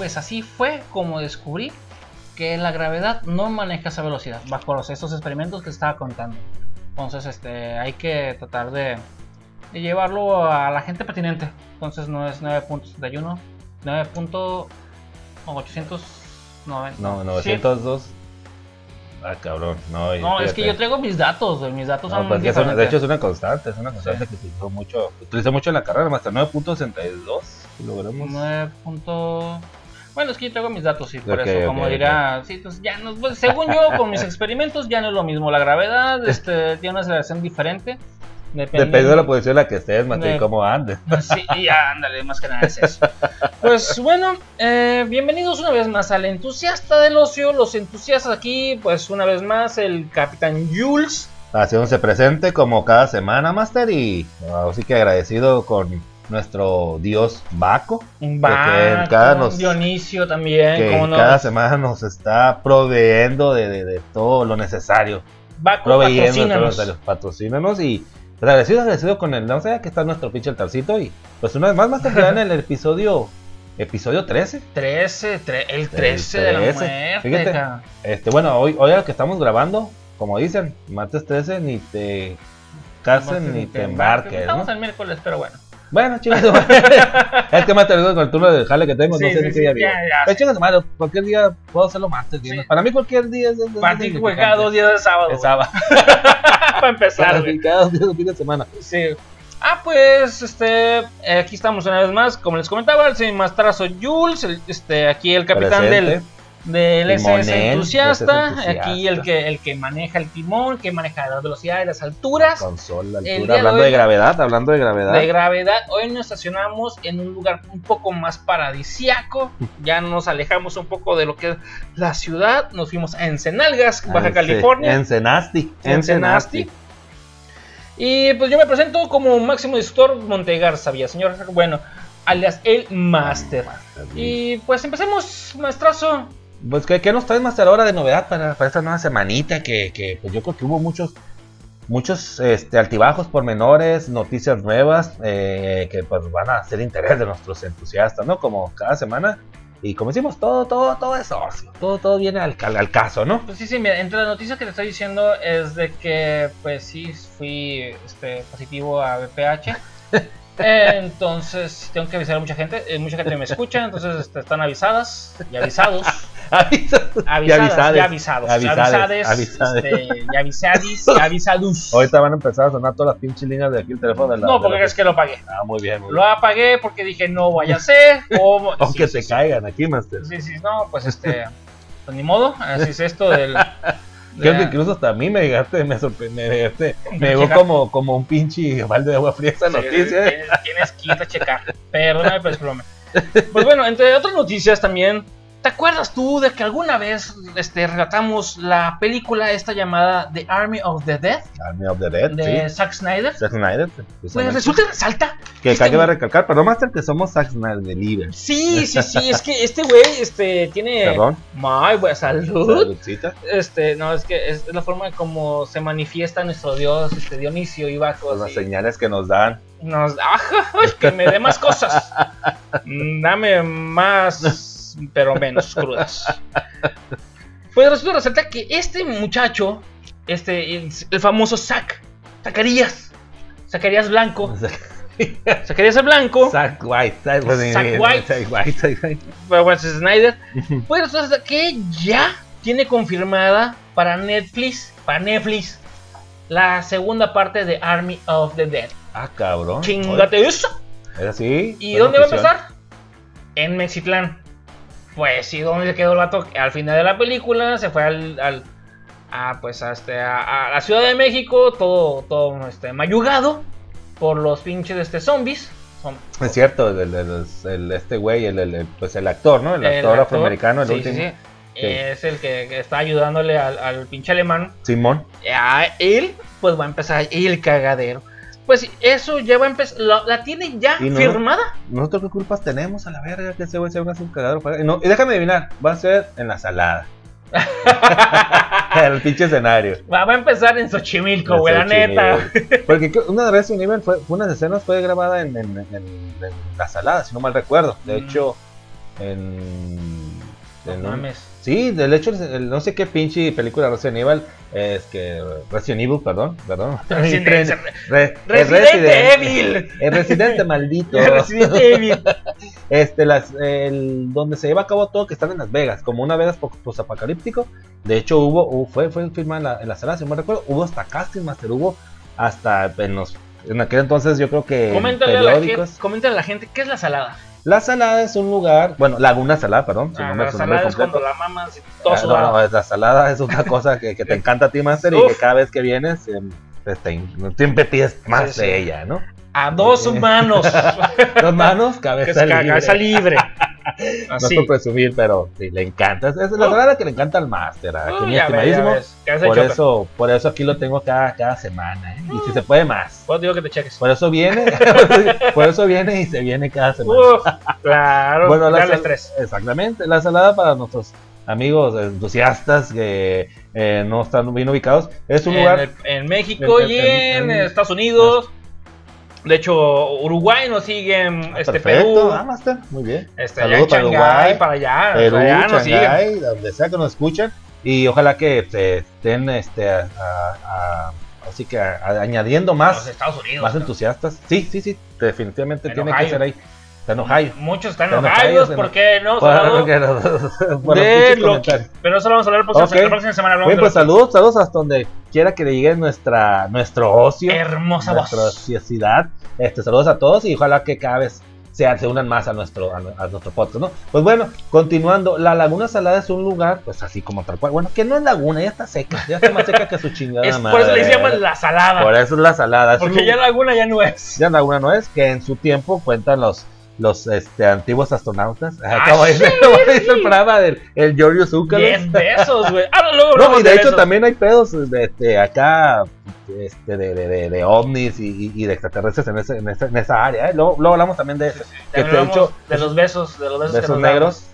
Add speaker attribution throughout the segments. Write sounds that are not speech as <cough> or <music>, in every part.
Speaker 1: pues así fue como descubrí que la gravedad no maneja esa velocidad bajo los, estos experimentos que estaba contando. Entonces, este, hay que tratar de, de llevarlo a la gente pertinente. Entonces no es 9.71, 9.890.
Speaker 2: No, 902. Ah, cabrón. No,
Speaker 1: No, es que yo traigo mis datos, mis datos
Speaker 2: No,
Speaker 1: son
Speaker 2: pues una- de hecho es una constante, es una constante que utilizó mucho, utilizó mucho en la carrera, hasta 9.62, si logramos.
Speaker 1: 9. Bueno, es que yo traigo mis datos, sí, por eso, como
Speaker 2: ok.
Speaker 1: dirá, sí, pues ya no, pues, según yo, con mis <laughs> experimentos ya no es lo mismo, la gravedad este, tiene una aceleración diferente.
Speaker 2: Dependiendo de la posición en la que estés, Mate, y cómo andes.
Speaker 1: Sí, y ya, ándale, más que nada es eso. Pues bueno, eh, bienvenidos una vez más al entusiasta del ocio, los entusiastas aquí, pues una vez más el Capitán Jules.
Speaker 2: Haciéndose presente como cada semana, Master, y así que agradecido con nuestro dios Baco,
Speaker 1: Va,
Speaker 2: cada nos-
Speaker 1: Dionisio también,
Speaker 2: que
Speaker 1: no.
Speaker 2: cada semana nos está proveyendo de, de- de todo lo necesario.
Speaker 1: Baco,
Speaker 2: Proveyendo de todo lo
Speaker 1: patrocínanos.
Speaker 2: Patrocínanos y agradecido, agradecido con el, no sé, aquí está nuestro pinche altarcito y pues una vez más, Master, ya en el episodio, episodio 13.
Speaker 1: 13, tre- el 13 de la
Speaker 2: 13,
Speaker 1: muerte.
Speaker 2: fíjate. Este, bueno, hoy, hoy a lo que estamos grabando, como dicen, martes 13, ni te casen ni te embarques, ¿no?
Speaker 1: Estamos el miércoles, pero bueno.
Speaker 2: Bueno, chicos, <laughs> es que me aterrizado con el turno de jale que tengo,
Speaker 1: Sí,
Speaker 2: no sé
Speaker 1: sí,
Speaker 2: ni qué día
Speaker 1: ya
Speaker 2: Pero chicos, madre, cualquier día puedo hacerlo martes, viernes.
Speaker 1: Sí.
Speaker 2: Para mí cualquier día es, es,
Speaker 1: Para ti, cada dos días de sábado.
Speaker 2: Es sábado. <laughs>
Speaker 1: Para empezar,
Speaker 2: Para cada dos días de fin de semana.
Speaker 1: Sí. Ah, pues, este, eh, aquí estamos una vez más, como les comentaba, el Mastrazo Jules, el- este, aquí el capitán
Speaker 2: Presente.
Speaker 1: del Entusiasta,
Speaker 2: SS entusiasta.
Speaker 1: aquí el que, el que maneja el timón, que maneja la velocidad y las alturas
Speaker 2: Consola,
Speaker 1: El día
Speaker 2: altura.
Speaker 1: de
Speaker 2: Hablando
Speaker 1: hoy-
Speaker 2: de gravedad, hablando de gravedad.
Speaker 1: de gravedad. Hoy nos estacionamos en un lugar un poco más paradisiaco, ya nos alejamos un poco de lo que es la ciudad, nos fuimos a Ensenalgas, Baja
Speaker 2: Ense-
Speaker 1: California.
Speaker 2: Ensenasti.
Speaker 1: Ensenasti. Y pues yo me presento como máximo instructor Montegarza Villaseñor, bueno, alias el Master. Y pues empecemos, maestrazo.
Speaker 2: Pues, ¿qué, qué nos traes más ahora de novedad para, para esta nueva semanita? Que, que, pues, yo creo que hubo muchos muchos este, altibajos pormenores, noticias nuevas eh, que pues, van a ser interés de nuestros entusiastas, ¿no? Como cada semana. Y como decimos, todo, todo, todo es. Todo, todo viene al, al, caso, ¿no?
Speaker 1: Pues sí, sí, mira, entre las noticias que te estoy diciendo es de que pues sí fui este, positivo a VPH. <laughs> Entonces tengo que avisar a mucha gente, eh, mucha gente me escucha, entonces este, están avisadas y avisados. <laughs> Avisadas, y avisados.
Speaker 2: avisades,
Speaker 1: avisades,
Speaker 2: avisades.
Speaker 1: este, y avisadis, y avisados.
Speaker 2: Ahorita van a empezar a sonar todas las pinches líneas de aquí el teléfono de la.
Speaker 1: No,
Speaker 2: de
Speaker 1: porque
Speaker 2: la-
Speaker 1: es que lo pagué.
Speaker 2: Ah, muy bien, muy
Speaker 1: Lo
Speaker 2: bien.
Speaker 1: apagué porque dije no vaya a ser. O, <laughs>
Speaker 2: Aunque
Speaker 1: sí,
Speaker 2: se
Speaker 1: sí,
Speaker 2: caigan aquí, Master.
Speaker 1: Sí, sí, no, pues este. Pues ni modo, así es esto del. <laughs>
Speaker 2: Creo que incluso hasta a mí me llegaste, me sorprendió, me, llegaste- <laughs> me llegó como, como un pinche balde de agua fría esa
Speaker 1: Sí,
Speaker 2: noticia.
Speaker 1: tienes- Tienes que irte a checar. Perdóname, pero es broma. Pues bueno, entre otras noticias también. ¿Te acuerdas tú de que alguna vez este, relatamos la película esta llamada The Army of the Dead
Speaker 2: Army of the Dead,
Speaker 1: de
Speaker 2: sí.
Speaker 1: Zack Snyder?
Speaker 2: Zack Snyder.
Speaker 1: Pues resulta y resalta.
Speaker 2: que
Speaker 1: este-
Speaker 2: hay que recalcar, perdón, Master, que somos Zack Snyder de Líder.
Speaker 1: Sí, sí, sí, es que este güey este, tiene.
Speaker 2: Perdón.
Speaker 1: Muy buena salud.
Speaker 2: Saludcita.
Speaker 1: Este, no, es que es la forma como se manifiesta nuestro dios, este Dionisio y Baco.
Speaker 2: Las señales que nos dan.
Speaker 1: Nos <laughs> ¡Ajá! que me dé más cosas. <laughs> Mm, Dame más, pero menos <laughs> crudas. Pues resulta resalta que este muchacho, este, el, el famoso Zack, Zacarías, Zacarías Blanco, <laughs> Zacarías el Blanco,
Speaker 2: Zack White. Zack,
Speaker 1: Zack White.
Speaker 2: Zack White. Zack White.
Speaker 1: Snyder, pues resulta que ya tiene confirmada para Netflix, para Netflix, la segunda parte de Army of the Dead.
Speaker 2: Ah, cabrón.
Speaker 1: Chingate eso.
Speaker 2: Es así.
Speaker 1: ¿Y dónde va a empezar? En Mexitlán. Pues sí, ¿dónde quedó el vato? Al final de la película se fue al, al- a, pues, a, este, a, a la Ciudad de México, todo, todo este, mayugado por los pinches este, zombies.
Speaker 2: Es cierto, el, el- el- el- este güey, el, pues el actor, ¿no? El, actor
Speaker 1: actor,
Speaker 2: afroamericano, el
Speaker 1: sí,
Speaker 2: último.
Speaker 1: sí, sí. Es el que, que está ayudándole al, al pinche alemán.
Speaker 2: Simón.
Speaker 1: A él, pues va a empezar el cagadero. Pues eso ya va a empezar. La, la tiene ya
Speaker 2: no-
Speaker 1: firmada.
Speaker 2: ¿Nosotros qué culpas tenemos a la verga que ese güey se va a hacer un para... Y, no, y déjame adivinar, va a ser en la salada. <laughs> el pinche escenario.
Speaker 1: Va, va a empezar en Xochimilco, güey, la neta.
Speaker 2: Porque que- una de Resident Evil fue, fue unas escenas fue grabada en, en- en- en la salada, si no mal recuerdo. De
Speaker 1: Mm.
Speaker 2: hecho, en,
Speaker 1: No
Speaker 2: un-
Speaker 1: mames.
Speaker 2: Sí, del hecho, el- no sé qué pinche película de Resident Evil, es que Resident Evil, perdón, perdón. <laughs>
Speaker 1: Resident-
Speaker 2: Re-
Speaker 1: Residente Evil. <laughs>
Speaker 2: El residente maldito. <laughs>
Speaker 1: Resident Evil.
Speaker 2: Este, las, el, donde se lleva a cabo todo, que están en Las Vegas, como una Vegas po- posapocalíptico. De hecho, hubo, fue, fue filmado en la, en la sala, si no me recuerdo, hubo hasta casting master, hubo hasta en los, en aquel entonces yo creo que
Speaker 1: Coméntale a, la gente, coméntale a la gente qué es la salada.
Speaker 2: La salada es un lugar, bueno, Laguna Salada, perdón, su
Speaker 1: Ah,
Speaker 2: nombre,
Speaker 1: la
Speaker 2: su
Speaker 1: salada es cuando la mamas y todo
Speaker 2: Ah, no, no, es la salada es una cosa que, que te <laughs> encanta a ti, Master, y que cada vez que vienes eh, siempre pides más
Speaker 1: Sí, sí.
Speaker 2: de ella, ¿no?
Speaker 1: A dos humanos. <laughs>
Speaker 2: Dos manos, <laughs> cabeza
Speaker 1: es
Speaker 2: libre.
Speaker 1: cabeza libre. <laughs>
Speaker 2: No es por presumir, pero sí, le encanta. Es, es la salada que le encanta al
Speaker 1: ves, ya
Speaker 2: estimadísimo.
Speaker 1: ves.
Speaker 2: Por eso, por eso aquí lo tengo cada, cada semana, ¿eh? Y si se puede más.
Speaker 1: Pues digo que te cheques.
Speaker 2: Por eso viene, <laughs> <laughs> por eso viene y se viene cada semana.
Speaker 1: Uf, claro.
Speaker 2: Bueno, la
Speaker 1: estrés.
Speaker 2: Exactamente, la salada para nuestros amigos entusiastas que eh, no están bien ubicados es un
Speaker 1: en,
Speaker 2: lugar
Speaker 1: el- en México
Speaker 2: en-
Speaker 1: y
Speaker 2: en-
Speaker 1: en,
Speaker 2: en-
Speaker 1: Estados Unidos. De hecho, Uruguay nos siguen, este
Speaker 2: perfecto,
Speaker 1: Perú,
Speaker 2: ah, Master, muy bien.
Speaker 1: este, allá en
Speaker 2: para Uruguay,
Speaker 1: para allá,
Speaker 2: Perú,
Speaker 1: para allá nos siguen.
Speaker 2: Shanghái, donde sea que nos escuchen y ojalá que se estén este a, a- a- así que añadiendo más
Speaker 1: Estados Unidos.
Speaker 2: más
Speaker 1: ¿no?
Speaker 2: entusiastas. Sí, sí, sí, definitivamente
Speaker 1: En
Speaker 2: tiene que ser ahí. Está en Ohio.
Speaker 1: Muchos están enojados
Speaker 2: enojados,
Speaker 1: ¿por qué no?
Speaker 2: Por- porque
Speaker 1: de
Speaker 2: pinches
Speaker 1: Loki.
Speaker 2: comentarios.
Speaker 1: Pero eso lo vamos a hablar la próxima,
Speaker 2: Ok.
Speaker 1: la próxima semana.
Speaker 2: Bien, pues saludos, saludos hasta donde quiera que le llegue nuestra, nuestro ocio,
Speaker 1: Hermosa
Speaker 2: nuestra
Speaker 1: voz.
Speaker 2: ociosidad. Este, saludos a todos y ojalá que cada vez se, se unan más a nuestro, a, a nuestro podcast, ¿no? Pues bueno, continuando, la Laguna Salada es un lugar, pues así como tal cual. Bueno, que no es laguna, ya está seca, ya está más seca que su chingada
Speaker 1: Es,
Speaker 2: madre.
Speaker 1: por eso le llaman la salada.
Speaker 2: Por eso es la salada. es un
Speaker 1: porque ya Laguna ya no es.
Speaker 2: ya Laguna no es, que en su tiempo cuentan los los este, antiguos astronautas.
Speaker 1: Sí.
Speaker 2: como dice el programa del el Giorgio Zúcar.
Speaker 1: 10 besos, güey. Ah, no,
Speaker 2: No,
Speaker 1: hablamos
Speaker 2: y de hecho
Speaker 1: besos.
Speaker 2: también hay pedos de, de acá, este, de, de, de, de ovnis y, y- de extraterrestres en, ese, en, esa, en esa área. ¿eh? Luego, luego hablamos también de. Que
Speaker 1: También
Speaker 2: de
Speaker 1: de los besos, de los besos, que nos
Speaker 2: negros.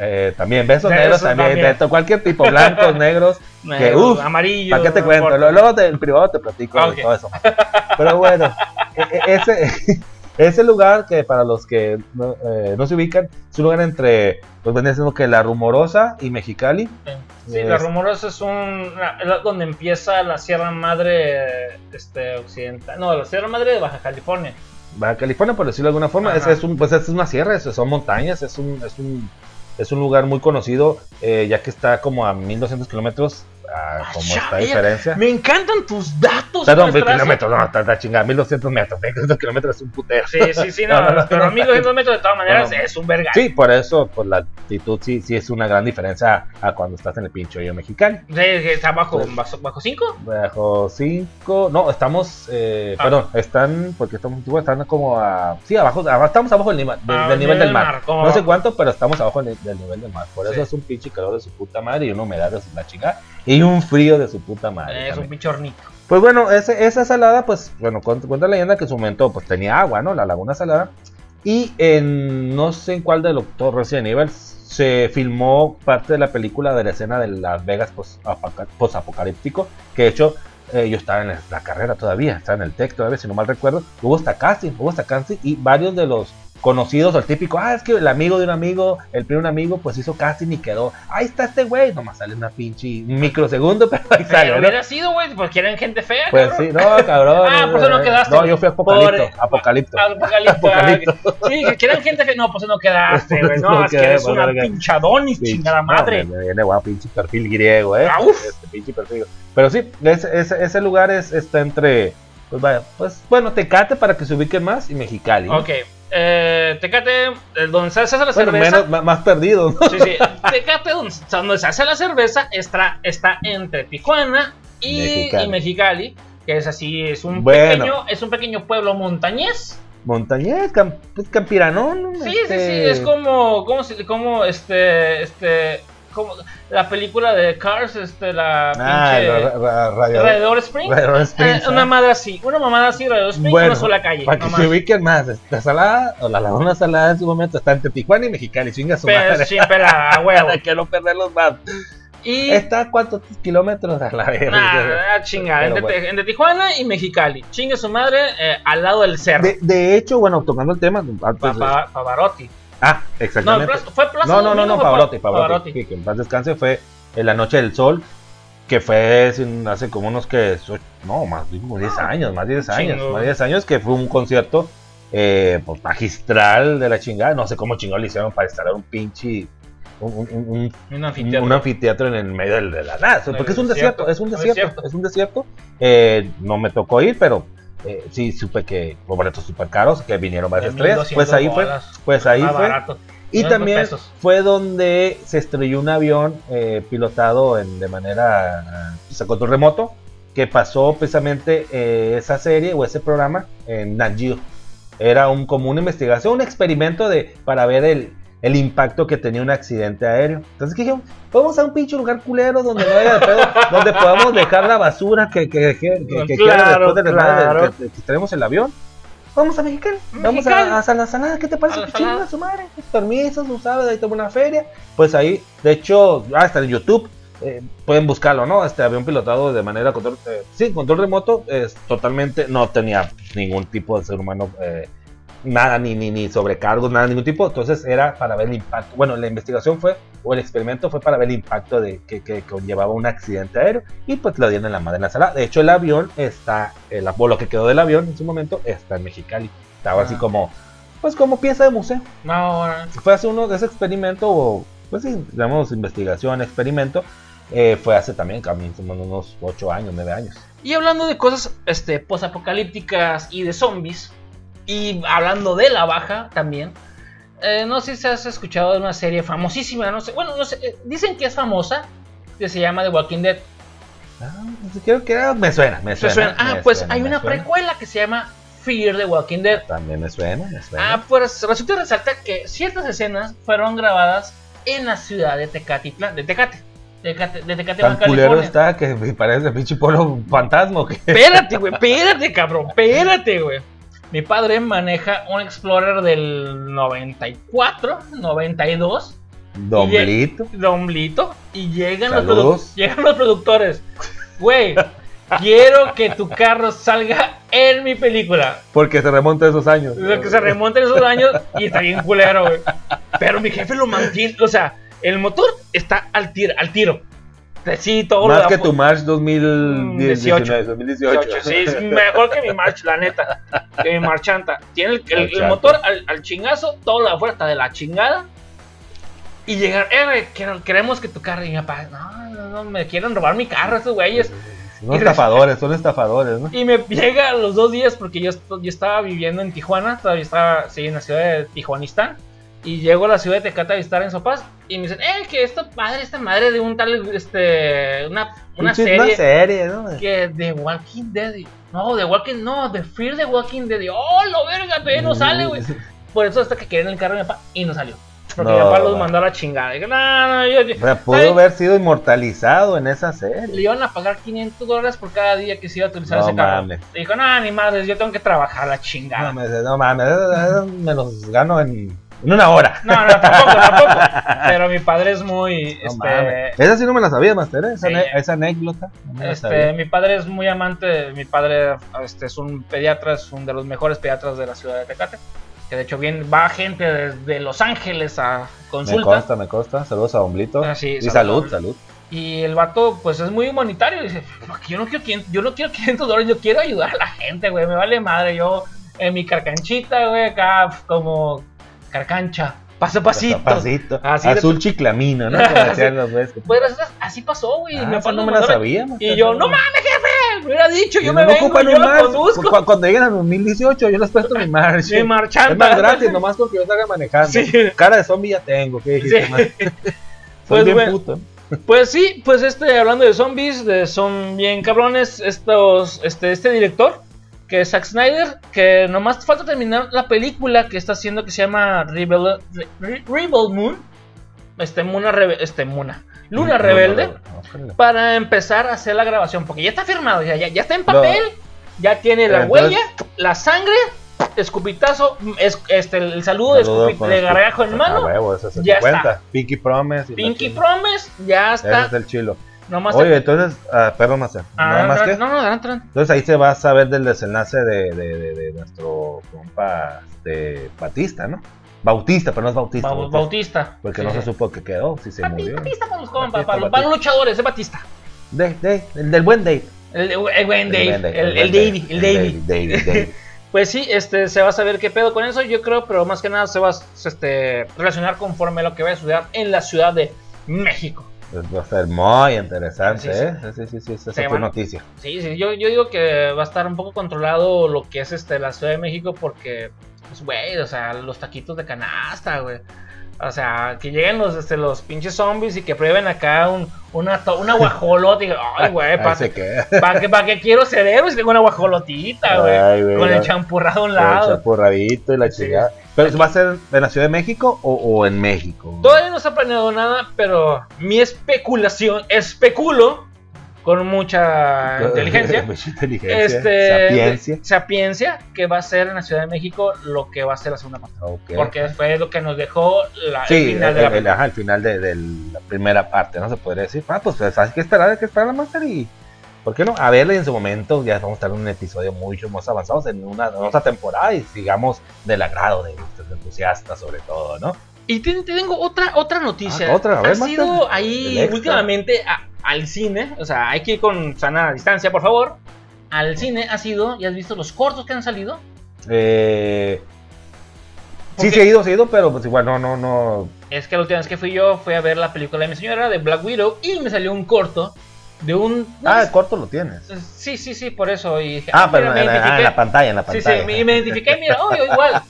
Speaker 2: eh, también, besos
Speaker 1: De
Speaker 2: negros también,
Speaker 1: también.
Speaker 2: de cualquier tipo, blancos, negros, <laughs> que uff,
Speaker 1: amarillos.
Speaker 2: ¿para qué te
Speaker 1: no
Speaker 2: cuento?
Speaker 1: importa.
Speaker 2: Luego, en privado te platico
Speaker 1: Ah,
Speaker 2: de todo eso. Pero bueno, <laughs> e- e- ese, ese lugar que para los que no, eh, no se ubican, es un lugar entre, pues viene siendo que La Rumorosa y Mexicali.
Speaker 1: Sí,
Speaker 2: Es-
Speaker 1: la Rumorosa es un es donde empieza la Sierra Madre este occidental, no, la Sierra Madre de Baja California.
Speaker 2: Baja California, por decirlo de alguna forma, es, es un, pues es una sierra, es- son montañas, es un, es un, es un lugar muy conocido, eh, ya que está como a 1200 kilómetros, ah, como esta diferencia.
Speaker 1: Me encantan tus datos.
Speaker 2: Perdón, mil kilómetros, no, está, está chingada, 1200 metros, 1200 kilómetros es un putero.
Speaker 1: Sí, sí, sí, <laughs> no,
Speaker 2: No, no, no,
Speaker 1: pero
Speaker 2: no.
Speaker 1: 1200 metros de todas maneras es un verga.
Speaker 2: Sí, por eso, pues la altitud sí, sí es una gran diferencia a cuando estás en el pincho hoyo mexicano.
Speaker 1: Está bajo,
Speaker 2: Pues-
Speaker 1: bajo, bajo 5.
Speaker 2: Bajo 5, no, estamos, eh,
Speaker 1: Ah.
Speaker 2: perdón, están, porque estamos, están como a, sí, abajo, estamos abajo del, nivel- del-
Speaker 1: Ah,
Speaker 2: del nivel del mar. No sé cuánto, pero estamos abajo del, del nivel del mar. Por eso es un pinche calor de su puta madre y una humedad de la chica y un frío de su puta madre.
Speaker 1: Es un pinche hornito.
Speaker 2: Pues bueno, ese- esa salada, pues, bueno, cuenta, cuenta la leyenda que en su momento pues tenía agua, ¿no? La laguna salada. Y en no sé en cuál de los dos Resident Evil se filmó parte de la película de la escena de Las Vegas post-apocalíptico. Que de hecho eh, yo estaba en la, la carrera todavía, estaba en el TEC todavía, si no mal recuerdo. Hubo hasta casting, hubo hasta casting y varios de los conocidos, o el típico, ah, es que el amigo de un amigo, el primo de un amigo, pues hizo casting y quedó, ahí está este güey, nomás sale una pinche un microsegundo, <laughs> pero ahí sale,
Speaker 1: Pero hubiera sido, güey, porque eran gente fea.
Speaker 2: Pues
Speaker 1: cabrón.
Speaker 2: sí, no, cabrón. <laughs>
Speaker 1: Ah, pues no quedaste.
Speaker 2: No, yo fui apocalipto.
Speaker 1: Por-
Speaker 2: Apocalipto.
Speaker 1: Apocalipto. <laughs>
Speaker 2: Apocalipto.
Speaker 1: Sí, que eran gente fea. No, pues no quedaste, güey. No,
Speaker 2: No
Speaker 1: es que eres una pinchadonis,
Speaker 2: Sí,
Speaker 1: chingada
Speaker 2: no,
Speaker 1: madre.
Speaker 2: me viene guapo, pinche perfil griego, eh.
Speaker 1: Ah, uf.
Speaker 2: Este pinche perfil. Pero sí, ese, ese, ese lugar es, está entre. Pues vaya, pues bueno, Tecate para que se ubiquen más y Mexicali. ¿no?
Speaker 1: Ok. Eh, Tecate, eh, donde se hace la
Speaker 2: Bueno,
Speaker 1: cerveza.
Speaker 2: menos, más perdido, ¿no?
Speaker 1: Sí, sí. Tecate, donde, donde se hace la cerveza, está, está entre Tijuana y
Speaker 2: Mexicali.
Speaker 1: y Mexicali. Que es así, es un
Speaker 2: Bueno.
Speaker 1: pequeño, es un pequeño pueblo montañés.
Speaker 2: Montañés, cam, pues, campiranón.
Speaker 1: Sí,
Speaker 2: este,
Speaker 1: sí, sí, es como, como, como este, este, como la película de Cars, este, la
Speaker 2: Ah,
Speaker 1: pinche
Speaker 2: ra- ra- radio-
Speaker 1: Radiador Springs.
Speaker 2: Radiador Springs,
Speaker 1: Eh, una madre así, una mamada así, Radiador Springs,
Speaker 2: Bueno,
Speaker 1: una sola calle.
Speaker 2: Para que
Speaker 1: nomás.
Speaker 2: se ubiquen más, la salada o la laguna salada en su momento está entre Tijuana y Mexicali, chinga su madre.
Speaker 1: sin pelada, a <laughs> huevo.
Speaker 2: Para que no perderlos más.
Speaker 1: Y
Speaker 2: Está a cuántos kilómetros a la vez.
Speaker 1: Chinga, entre,
Speaker 2: bueno.
Speaker 1: entre Tijuana y Mexicali. Chingue su madre eh, al lado del cerro.
Speaker 2: De, de hecho, bueno, tocando el tema, antes
Speaker 1: Pavarotti.
Speaker 2: Ah,
Speaker 1: No,
Speaker 2: exactamente.
Speaker 1: Plaza- fue Plaza
Speaker 2: No, no, no, no, Pavarotti,
Speaker 1: Pa-
Speaker 2: Pavarotti. Sí, que en paz descanse fue en la Noche del Sol, que fue hace como unos que, no, más de como 10 años, más de 10 años,
Speaker 1: Chingo.
Speaker 2: más de 10 años, que fue un concierto eh, pues, magistral de la chingada. No sé cómo chingón le hicieron para instalar un pinche, un, un- un- un
Speaker 1: anfiteatro.
Speaker 2: un anfiteatro en el medio de la nada. Porque es un
Speaker 1: desierto.
Speaker 2: desierto, es un desierto,
Speaker 1: desierto.
Speaker 2: es un desierto. Eh, no me tocó ir, pero eh, sí supe que los boletos súper caros, que vinieron varias estrellas.
Speaker 1: 1200
Speaker 2: Pues ahí fue, pues ahí
Speaker 1: Más
Speaker 2: fue.
Speaker 1: barato.
Speaker 2: Y
Speaker 1: 500
Speaker 2: también
Speaker 1: pesos.
Speaker 2: fue donde se estrelló un avión eh, pilotado en, de manera pues, a control remoto, que pasó precisamente eh, esa serie o ese programa en Nat Geo. Era un, como una investigación, un experimento de, para ver el, el impacto que tenía un accidente aéreo. Entonces, ¿qué dijeron? Vamos a un pinche lugar culero donde no haya de pedo, <laughs> donde podamos dejar la basura que, que,
Speaker 1: Claro,
Speaker 2: después de la
Speaker 1: claro.
Speaker 2: que, tenemos el avión. Vamos a Mexicali, vamos a, a la salada, ¿qué te parece?
Speaker 1: A
Speaker 2: Chinga su madre, permisos, tú sabes, ahí tengo una feria. Pues ahí, de hecho, ah, está en YouTube, eh, pueden buscarlo, ¿no? Este avión pilotado de manera control, eh, sí, control remoto, es totalmente, no tenía ningún tipo de ser humano, eh, nada, ni, ni, ni sobrecargos, nada, ningún tipo. Entonces era para ver el impacto. Bueno, la investigación fue, o el experimento fue para ver el impacto de que, que conllevaba un accidente aéreo. Y pues lo dieron en la madre en la sala. De hecho, el avión está, el, o lo que quedó del avión en su momento está en Mexicali. Estaba así
Speaker 1: Ah.
Speaker 2: como, pues como pieza de museo.
Speaker 1: No, ahora.
Speaker 2: Fue hace uno de ese experimento, o pues sí, digamos, investigación, experimento. eh, fue hace también, como unos 8 años, 9 años.
Speaker 1: Y hablando de cosas este, posapocalípticas y de zombies, y hablando de la baja también, eh, no sé si has escuchado de una serie famosísima, no sé, bueno, no sé, eh, dicen que es famosa, que se llama The Walking Dead.
Speaker 2: Ah, pues, creo que era- me suena, me
Speaker 1: ¿Te
Speaker 2: suena.
Speaker 1: suena? Ah,
Speaker 2: me
Speaker 1: pues
Speaker 2: suena,
Speaker 1: hay una
Speaker 2: suena.
Speaker 1: precuela que se llama Fear the Walking Dead.
Speaker 2: También me suena, me suena.
Speaker 1: Ah, pues resulta y resalta que ciertas escenas fueron grabadas en la ciudad de Tecatitlán, de Tecate, Tecate de Tecate,
Speaker 2: Tan culero
Speaker 1: California.
Speaker 2: está que parece pinche pueblo fantasma o qué.
Speaker 1: Espérate, güey, espérate, cabrón, espérate, güey. Mi padre maneja un Explorer del 94, 92,
Speaker 2: Domblito.
Speaker 1: domblito, y llegan los, llegan los productores. Güey, <laughs> quiero que tu carro salga en mi película.
Speaker 2: Porque se remonta a esos años.
Speaker 1: Lo que se remonta en esos años y está bien culero, güey. Pero mi jefe lo mantiene, o sea, el motor está al tiro, al tiro. Sí, todo lo
Speaker 2: Más
Speaker 1: da
Speaker 2: que
Speaker 1: fu-
Speaker 2: tu March 2018.
Speaker 1: 18.
Speaker 2: 2018.
Speaker 1: Sí, <laughs> es mejor que mi March, la neta. Que mi Marchanta. Tiene el, el- el
Speaker 2: Marchanta.
Speaker 1: motor al, al chingazo, todo lo de afuera está de la chingada. Y llegar, eh, queremos que tu carro. Y mi papá, no, no, no, me quieren robar mi carro estos güeyes.
Speaker 2: Son estafadores, son estafadores, ¿no?
Speaker 1: Y me llega a los dos días porque yo, yo estaba viviendo en Tijuana, todavía estaba sí, en la ciudad de Tijuanistán. Y llego a la ciudad de Tecate a visitar en Sopas. Y me dicen, eh, que esta madre, esta madre de un tal, este, una, una serie.
Speaker 2: Una serie, ¿no?
Speaker 1: que The Walking Dead. No, The Walking, no, The Fear the Walking Dead. oh, lo verga, pe, no sale, güey. Por eso hasta que querían el carro de mi papá y no salió. Porque
Speaker 2: No,
Speaker 1: mi papá los mandó a la chingada. Dije, no, no, yo, yo-
Speaker 2: O sea, pudo haber sido inmortalizado en esa serie.
Speaker 1: Le iban a pagar 500 dólares por cada día que se iba a utilizar
Speaker 2: No
Speaker 1: ese carro. Y dijo, no, ni madres, yo tengo que trabajar la chingada. No,
Speaker 2: mames, no mames, me los gano en, en una hora.
Speaker 1: no, tampoco, tampoco. <laughs> Pero mi padre es muy,
Speaker 2: No
Speaker 1: este.
Speaker 2: Esa sí no me la sabía, Master, ¿eh? esa,
Speaker 1: Sí.
Speaker 2: esa anécdota. no me
Speaker 1: Este, mi padre es muy amante, mi padre este, es un pediatra, es uno de los mejores pediatras de la ciudad de Tecate. Que de hecho bien, va gente desde Los Ángeles a
Speaker 2: Me
Speaker 1: consulta.
Speaker 2: consta, me consta. Saludos a Omblito.
Speaker 1: Ah, sí,
Speaker 2: y salud, salud.
Speaker 1: Y el vato, pues es muy humanitario. Dice, "Fuck, yo no quiero 500, yo no quiero 500 dólares, yo quiero ayudar a la gente, güey. Me vale madre. Yo en mi carcanchita, güey, acá como carcancha, paso a pasito.
Speaker 2: Pasito.
Speaker 1: Así de-
Speaker 2: Azul chiclamino, ¿no? <laughs> Como decían los güeyes.
Speaker 1: Pues así- pasó, güey.
Speaker 2: Ah,
Speaker 1: papá
Speaker 2: no me la sabía.
Speaker 1: Y yo, no mames, jefe, me hubiera dicho, yo me vengo, yo lo conduzco.
Speaker 2: Cu- Cuando lleguen a 2018, yo les presto mi March.
Speaker 1: Mi marchanta.
Speaker 2: Es más gratis, nomás porque yo salga manejando.
Speaker 1: Sí.
Speaker 2: Cara de zombie ya tengo. ¿Qué dijiste,
Speaker 1: Sí. <laughs>
Speaker 2: Soy
Speaker 1: Pues,
Speaker 2: bien
Speaker 1: bueno.
Speaker 2: puto.
Speaker 1: Pues sí, pues este, hablando de zombies, de, son bien cabrones estos, este, este director, que Zack Snyder, que nomás falta terminar la película que está haciendo que se llama Rebel, Re- Re- Rebel Moon, este, Muna, Rebe- este, Muna, Luna Rebelde, para empezar a hacer la grabación, porque ya está firmado, ya, ya, ya está en papel, ya tiene la
Speaker 2: Entonces-
Speaker 1: huella, la sangre, escupitazo, es, este, el saludo, de, escupi- de gargajo en mano,
Speaker 2: huevo,
Speaker 1: ya
Speaker 2: cuenta.
Speaker 1: está.
Speaker 2: Pinky Promise.
Speaker 1: Pinky. Promise, ya
Speaker 2: Ese
Speaker 1: está.
Speaker 2: es el chilo.
Speaker 1: Nomás
Speaker 2: Oye, entonces, ah, perdón, Master.
Speaker 1: Ah,
Speaker 2: Nada más que.
Speaker 1: No, no.
Speaker 2: Entonces ahí se va a saber del desenlace de, de, de- de nuestro compa este, Batista, ¿no? Bautista, pero no es Bautista.
Speaker 1: Bau-
Speaker 2: Bautista,
Speaker 1: Bautista.
Speaker 2: Porque
Speaker 1: Sí,
Speaker 2: no se supo que quedó, si se
Speaker 1: Batista,
Speaker 2: murió.
Speaker 1: Batista para los compas, para, los-
Speaker 2: Batista.
Speaker 1: para los luchadores, es Batista.
Speaker 2: Dave, Dave, el del buen Dave.
Speaker 1: El, el buen Dave, el, el,
Speaker 2: buen
Speaker 1: Davey, el Davey.
Speaker 2: Dave, Dave, Dave. <laughs>
Speaker 1: Pues sí, este, se va a saber qué pedo con eso, yo creo, pero más que nada se va a este, relacionar conforme a lo que va a estudiar en la Ciudad de México.
Speaker 2: Pues va a ser muy interesante,
Speaker 1: Sí, sí.
Speaker 2: ¿eh? Sí, sí, sí, esa fue noticia.
Speaker 1: Sí, sí, yo, yo digo que va a estar un poco controlado lo que es este, la Ciudad de México porque, pues, güey, o sea, los taquitos de canasta, güey. O sea, que lleguen los, este, los pinches zombies y que prueben acá un, una, una guajolota y ay, güey, ¿para qué, pa' qué quiero cerebro si tengo una guajolotita, güey? Con el champurrado a un
Speaker 2: Con el
Speaker 1: lado.
Speaker 2: chapurradito y la chingada. ¿Pero va a ser en la Ciudad de México o, o en México?
Speaker 1: Todavía no se ha planeado nada, pero mi especulación, especulo con mucha <laughs> inteligencia.
Speaker 2: Mucha inteligencia.
Speaker 1: este,
Speaker 2: sapiencia.
Speaker 1: sapiencia, que va a ser en la Ciudad de México lo que va a ser la segunda parte.
Speaker 2: Ok.
Speaker 1: Porque fue lo que nos dejó la, el final
Speaker 2: el,
Speaker 1: de la
Speaker 2: el-
Speaker 1: película.
Speaker 2: ajá, el final de, de la primera parte, ¿no? Se podría decir. Ah, pues hay que esperar, hay que esperar la Master y. ¿Por qué no? A verla y en su momento ya vamos a estar en un episodio mucho más avanzado en una otra temporada y sigamos del agrado de nuestros entusiastas, sobre todo, ¿no?
Speaker 1: Y te, te tengo otra, otra noticia.
Speaker 2: Ah, otra, a ver,
Speaker 1: Has
Speaker 2: Master.
Speaker 1: ido ahí últimamente a- al cine, o sea, hay que ir con sana distancia, por favor. Al cine has ido y has visto los cortos que han salido.
Speaker 2: Eh, sí, se ha ido, se ha ido, pero pues igual no, no, no.
Speaker 1: Es que la última vez que fui yo fui a ver la película de mi señora de Black Widow y me salió un corto de un...
Speaker 2: Ah, el corto lo tienes.
Speaker 1: Sí, sí, sí, por eso. Y dije,
Speaker 2: Ah, pero
Speaker 1: mira,
Speaker 2: en, la- ah, en la pantalla, en la
Speaker 1: Sí,
Speaker 2: pantalla.
Speaker 1: sí, me, me identifiqué, mira, obvio, <laughs> igual.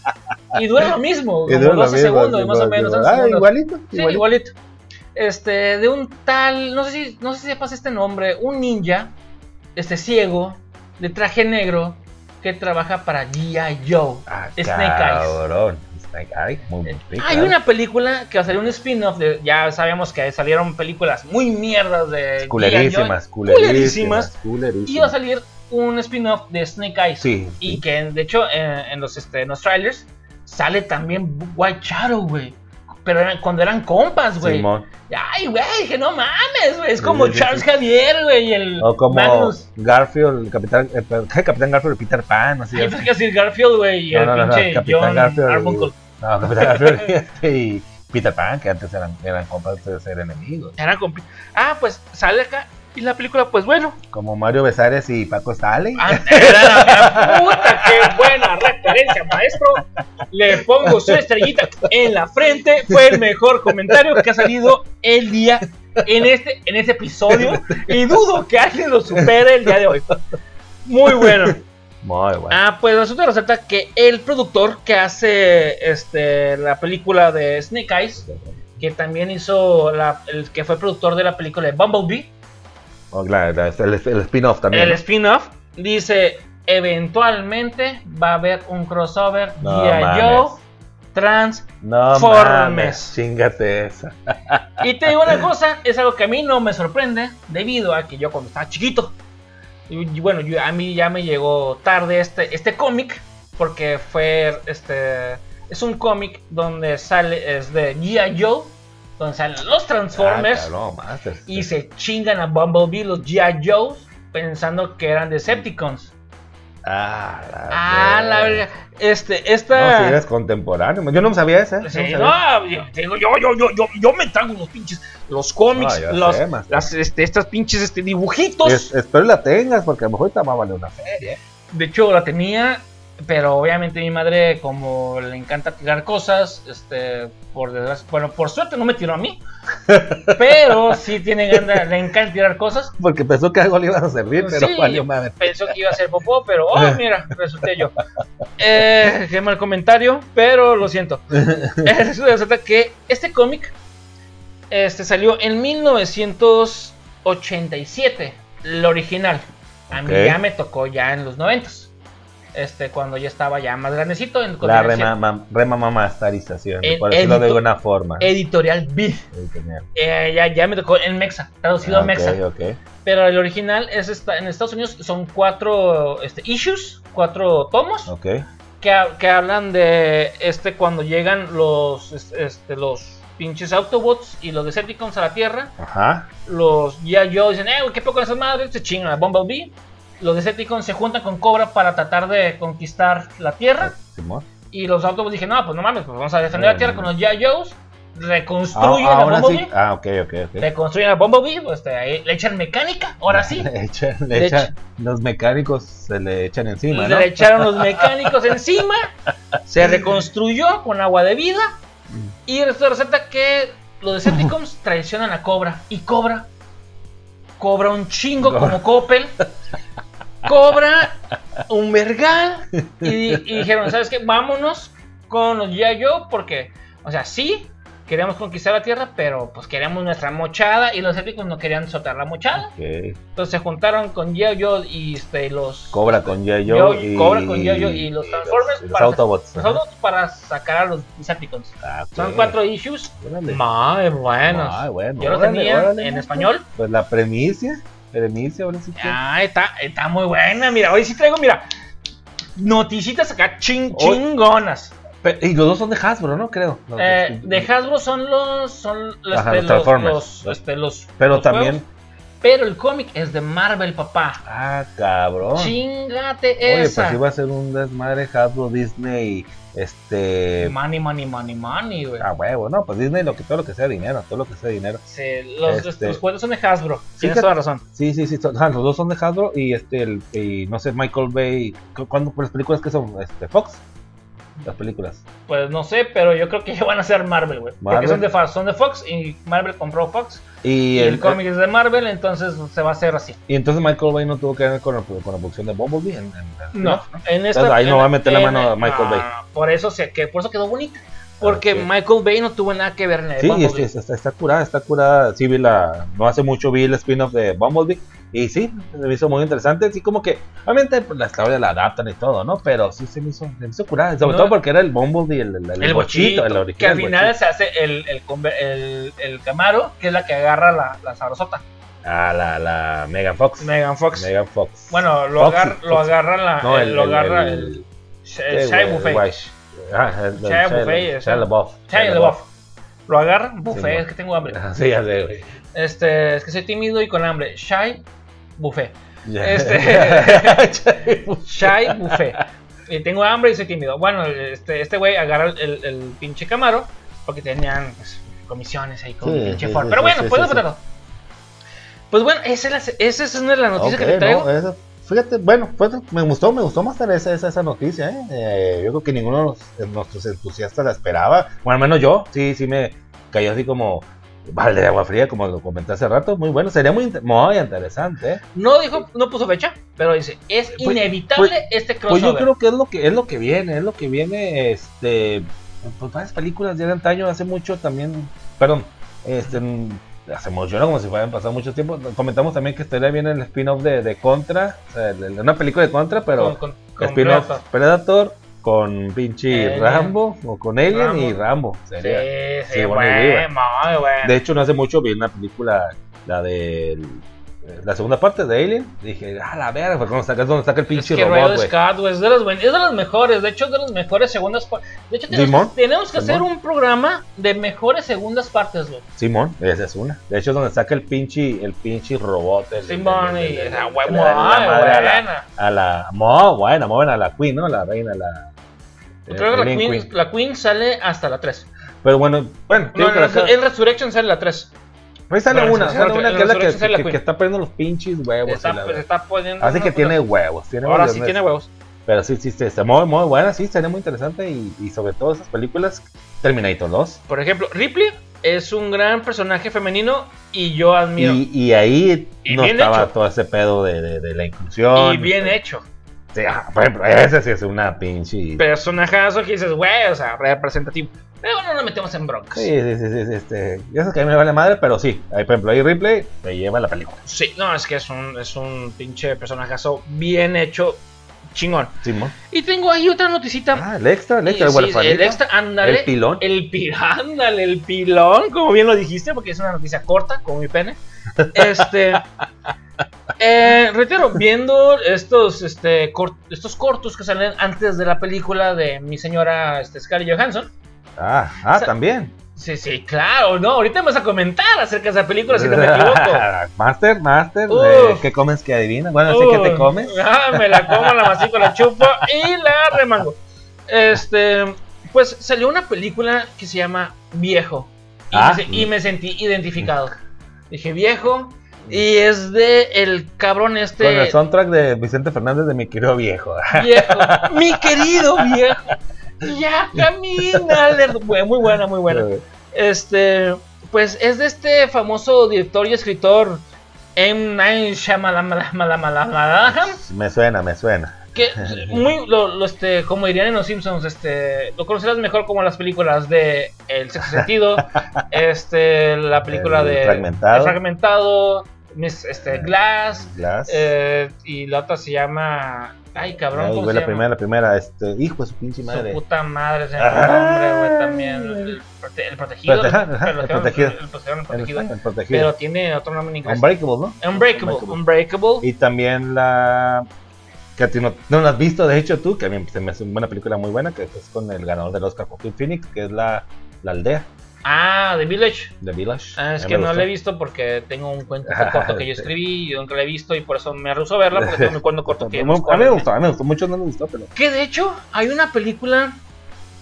Speaker 1: Y dura lo mismo,
Speaker 2: Y
Speaker 1: como
Speaker 2: dura lo
Speaker 1: 12
Speaker 2: mismo,
Speaker 1: segundos, más o menos.
Speaker 2: sí.
Speaker 1: 12
Speaker 2: Ah,
Speaker 1: segundos.
Speaker 2: igualito,
Speaker 1: Sí,
Speaker 2: igualito.
Speaker 1: igualito. Este, de un tal, no sé si, no sé si sepas este nombre, un ninja, este ciego, de traje negro, que trabaja para G.I. Joe.
Speaker 2: Ah,
Speaker 1: Snake Eyes.
Speaker 2: cabrón. Muy bien.
Speaker 1: Hay una película que va a salir un spin-off de, ya sabíamos que salieron películas muy mierdas de.
Speaker 2: Culerísimas, culerísimas,
Speaker 1: Y va a salir un spin-off de Snake Eyes.
Speaker 2: Sí.
Speaker 1: Y
Speaker 2: sí.
Speaker 1: que de hecho en, en los, este, en los trailers sale también White Shadow, güey. Pero eran- cuando eran compas, güey.
Speaker 2: Simón.
Speaker 1: Ay, güey, dije, no mames, güey. Es como
Speaker 2: Sí,
Speaker 1: Charles. Javier, güey, y el
Speaker 2: O como
Speaker 1: Magnus.
Speaker 2: Garfield, el capitán, eh, pero- ¿qué? Capitán Garfield, Peter Pan, así.
Speaker 1: Ay, que decir Garfield, güey, y
Speaker 2: No,
Speaker 1: el
Speaker 2: no, no, no,
Speaker 1: pinche
Speaker 2: Capitán
Speaker 1: John
Speaker 2: Garfield.
Speaker 1: Arbuckle.
Speaker 2: No, Capitán Garfield este, y Peter Pan, que antes eran, eran compas de ser enemigos.
Speaker 1: Eran Ah, pues sale acá. Y la película, pues bueno.
Speaker 2: Como Mario Besares y Paco Stanley.
Speaker 1: Ah, era la- puta, qué buena referencia, maestro. Le pongo su estrellita en la frente. Fue el mejor comentario que ha salido el día en este, en este episodio. Y dudo que alguien lo supere el día de hoy. Muy bueno.
Speaker 2: Muy bueno.
Speaker 1: Ah, pues resulta resulta que el productor que hace este, la película de Snake Eyes, que también hizo la, el que fue productor de la película de Bumblebee,
Speaker 2: Oh, claro, el, spin-off también.
Speaker 1: el
Speaker 2: ¿no?
Speaker 1: spin-off, dice eventualmente va a haber un crossover
Speaker 2: No
Speaker 1: G.I. Joe Trans.
Speaker 2: No chingate esa.
Speaker 1: Y te digo una <laughs> cosa, es algo que a mí no me sorprende, debido a que yo cuando estaba chiquito, y y bueno, yo- a mí ya me llegó tarde este, este cómic, porque fue este. Es un cómic donde sale, es de G.I. Joe, donde salen los Transformers.
Speaker 2: Ah,
Speaker 1: y se chingan a Bumblebee, los G.I. Joes, pensando que eran Decepticons.
Speaker 2: Ah, la,
Speaker 1: Ah, la
Speaker 2: verga.
Speaker 1: verga. Este,
Speaker 2: No,
Speaker 1: esta.
Speaker 2: si eres contemporáneo. Yo no sabía ese.
Speaker 1: Sí,
Speaker 2: no
Speaker 1: no,
Speaker 2: sabía.
Speaker 1: te digo, yo, yo, yo, yo, yo me trago los pinches, los cómics,
Speaker 2: No,
Speaker 1: los,
Speaker 2: sé,
Speaker 1: las, este, estas pinches este, dibujitos.
Speaker 2: Es- espero la tengas, porque a lo mejor ahorita va a valer una feria.
Speaker 1: De hecho, la tenía, pero obviamente mi madre, como le encanta tirar cosas, este, por desgracia, bueno, por suerte no me tiró a mí, <laughs> pero sí tiene ganas, le encanta tirar cosas.
Speaker 2: Porque pensó que algo le iba a servir, pero
Speaker 1: Sí,
Speaker 2: valió madre.
Speaker 1: Pensó que iba a ser popó, pero oh, <laughs> mira, resulté yo. Eh, qué mal comentario, pero lo siento. <laughs> Resulta que este cómic este, salió en 1987, el original. A mí ya me tocó ya en los 90 este, cuando ya estaba ya más grandecito. En,
Speaker 2: La
Speaker 1: en-
Speaker 2: remama- remamamastarización,
Speaker 1: En
Speaker 2: por decirlo de alguna forma.
Speaker 1: Editorial Beat. Eh, ya, ya me tocó en Mexa, traducido a Mexa.
Speaker 2: ok, ok.
Speaker 1: Pero el original es esta, en Estados Unidos son cuatro este, issues, cuatro tomos. Que, que hablan de este cuando llegan los es- este, los pinches Autobots y los Decepticons a la Tierra.
Speaker 2: Ajá.
Speaker 1: Los ya yo dicen, eh, ¿qué poco esas madres? Se chingan a Bumblebee. Los Decepticons se juntan con Cobra para tratar de conquistar la Tierra.
Speaker 2: Simón.
Speaker 1: Y los Autobots dije, no, pues no mames, pues vamos a defender la
Speaker 2: Mm.
Speaker 1: Tierra con los G.I. Joes. Reconstruyen
Speaker 2: Ah,
Speaker 1: a
Speaker 2: ahora sí.
Speaker 1: Bumblebee.
Speaker 2: Ah, ok, ok, ok.
Speaker 1: Reconstruyen a Bumblebee, pues, este, le echan mecánica, ahora sí. <laughs>
Speaker 2: Le echan, le
Speaker 1: Le
Speaker 2: echan- los mecánicos se le echan encima, ¿no?
Speaker 1: Le echaron los mecánicos <laughs> encima, se reconstruyó con agua de vida y resulta que los Decepticons <laughs> traicionan a Cobra y Cobra cobra un chingo como Coppel, cobra un vergal y, y dijeron, ¿sabes qué? Vámonos con los. Joe porque, o sea, sí, queríamos conquistar la Tierra, pero pues queríamos nuestra mochada y los Decepticons no querían soltar la mochada. Entonces se juntaron con. Joe y este, los...
Speaker 2: Cobra con G.I.
Speaker 1: Yo-
Speaker 2: Joe y...
Speaker 1: Cobra con. Joe y los Transformers
Speaker 2: y los
Speaker 1: para-
Speaker 2: Autobots.
Speaker 1: Los Autobots para sacar a los Decepticons.
Speaker 2: Ah.
Speaker 1: Son cuatro issues muy buenos.
Speaker 2: Bueno,
Speaker 1: Yo los tenía
Speaker 2: órale,
Speaker 1: en español.
Speaker 2: Pues la premicia, premicia, ahora sí que...
Speaker 1: Ah, está, está muy buena. Mira, hoy sí traigo, mira, noticitas acá ching, chingonas.
Speaker 2: Y los dos son de Hasbro, ¿no? Creo. Los-
Speaker 1: Eh, de Hasbro son los, son los,
Speaker 2: Ajá,
Speaker 1: este,
Speaker 2: los Transformers.
Speaker 1: los- este,
Speaker 2: Pero también...
Speaker 1: juegos. Pero el cómic es de Marvel, papá.
Speaker 2: Ah, cabrón.
Speaker 1: Chingate
Speaker 2: Oye,
Speaker 1: esa.
Speaker 2: pues iba a ser un desmadre Hasbro, Disney, este...
Speaker 1: Money, money, money, money, güey.
Speaker 2: Ah, huevo, no, pues Disney, lo que, todo lo que sea dinero, todo lo que sea dinero.
Speaker 1: Sí, los,
Speaker 2: Este-
Speaker 1: los juegos son de Hasbro. Tienes toda la razón.
Speaker 2: Sí, sí, sí, son- ah, <laughs> los dos son de Hasbro y este, el, y no sé, Michael Bay, ¿cu- ¿cuándo, las películas que son? Este, Fox, las películas.
Speaker 1: Pues no sé, pero yo creo que ya van a ser Marvel, güey. Porque son de, Fox, son de Fox y Marvel compró Fox.
Speaker 2: Y,
Speaker 1: Y, el,
Speaker 2: el,
Speaker 1: cómic es de Marvel, entonces se va a hacer así.
Speaker 2: y entonces Michael Bay no tuvo que ver con, la- con la producción de Bumblebee. En, en-
Speaker 1: No, en esta.
Speaker 2: Entonces, ahí no
Speaker 1: en-
Speaker 2: va a meter la
Speaker 1: en-
Speaker 2: mano a Michael Bay.
Speaker 1: ah, Por eso, se, que, por eso quedó bonita. Porque
Speaker 2: Ok.
Speaker 1: Michael Bay no tuvo nada que ver en el
Speaker 2: Sí,
Speaker 1: Bumblebee.
Speaker 2: es que está- está curada, está curada. Sí, vi la. No hace mucho vi el spin-off de Bumblebee. Y sí, se me hizo muy interesante. Sí, como que. Obviamente pues, la historia la adaptan y todo, ¿no? Pero sí se me hizo, se me hizo curada. Sobre
Speaker 1: No.
Speaker 2: todo porque era el Bumblebee, el, el,
Speaker 1: el bochito,
Speaker 2: el
Speaker 1: que
Speaker 2: original.
Speaker 1: al final se hace el, el, el, el Camaro, que es la que agarra la, la sabrosota.
Speaker 2: Ah, la, la Megan Fox.
Speaker 1: Megan Fox.
Speaker 2: Megan Fox.
Speaker 1: Bueno, lo,
Speaker 2: Fox,
Speaker 1: agarra, lo
Speaker 2: Fox.
Speaker 1: agarra la,
Speaker 2: No,
Speaker 1: el-
Speaker 2: el-
Speaker 1: lo
Speaker 2: el-
Speaker 1: agarra
Speaker 2: el-
Speaker 1: el, el Shia Buffet.
Speaker 2: el- el
Speaker 1: Shia
Speaker 2: Shia-
Speaker 1: Buffet,
Speaker 2: Shia. LaBeouf.
Speaker 1: Shia LaBeouf. Lo agarra, buffet,
Speaker 2: Sí,
Speaker 1: es que tengo hambre. <laughs>
Speaker 2: Sí, ya sé, güey.
Speaker 1: Este, es que soy tímido y con hambre. Shy buffet.
Speaker 2: Ya.
Speaker 1: Este- <laughs> Shy buffet. Y tengo hambre y soy tímido. Bueno, este este güey agarra el, pinche Camaro porque tenían pues, comisiones ahí con
Speaker 2: Sí,
Speaker 1: el pinche
Speaker 2: sí,
Speaker 1: Ford.
Speaker 2: sí,
Speaker 1: Pero bueno, pues de potato. Pues bueno, esa es, esa es una de las noticias que te traigo.
Speaker 2: no, fíjate, bueno, fue- me gustó, me gustó más esa, esa, esa noticia, ¿eh? Eh, Yo creo que ninguno de, los- de nuestros entusiastas la esperaba. Bueno, al menos yo, sí, sí me cayó así como balde de agua fría, como lo comenté hace rato. Muy bueno, sería muy, muy interesante, ¿eh?
Speaker 1: No dijo, no puso fecha, pero dice, es
Speaker 2: Pues-
Speaker 1: inevitable este
Speaker 2: Pues
Speaker 1: crossover.
Speaker 2: yo creo que es lo que es lo que viene, es lo que viene, este, pues varias películas ya de antaño, hace mucho también, perdón, este, hace mucho, ¿no? Como si fueran pasado mucho tiempo. Comentamos también que estaría bien el spin-off de, de Contra, o sea, de- de una película de Contra, pero
Speaker 1: con, con, con
Speaker 2: spin-off
Speaker 1: Predator.
Speaker 2: Predator con pinche. Rambo, o con Alien y
Speaker 1: Rambo.
Speaker 2: Sería.
Speaker 1: Sí, sí,
Speaker 2: Sí,
Speaker 1: bueno, muy bueno.
Speaker 2: De hecho, no hace mucho vi una película, la de la segunda parte de Alien. Dije, ah, la verga, fue cuando saca, es donde saca el
Speaker 1: Es
Speaker 2: pinche
Speaker 1: que
Speaker 2: robot, güey.
Speaker 1: Es de los buen- es de los mejores, de hecho es de las mejores segundas partes. De hecho tenemos,
Speaker 2: Simón.
Speaker 1: tenemos que hacer un programa de mejores segundas partes, güey.
Speaker 2: Simón, esa es una. De hecho, es donde saca el pinche, el pinche robot. El,
Speaker 1: Simón y
Speaker 2: la- madre a la-. A la, muy buena, muy buena, la Queen, ¿no? La reina, la.
Speaker 1: Creo que la Queen, la Queen sale hasta la 3.
Speaker 2: Pero bueno, bueno,
Speaker 1: No, no,
Speaker 2: acá-
Speaker 1: en Resurrection sale la 3.
Speaker 2: ahí sale una, sale una que es la que,
Speaker 1: la
Speaker 2: está poniendo los pinches huevos.
Speaker 1: Está, pues, poniendo.
Speaker 2: Así que tiene huevos. Tiene
Speaker 1: Ahora sí tiene huevos.
Speaker 2: Pero sí, sí, sí, está muy, muy buena, sí, estaría muy interesante. Y, y sobre todo esas películas, Terminator 2.
Speaker 1: Por ejemplo, Ripley es un gran personaje femenino y yo admiro.
Speaker 2: Y, y ahí
Speaker 1: Y
Speaker 2: no estaba
Speaker 1: hecho.
Speaker 2: todo ese pedo de, de, de la inclusión.
Speaker 1: Y bien hecho.
Speaker 2: Sí, por ejemplo, ese sí es una pinche.
Speaker 1: Personajazo que dices, güey, o sea, representativo. Pero no nos metemos en broncas.
Speaker 2: Sí, sí, sí, sí, sí, este. Ya sé que a mí me vale madre, pero sí. Ahí, por ejemplo, ahí Ripley se lleva la película.
Speaker 1: Sí, no, es que es un, es un pinche personajazo bien hecho, chingón.
Speaker 2: Simón.
Speaker 1: Y tengo ahí otra noticita.
Speaker 2: Ah, el extra, el extra, el
Speaker 1: sí, el extra, ándale.
Speaker 2: El pilón.
Speaker 1: El pi- ándale, el pilón, como bien lo dijiste, porque es una noticia corta, como mi pene. <laughs> Este. Eh, reitero, viendo estos, este, cort- estos cortos que salen antes de la película de mi señora este, Scarlett Johansson.
Speaker 2: Ah, ah,
Speaker 1: O sea,
Speaker 2: también.
Speaker 1: Sí, sí, claro, no, ahorita me vas a comentar acerca de esa película si no me equivoco. <laughs>
Speaker 2: master, Master, ¿qué comes que adivina? Bueno, sí que te comes. <laughs>
Speaker 1: Ah, me la como, la mastico, la chupo y la remango. Este, pues salió una película que se llama Viejo. Y,
Speaker 2: Ah.
Speaker 1: me, se- y me sentí identificado. Dije Viejo. Y es de el cabrón este.
Speaker 2: Con el soundtrack de Vicente Fernández de mi querido viejo. <laughs>
Speaker 1: Viejo. Mi querido viejo. Ya camina. Muy buena, muy buena. Este, pues es de este famoso director y escritor M. Night Shyamalan,
Speaker 2: Me suena, me suena.
Speaker 1: que <laughs> muy, lo, lo, este, como dirían en los Simpsons, este, lo conocerás mejor como las películas de El Sexto Sentido, <laughs> este, la película
Speaker 2: El
Speaker 1: de
Speaker 2: Fragmentado.
Speaker 1: El Fragmentado, Miss, este, Glass,
Speaker 2: Glass.
Speaker 1: eh, y la otra se llama, ay cabrón,
Speaker 2: Ay,
Speaker 1: ¿cómo
Speaker 2: güey,
Speaker 1: se
Speaker 2: la
Speaker 1: llama?
Speaker 2: primera, la primera, este, hijo de su pinche
Speaker 1: Su
Speaker 2: madre.
Speaker 1: puta madre, se
Speaker 2: Ah.
Speaker 1: nombre, güey, también. El, prote- el protegido. El-
Speaker 2: protegido.
Speaker 1: El. Pero tiene otro nombre en inglés.
Speaker 2: Unbreakable, ¿no?
Speaker 1: Unbreakable.
Speaker 2: Unbreakable. Y también la. Que a ti no, no la has visto, de hecho, tú, que a mí se me hace una película muy buena, que es con el ganador del Oscar, Joaquin Phoenix, que es la, la aldea,
Speaker 1: Ah, The Village.
Speaker 2: The Village.
Speaker 1: Ah, es que no la he visto porque tengo un cuento <laughs> corto que yo escribí y nunca la he visto y por eso me rehuso a verla porque tengo mi cuento <laughs> corto que
Speaker 2: A mí me gustó, a mí me gustó, mucho no me gustó, pero.
Speaker 1: Que de hecho hay una película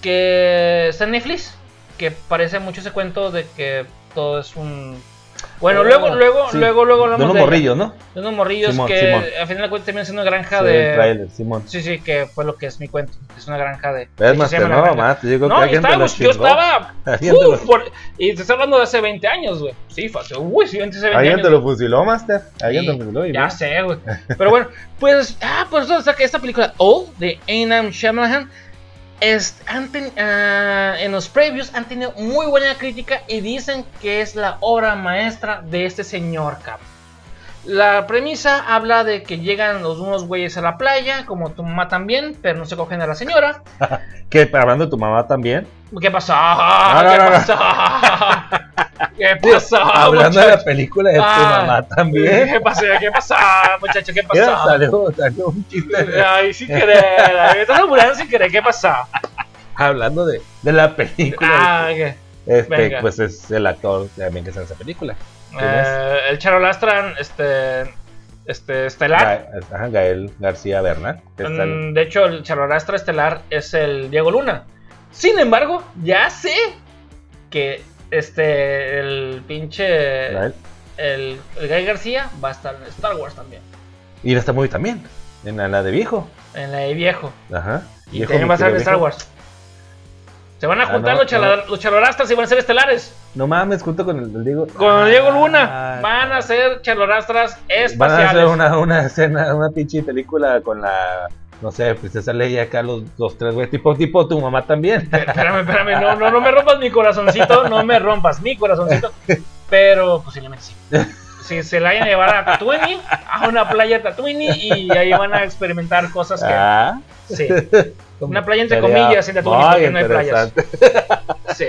Speaker 1: que está en Netflix que parece mucho ese cuento de que todo es un... Bueno,
Speaker 2: Oh,
Speaker 1: luego, luego,
Speaker 2: sí.
Speaker 1: luego, luego
Speaker 2: De
Speaker 1: hablamos
Speaker 2: unos
Speaker 1: de ella.
Speaker 2: morrillos, ¿no?
Speaker 1: De unos morrillos
Speaker 2: Simón,
Speaker 1: que
Speaker 2: Simón.
Speaker 1: al final de cuentas terminan siendo una granja
Speaker 2: Sí,
Speaker 1: de...
Speaker 2: trailer, Simón.
Speaker 1: Sí, sí, que fue lo que es mi cuento. Es una granja de...
Speaker 2: Es
Speaker 1: de
Speaker 2: más, no,
Speaker 1: Granja.
Speaker 2: más, yo creo que
Speaker 1: No,
Speaker 2: alguien te lo
Speaker 1: yo estaba... <laughs>
Speaker 2: Alguien lo-
Speaker 1: por- y te estoy hablando de hace 20 años, güey. Sí, fue hace... Uy, sí, hace 20
Speaker 2: Alguien
Speaker 1: años.
Speaker 2: te lo fusiló, Master. Alguien te lo fusiló. y
Speaker 1: Ya sé, güey. <laughs> Pero bueno, pues, ah, pues resulta que esta película Old de Ainam Shyamalan ah, en los previews han tenido muy buena crítica y dicen que es la obra maestra de este señor, cabrón. La premisa habla de que llegan los unos güeyes a la playa, como tu mamá también, pero no se cogen a la señora. <laughs>
Speaker 2: Que hablando de tu mamá también.
Speaker 1: ¿Qué pasó?
Speaker 2: no,
Speaker 1: ¿Qué
Speaker 2: no,
Speaker 1: pasó? <laughs> ¿Qué pasó?
Speaker 2: hablando de la película de tu
Speaker 1: Ah,
Speaker 2: mamá también.
Speaker 1: ¿Qué pasó? ¿Qué pasó, muchacho? ¿Qué pasó?
Speaker 2: salió, salió un chiste.
Speaker 1: Ay, sin querer. Ay, Me estás apurando sin querer. ¿Qué pasó?
Speaker 2: Hablando de, de la película.
Speaker 1: Ah, ¿qué?
Speaker 2: este,
Speaker 1: venga.
Speaker 2: pues es el actor también que está en esa película. ¿Quién
Speaker 1: Eh, el Charolastran, este. Este, estelar.
Speaker 2: Ga- ajá, Gael García Bernal.
Speaker 1: Mm, de hecho, el Charolastra estelar es el Diego Luna. Sin embargo, ya sé que este. El pinche.
Speaker 2: Gael.
Speaker 1: El, el Guy García va a estar en Star Wars también.
Speaker 2: Y en esta movie también. En la, la de viejo.
Speaker 1: En la de viejo.
Speaker 2: Ajá.
Speaker 1: Y
Speaker 2: Viejo,
Speaker 1: también va a estar en Star. Wars. Se van a
Speaker 2: Ah,
Speaker 1: juntar
Speaker 2: no,
Speaker 1: los, chala- los y van a ser estelares.
Speaker 2: No mames, junto con el, el Diego.
Speaker 1: Con Diego Luna
Speaker 2: Ah,
Speaker 1: van a ser charolastras
Speaker 2: Van a
Speaker 1: espaciales.
Speaker 2: hacer una, una escena, una pinche película con la. No sé, Princesa Leia acá, los, los tres, güey. Tipo, tipo tu mamá también. <laughs>
Speaker 1: Espérame, espérame, no, no, no me rompas mi corazoncito, no me rompas mi corazoncito. Pero posiblemente sí. Si se la hayan llevado a Tatooine, a una playa Tatooine, y ahí van a experimentar cosas que.
Speaker 2: Ah.
Speaker 1: Sí. <laughs> Una playa entre comillas en Tatooine,
Speaker 2: muy
Speaker 1: porque no hay playas. Sí.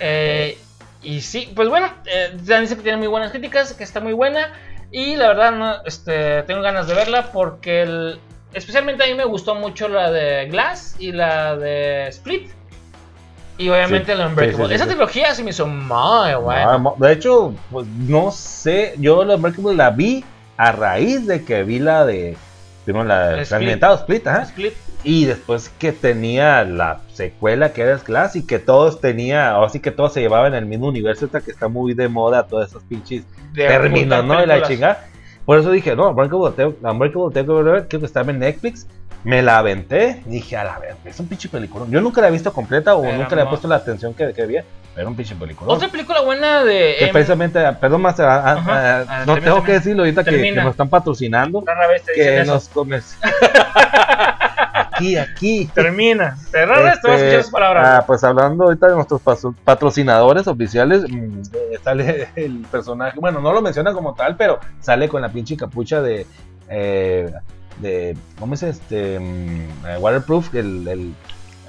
Speaker 1: Eh, y sí, pues bueno, eh, ya dice que tiene muy buenas críticas, que está muy buena. Y la verdad, no, este, tengo ganas de verla porque el- especialmente a mí me gustó mucho la de Glass y la de Split. Y obviamente
Speaker 2: Sí,
Speaker 1: la Unbreakable.
Speaker 2: sí, sí, sí,
Speaker 1: Esa trilogía se me hizo muy buena.
Speaker 2: No, mo- de hecho, pues no sé. Yo la Unbreakable la vi a raíz de que vi la de. Primero la. Fragmentado Split, ajá.
Speaker 1: Split.
Speaker 2: Y después que tenía la secuela que era Glass y que todos tenía, o así que todos se llevaban en el mismo universo, hasta que está muy de moda todos esos pinches términos, ¿no? Y la chingada. Por eso dije, no, Unbreakable, Unbreakable ver, creo que estaba en Netflix. Me la aventé, dije, a la vez, es un pinche película. Yo nunca la he visto completa o
Speaker 1: Pero
Speaker 2: nunca le he puesto la atención que, que había, era un pinche película.
Speaker 1: Otra película buena de.
Speaker 2: que precisamente, perdón más, ah, ah, ah,
Speaker 1: Ah,
Speaker 2: no tengo que decirlo ahorita que, nos están patrocinando,
Speaker 1: rara vez te dicen
Speaker 2: que
Speaker 1: eso.
Speaker 2: nos comes. <laughs> aquí, aquí.
Speaker 1: Termina. Te rara vez te vas a escuchar
Speaker 2: Este,
Speaker 1: esas palabras.
Speaker 2: ah, pues hablando ahorita de nuestros patrocinadores oficiales, mm, sale <laughs> el personaje, bueno, no lo menciona como tal, pero sale con la pinche capucha de, eh, de ¿cómo es este? Mm, eh, waterproof, el, el,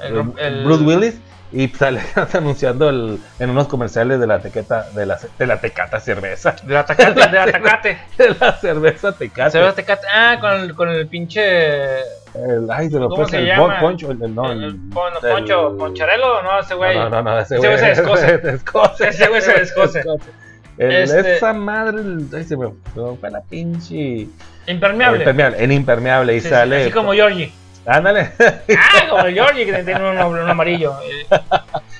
Speaker 1: El- el-
Speaker 2: Bruce Willis. Y sale <laughs> anunciando el- en unos comerciales de la tequeta, de la, de la tecata cerveza.
Speaker 1: Del atacate, del atacate. <laughs>
Speaker 2: De la cerveza tecate.
Speaker 1: Ve Tecate. Ah, con el, con el pinche.
Speaker 2: El, ay, se lo
Speaker 1: ¿Cómo se
Speaker 2: el
Speaker 1: llama?
Speaker 2: pon- poncho, el, no,
Speaker 1: el,
Speaker 2: el- el-
Speaker 1: Poncho, Poncharelo, no, ese güey.
Speaker 2: No, no, no, ese
Speaker 1: Ese
Speaker 2: güey
Speaker 1: güey se <laughs> descoce.
Speaker 2: se descoce.
Speaker 1: Ese güey se descoce. Este-
Speaker 2: Esa madre, ay, se me fue la pinche.
Speaker 1: Impermeable.
Speaker 2: Impermeable, en impermeable y
Speaker 1: sí,
Speaker 2: sale.
Speaker 1: así como Georgie.
Speaker 2: Ándale.
Speaker 1: Ah, como el Georgie, que tiene un, un amarillo.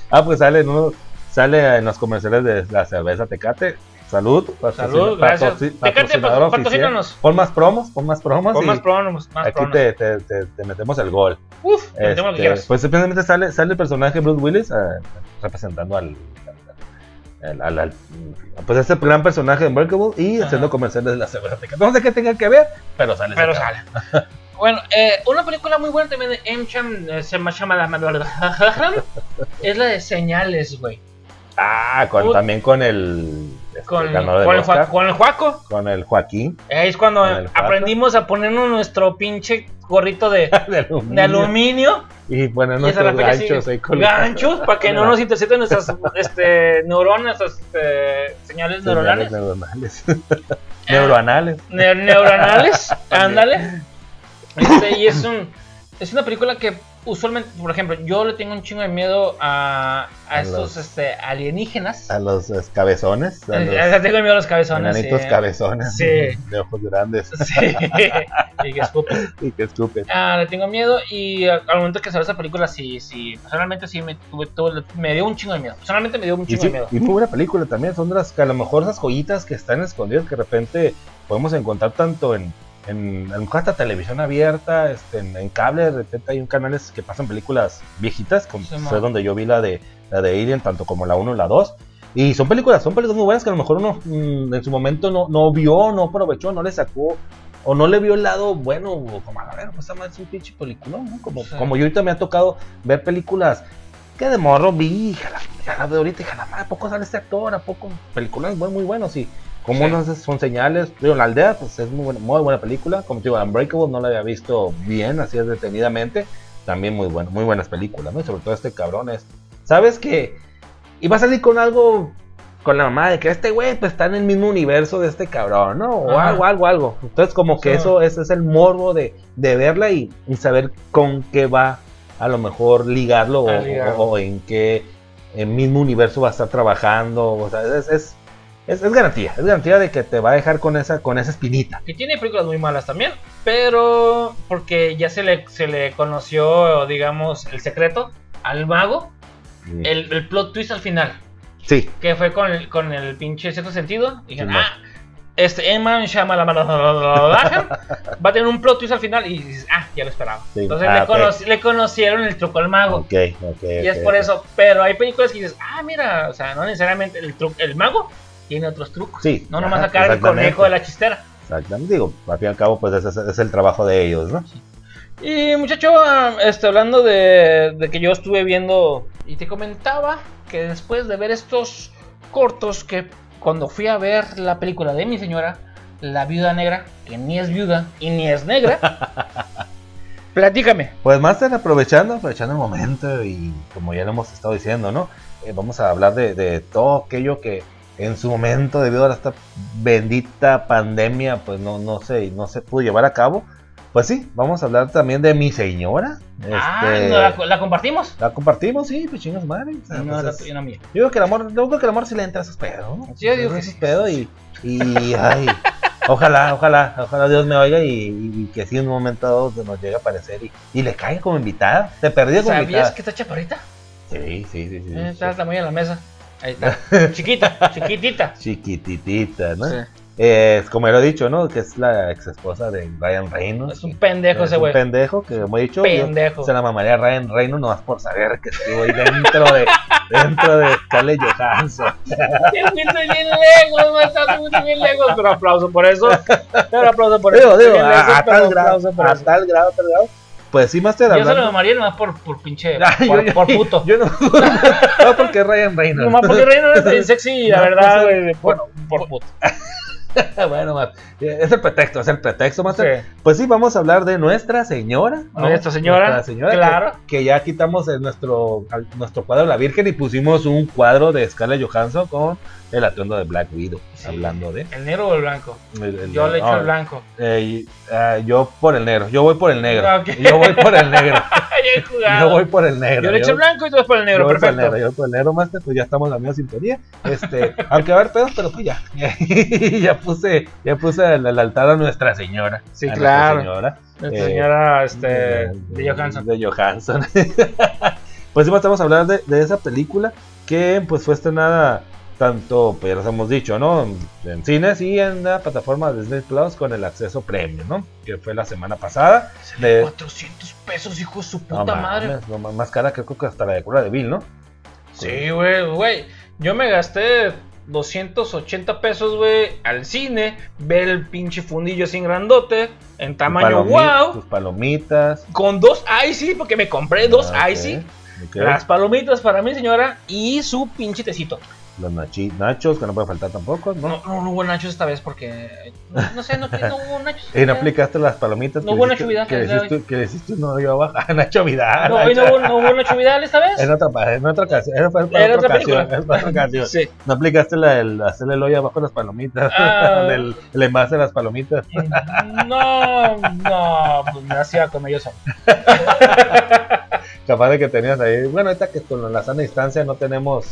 Speaker 2: Ah, pues sale en, uno- sale en los comerciales de la cerveza Tecate. Salud.
Speaker 1: Salud, gracias. Tecate,
Speaker 2: oficial.
Speaker 1: patrocínanos.
Speaker 2: Pon más promos, pon más promos.
Speaker 1: Pon más promos, más
Speaker 2: aquí
Speaker 1: promos.
Speaker 2: te, te, te- te metemos el gol.
Speaker 1: Uf, metemos lo que
Speaker 2: Este,
Speaker 1: quieras.
Speaker 2: pues simplemente sale, sale el personaje Bruce Willis eh, representando al, al- al- al- pues este gran personaje de Unbreakable y haciendo comerciales de la cerveza Tecate. No sé qué tenga que ver, pero sale. ese
Speaker 1: Pero sale. <laughs> Bueno, eh, una película muy buena también de M. Cham, eh, se me llama la es la de Señales, güey.
Speaker 2: Ah, con- también con el este,
Speaker 1: Con,
Speaker 2: ganador
Speaker 1: con, el
Speaker 2: Oscar,
Speaker 1: con el Juaco.
Speaker 2: con el Joaquín
Speaker 1: Ahí es cuando
Speaker 2: Con
Speaker 1: aprendimos a ponernos nuestro pinche gorrito de, <laughs>
Speaker 2: de aluminio,
Speaker 1: de aluminio.
Speaker 2: y poner
Speaker 1: Y esa es la
Speaker 2: nuestros ganchos ahí colgados.
Speaker 1: ganchos para que no nos intercepten nuestras <laughs> este, neuronas, este, señales neuronales.
Speaker 2: Neuronales. Neuroanales.
Speaker 1: Ne- neuronales, <laughs> ándale. Este, y es un es una película que usualmente, por ejemplo, yo le tengo un chingo de miedo a, a
Speaker 2: A
Speaker 1: estos
Speaker 2: los-
Speaker 1: este, alienígenas.
Speaker 2: A los eh, cabezones. A
Speaker 1: Eh,
Speaker 2: los
Speaker 1: tengo miedo a los cabezones.
Speaker 2: enanitos
Speaker 1: sí.
Speaker 2: cabezones.
Speaker 1: Sí. <laughs>
Speaker 2: De ojos grandes.
Speaker 1: Sí. y que escupen. <laughs>
Speaker 2: y que escupen.
Speaker 1: Ah, le tengo miedo y al momento que salió esa película, sí, sí, personalmente sí me, tuve, tuve- me dio un chingo de miedo. Personalmente me dio un
Speaker 2: Y,
Speaker 1: chingo
Speaker 2: sí,
Speaker 1: de miedo.
Speaker 2: y muy <laughs> buena película también. Son de las que a lo mejor esas joyitas que están escondidas que de repente podemos encontrar tanto en, en a lo mejor hasta televisión abierta, este, en, en cable. De repente hay un canales que pasan películas viejitas. Como
Speaker 1: Sí,
Speaker 2: fue donde yo vi la de, la de Alien, tanto como la 1 y la 2. Y son películas, son películas muy buenas que a lo mejor uno mm, en su momento no, no vio, no aprovechó, no le sacó. O no le vio el lado bueno, o como a ver, pues madre es un pinche película, ¿no? Como,
Speaker 1: Sí.
Speaker 2: como yo ahorita me ha tocado ver películas que de morro vi, hija, la- veo ahorita, hija, la madre, ¿a poco sale este actor? ¿A poco? Películas muy, muy buenos, y como
Speaker 1: Sí.
Speaker 2: son señales. Digo, La Aldea, pues es muy buena, muy buena película. Como te digo, Unbreakable no la había visto bien, así es detenidamente. También muy bueno, muy buenas películas, ¿no? Y sobre todo este cabrón es. ¿Sabes que Iba a salir con algo con la mamá de que este güey pues está en el mismo universo de este cabrón, ¿no? O
Speaker 1: Ajá.
Speaker 2: algo, algo, algo. Entonces como que
Speaker 1: Sí.
Speaker 2: eso ese es el morbo de, de verla y, y saber con qué va a lo mejor ligarlo o, en qué eh, mismo universo va a estar trabajando. O sea, es, es, es, es garantía, es garantía de que te va a dejar con esa, con esa espinita.
Speaker 1: Que tiene películas muy malas también, pero porque ya se le, se le conoció, digamos, el secreto al mago, el, el plot twist al final,
Speaker 2: Sí,
Speaker 1: que fue con el, con el pinche sexto sentido. Dijeron,
Speaker 2: Sí, no.
Speaker 1: ah, este Emma Shyamalan <laughs> va a tener un plot twist al final y dices, ah, ya lo esperaba.
Speaker 2: Sí.
Speaker 1: Entonces
Speaker 2: Ah,
Speaker 1: le,
Speaker 2: ok.
Speaker 1: conoci- le conocieron el truco al mago.
Speaker 2: ok, ok.
Speaker 1: Y es por eso, pero hay películas que dices, ah, mira, o sea, no necesariamente el, el mago tiene otros trucos.
Speaker 2: Sí,
Speaker 1: No nomás
Speaker 2: ajá,
Speaker 1: sacar el conejo de la chistera.
Speaker 2: Exactamente, digo, al fin y al cabo, pues ese es, el trabajo de ellos, ¿no?
Speaker 1: Y muchacho, este, hablando de, de que yo estuve viendo y te comentaba que después de ver estos cortos que cuando fui a ver la película de mi señora, La Viuda Negra, que ni es viuda y ni es negra, <laughs> platícame.
Speaker 2: Pues Master, aprovechando, aprovechando el momento y como ya lo hemos estado diciendo, ¿no? Eh, vamos a hablar de, de todo aquello que en su momento, debido a esta bendita pandemia, pues no, no, se, no se pudo llevar a cabo. Pues sí, vamos a hablar también de mi señora.
Speaker 1: Ah,
Speaker 2: Este,
Speaker 1: ¿no la, la compartimos?
Speaker 2: la compartimos, sí, pues chingas madre. o sea,
Speaker 1: No,
Speaker 2: pues es-
Speaker 1: mía.
Speaker 2: Yo creo que el amor, yo creo que el amor sí le entra a esos pedos, ¿no?
Speaker 1: Sí, yo digo que
Speaker 2: esos
Speaker 1: sí.
Speaker 2: pedos y, y ay, ojalá, ojalá, ojalá Dios me oiga y, y que sí en un momento dado se nos llegue a aparecer y, y le caiga como invitada. Te perdí como
Speaker 1: ¿Sabías
Speaker 2: invitada.
Speaker 1: que está chaparrita?
Speaker 2: Sí, sí, sí, sí.
Speaker 1: Eh, está el tamaño de la mesa. Ahí está. <laughs> Chiquita, chiquitita.
Speaker 2: Chiquititita, ¿no?
Speaker 1: Sí.
Speaker 2: Eh, como ya lo he dicho, ¿no? Que es la ex esposa de Ryan Reynolds.
Speaker 1: Es un pendejo
Speaker 2: Es
Speaker 1: ese
Speaker 2: un
Speaker 1: güey.
Speaker 2: pendejo que, como he dicho,
Speaker 1: Pendejo.
Speaker 2: se la mamaría a Ryan Reynolds nomás por saber que estuvo ahí dentro de, dentro de Scarlett Johansson.
Speaker 1: Te fuiste bien lejos, bien lejos. Pero aplauso por eso. Pero aplauso por
Speaker 2: Digo,
Speaker 1: eso.
Speaker 2: digo, a, a tal grado, a tal grado, tal grado. Pues sí, Master,
Speaker 1: Yo se lo
Speaker 2: hablando...
Speaker 1: llamaría nomás por, por pinche. <laughs>
Speaker 2: Ah,
Speaker 1: Por,
Speaker 2: yo-
Speaker 1: por puto.
Speaker 2: Yo no, <laughs> no porque es Ryan Reynolds.
Speaker 1: Nomás porque Reino es bien sexy, la <laughs>
Speaker 2: No,
Speaker 1: verdad,
Speaker 2: pues,
Speaker 1: güey. Por, por puto.
Speaker 2: bueno, es el pretexto, es el pretexto, Master.
Speaker 1: Sí.
Speaker 2: Pues sí, vamos a hablar de Nuestra Señora. ¿no?
Speaker 1: Nuestra Señora,
Speaker 2: Nuestra Señora,
Speaker 1: claro.
Speaker 2: Que, que ya quitamos en nuestro, nuestro cuadro de la Virgen y pusimos un cuadro de Scarlett Johansson con el atuendo de Black Widow.
Speaker 1: Sí.
Speaker 2: Hablando de.
Speaker 1: ¿El negro o el blanco?
Speaker 2: el- el-
Speaker 1: Yo le echo el blanco.
Speaker 2: eh, ah, yo por el negro. Yo voy por el negro.
Speaker 1: Ah.
Speaker 2: Yo voy por el negro. <laughs> Yo voy por el negro.
Speaker 1: Yo le echo el blanco y tú vas por el negro,
Speaker 2: yo voy por el
Speaker 1: perfecto.
Speaker 2: negro, yo por el negro, Master, pues ya estamos en la misma sintonía. Este, <laughs> aunque va a haber pedos, pero pues ya. <laughs> ya puse, ya puse el, el altar a Nuestra Señora.
Speaker 1: Sí,
Speaker 2: a Nuestra
Speaker 1: claro.
Speaker 2: Señora.
Speaker 1: Nuestra
Speaker 2: Eh,
Speaker 1: señora este, de Johansson.
Speaker 2: De Johansson. pues sí, vamos a hablar de, de esa película que pues fue estrenada tanto, pues ya los hemos dicho, ¿no? En, en cines y en la plataforma de Disney Plus con el acceso premium, ¿no? Que fue la semana pasada. De,
Speaker 1: 400 pesos, hijo de su
Speaker 2: no
Speaker 1: puta madre.
Speaker 2: mames, no, más cara que creo que hasta la de Cura de Bill, ¿no?
Speaker 1: Sí, güey, güey. Yo me gasté 280 pesos, güey, al cine, ver el pinche fundillo sin grandote, en tamaño wow,
Speaker 2: Tus palomitas.
Speaker 1: con dos icy, porque me compré dos
Speaker 2: Ah, ok,
Speaker 1: icy, las palomitas para mi señora y su pinche tecito.
Speaker 2: Los nachi- nachos, que no puede faltar tampoco, ¿no?
Speaker 1: No, no, no hubo nachos esta vez porque, no, no sé, no, no hubo nachos. <laughs>
Speaker 2: Y no aplicaste las palomitas
Speaker 1: No hubo Nacho Vidal,
Speaker 2: que le hiciste, que le hiciste un novio abajo. <laughs> Ah, Nacho Vidal.
Speaker 1: No, hoy no hubo, no hubo Nacho Vidal esta vez.
Speaker 2: En otra, pa- en otra ocasión. Era para, para
Speaker 1: Era
Speaker 2: otra ocasión.
Speaker 1: película.
Speaker 2: era para otra ocasión. <laughs>
Speaker 1: Sí.
Speaker 2: No aplicaste la del hacerle el hoyo abajo de las palomitas.
Speaker 1: Ah.
Speaker 2: del, el envase de las palomitas.
Speaker 1: No, no, pues me hacía con ellos. solo.
Speaker 2: Capaz de que tenías ahí. Bueno, ahorita que con la sana distancia no tenemos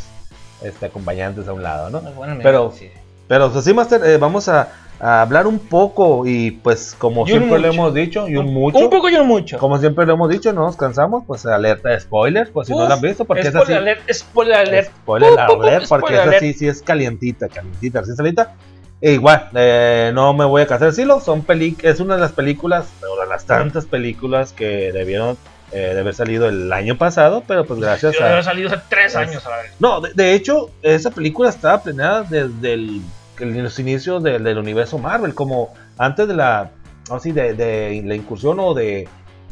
Speaker 2: este, acompañantes a un lado, ¿no?
Speaker 1: Bueno,
Speaker 2: Pero-
Speaker 1: sí.
Speaker 2: Pero pues sí, Master, eh, vamos a, a hablar un poco y pues como
Speaker 1: Y
Speaker 2: siempre lo hemos dicho, y un mucho.
Speaker 1: Un poco y un mucho.
Speaker 2: Como siempre lo hemos dicho, no nos cansamos, pues alerta de spoilers, pues si no lo han visto, porque es así.
Speaker 1: alert, spoiler alert.
Speaker 2: Spoiler alert, porque
Speaker 1: spoiler
Speaker 2: es
Speaker 1: alert.
Speaker 2: así, sí es calientita, calientita, recién salita. E igual, eh, no me voy a cansar de decirlo, son peli es una de las películas, o de las tantas películas que debieron eh, de haber salido el año pasado, pero pues gracias
Speaker 1: Yo
Speaker 2: a...
Speaker 1: salido hace tres
Speaker 2: Es-
Speaker 1: años a la vez.
Speaker 2: No, de, de hecho, esa película estaba planeada desde el, los inicios del- del universo Marvel, como antes de la, así, de, de la incursión o de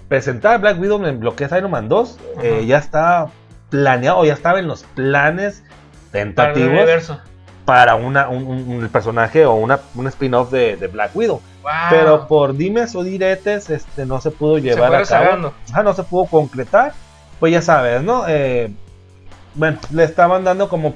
Speaker 2: presentar a Black Widow en lo que es Iron Man 2, eh, ya está planeado, ya estaba en los planes tentativos para una, un, un- un personaje o una, un spin-off de, de Black Widow.
Speaker 1: Wow.
Speaker 2: Pero por dimes o diretes este, no se pudo llevar a cabo. no se pudo concretar. Pues ya sabes, ¿no? Eh, bueno, le estaban dando como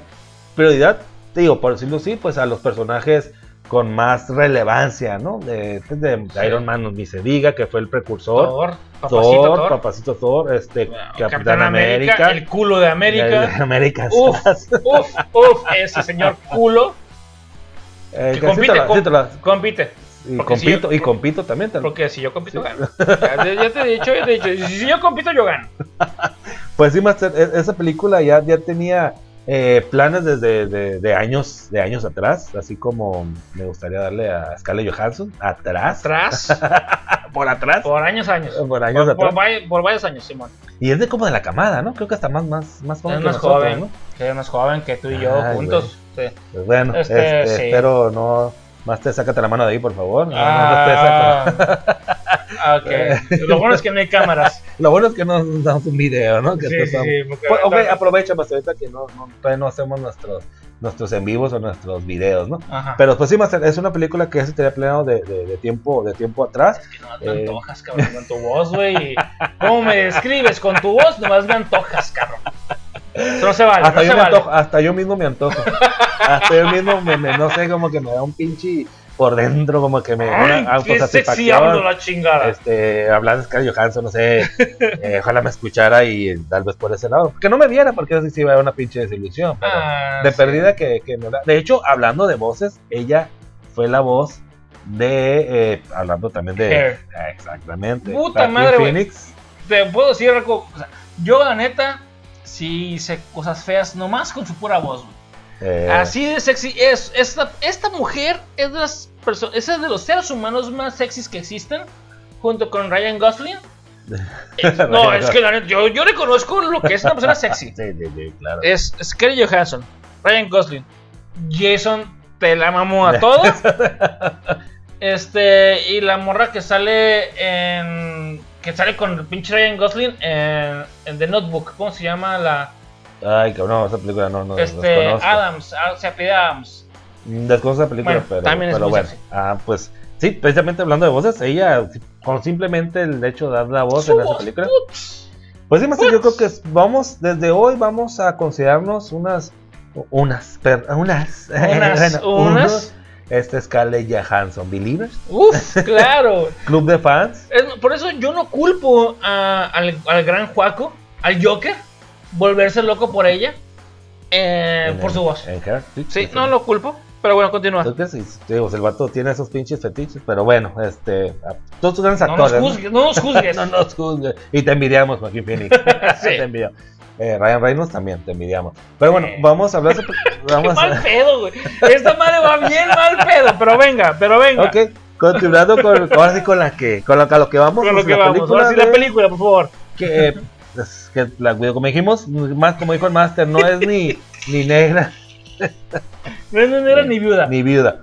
Speaker 2: prioridad, te digo, por decirlo así, pues a los personajes con más relevancia, ¿no? De, de
Speaker 1: Sí.
Speaker 2: Iron Man, ni se diga, que fue el precursor.
Speaker 1: Thor, papacito Thor.
Speaker 2: Papacito Thor, este, Capitán, América,
Speaker 1: el culo de América.
Speaker 2: América
Speaker 1: Uf, uf, uf, ese señor culo
Speaker 2: Eh,
Speaker 1: que compite,
Speaker 2: te la-
Speaker 1: com-
Speaker 2: sí te la-
Speaker 1: compite.
Speaker 2: Y
Speaker 1: porque si
Speaker 2: compito,
Speaker 1: yo-
Speaker 2: y compito también. te-
Speaker 1: Porque si yo compito, gano. Ya, te he dicho, ya te he dicho. Si yo compito, yo gano. <laughs>
Speaker 2: Pues sí, Master, e- esa película ya, ya tenía eh, planes desde de, de años de años atrás, así como me gustaría darle a Scarlett Johansson atrás,
Speaker 1: Atrás, <laughs>
Speaker 2: por atrás, por,
Speaker 1: por años, años.
Speaker 2: años
Speaker 1: Por, por,
Speaker 2: atrás.
Speaker 1: vari- por varios años, Simón.
Speaker 2: Y es de como de la camada, ¿no? Creo que hasta más más más joven
Speaker 1: Es
Speaker 2: que
Speaker 1: más
Speaker 2: nosotros,
Speaker 1: joven.
Speaker 2: ¿no?
Speaker 1: Que es más joven que tú y yo
Speaker 2: Ay,
Speaker 1: juntos. Sí.
Speaker 2: Pues bueno,
Speaker 1: Este,
Speaker 2: este,
Speaker 1: sí.
Speaker 2: espero no Master, sácate la mano de ahí, por favor. No, no te saco.
Speaker 1: Ah, <laughs> ok. Lo bueno es que no hay cámaras. <laughs>
Speaker 2: Lo bueno es que no nos damos un video, ¿no? Que
Speaker 1: Sí,
Speaker 2: esto
Speaker 1: sí,
Speaker 2: Pues, ok,
Speaker 1: ahorita-
Speaker 2: aprovecha, Master, ahorita que no, no, todavía no hacemos nuestros, nuestros en vivos o nuestros videos, ¿no?
Speaker 1: Ajá.
Speaker 2: Pero pues sí, Master, es una película que ya se tenía planeado de, de, de tiempo, de tiempo atrás.
Speaker 1: Es que nomás me
Speaker 2: Eh.
Speaker 1: antojas, cabrón, con tu voz, güey. ¿Cómo me describes con tu voz? Nomás me antojas, cabrón. Eso no se vale,
Speaker 2: hasta,
Speaker 1: no
Speaker 2: yo
Speaker 1: se
Speaker 2: me
Speaker 1: vale.
Speaker 2: antojo, hasta yo mismo me antojo. hasta yo mismo, me, me- no sé, como que me da un pinche por dentro, como que me
Speaker 1: Ay,
Speaker 2: una
Speaker 1: qué sexy hablo la chingada.
Speaker 2: Este, hablar de Scarlett Johansson, no sé, eh, ojalá me escuchara y tal vez por ese lado. Que no me viera, porque así sí iba a una pinche desilusión. Pero
Speaker 1: Ah,
Speaker 2: de
Speaker 1: sí.
Speaker 2: perdida que, que me da- De hecho, hablando de voces, ella fue la voz de. eh, hablando también de.
Speaker 1: Hair.
Speaker 2: Ah, Exactamente.
Speaker 1: Puta madre. Te puedo decir algo. o sea, yo, la neta, sí hice cosas feas nomás con su pura voz, güey.
Speaker 2: eh,
Speaker 1: Así de sexy es. Esta, esta mujer es de las perso- es de los seres humanos más sexys que existen. Junto con Ryan Gosling. <laughs> Eh, no, es que la yo, yo reconozco lo que es una persona sexy. <laughs>
Speaker 2: Sí, sí, sí, claro.
Speaker 1: Es Scarlett Johansson, Ryan Gosling, Jason, te la mamó a <laughs> todos. este, y la morra que sale en. Que sale con el pinche Ryan Gosling en, en The Notebook. ¿Cómo se llama la.?
Speaker 2: Ay, cabrón, no, esa película no, no
Speaker 1: este. Adams, ah, se apellida Adams.
Speaker 2: Desconozco esa película,
Speaker 1: Bueno,
Speaker 2: pero,
Speaker 1: también es
Speaker 2: pero bueno. Ah, pues sí, precisamente hablando de voces, ella, con simplemente el hecho de dar la voz en esa película. Pues sí, Master, yo creo que vamos, desde hoy vamos a considerarnos unas, unas, per- unas, <laughs>
Speaker 1: Unas,
Speaker 2: este Scarlett Johansson, Believers,
Speaker 1: Uf, <laughs> claro.
Speaker 2: Club de Fans,
Speaker 1: Es- por eso yo no culpo a- al, al gran Juaco, al Joker, volverse loco por ella, eh, por
Speaker 2: el-
Speaker 1: su voz.
Speaker 2: en Her,
Speaker 1: Sí, no lo culpo. Pero bueno, continúa.
Speaker 2: Entonces, sí, digo, el vato tiene esos pinches fetiches, pero bueno, este, todos tus grandes
Speaker 1: No nos
Speaker 2: actores. ¿no?
Speaker 1: juzgues, no nos juzgues. <laughs>
Speaker 2: no nos juzgues. Y te envidiamos, Joaquín Phoenix. <laughs>
Speaker 1: Sí.
Speaker 2: te envidiamos. Eh, Ryan Reynolds también, te envidiamos. Pero bueno,
Speaker 1: Sí.
Speaker 2: vamos a hablar. <laughs> Vamos
Speaker 1: mal
Speaker 2: a.
Speaker 1: pedo, güey. Esta madre va bien mal pedo, pero venga, pero venga.
Speaker 2: Ok, continuando con, ahora sí con la que, con la, a lo que vamos.
Speaker 1: Con lo
Speaker 2: pues,
Speaker 1: que
Speaker 2: la
Speaker 1: vamos.
Speaker 2: película
Speaker 1: Ahora sí, la película, por favor.
Speaker 2: Que, eh, pues, que la, como dijimos, más como dijo el Master, no es ni, ni negra
Speaker 1: No, no, no era ni viuda.
Speaker 2: ni viuda.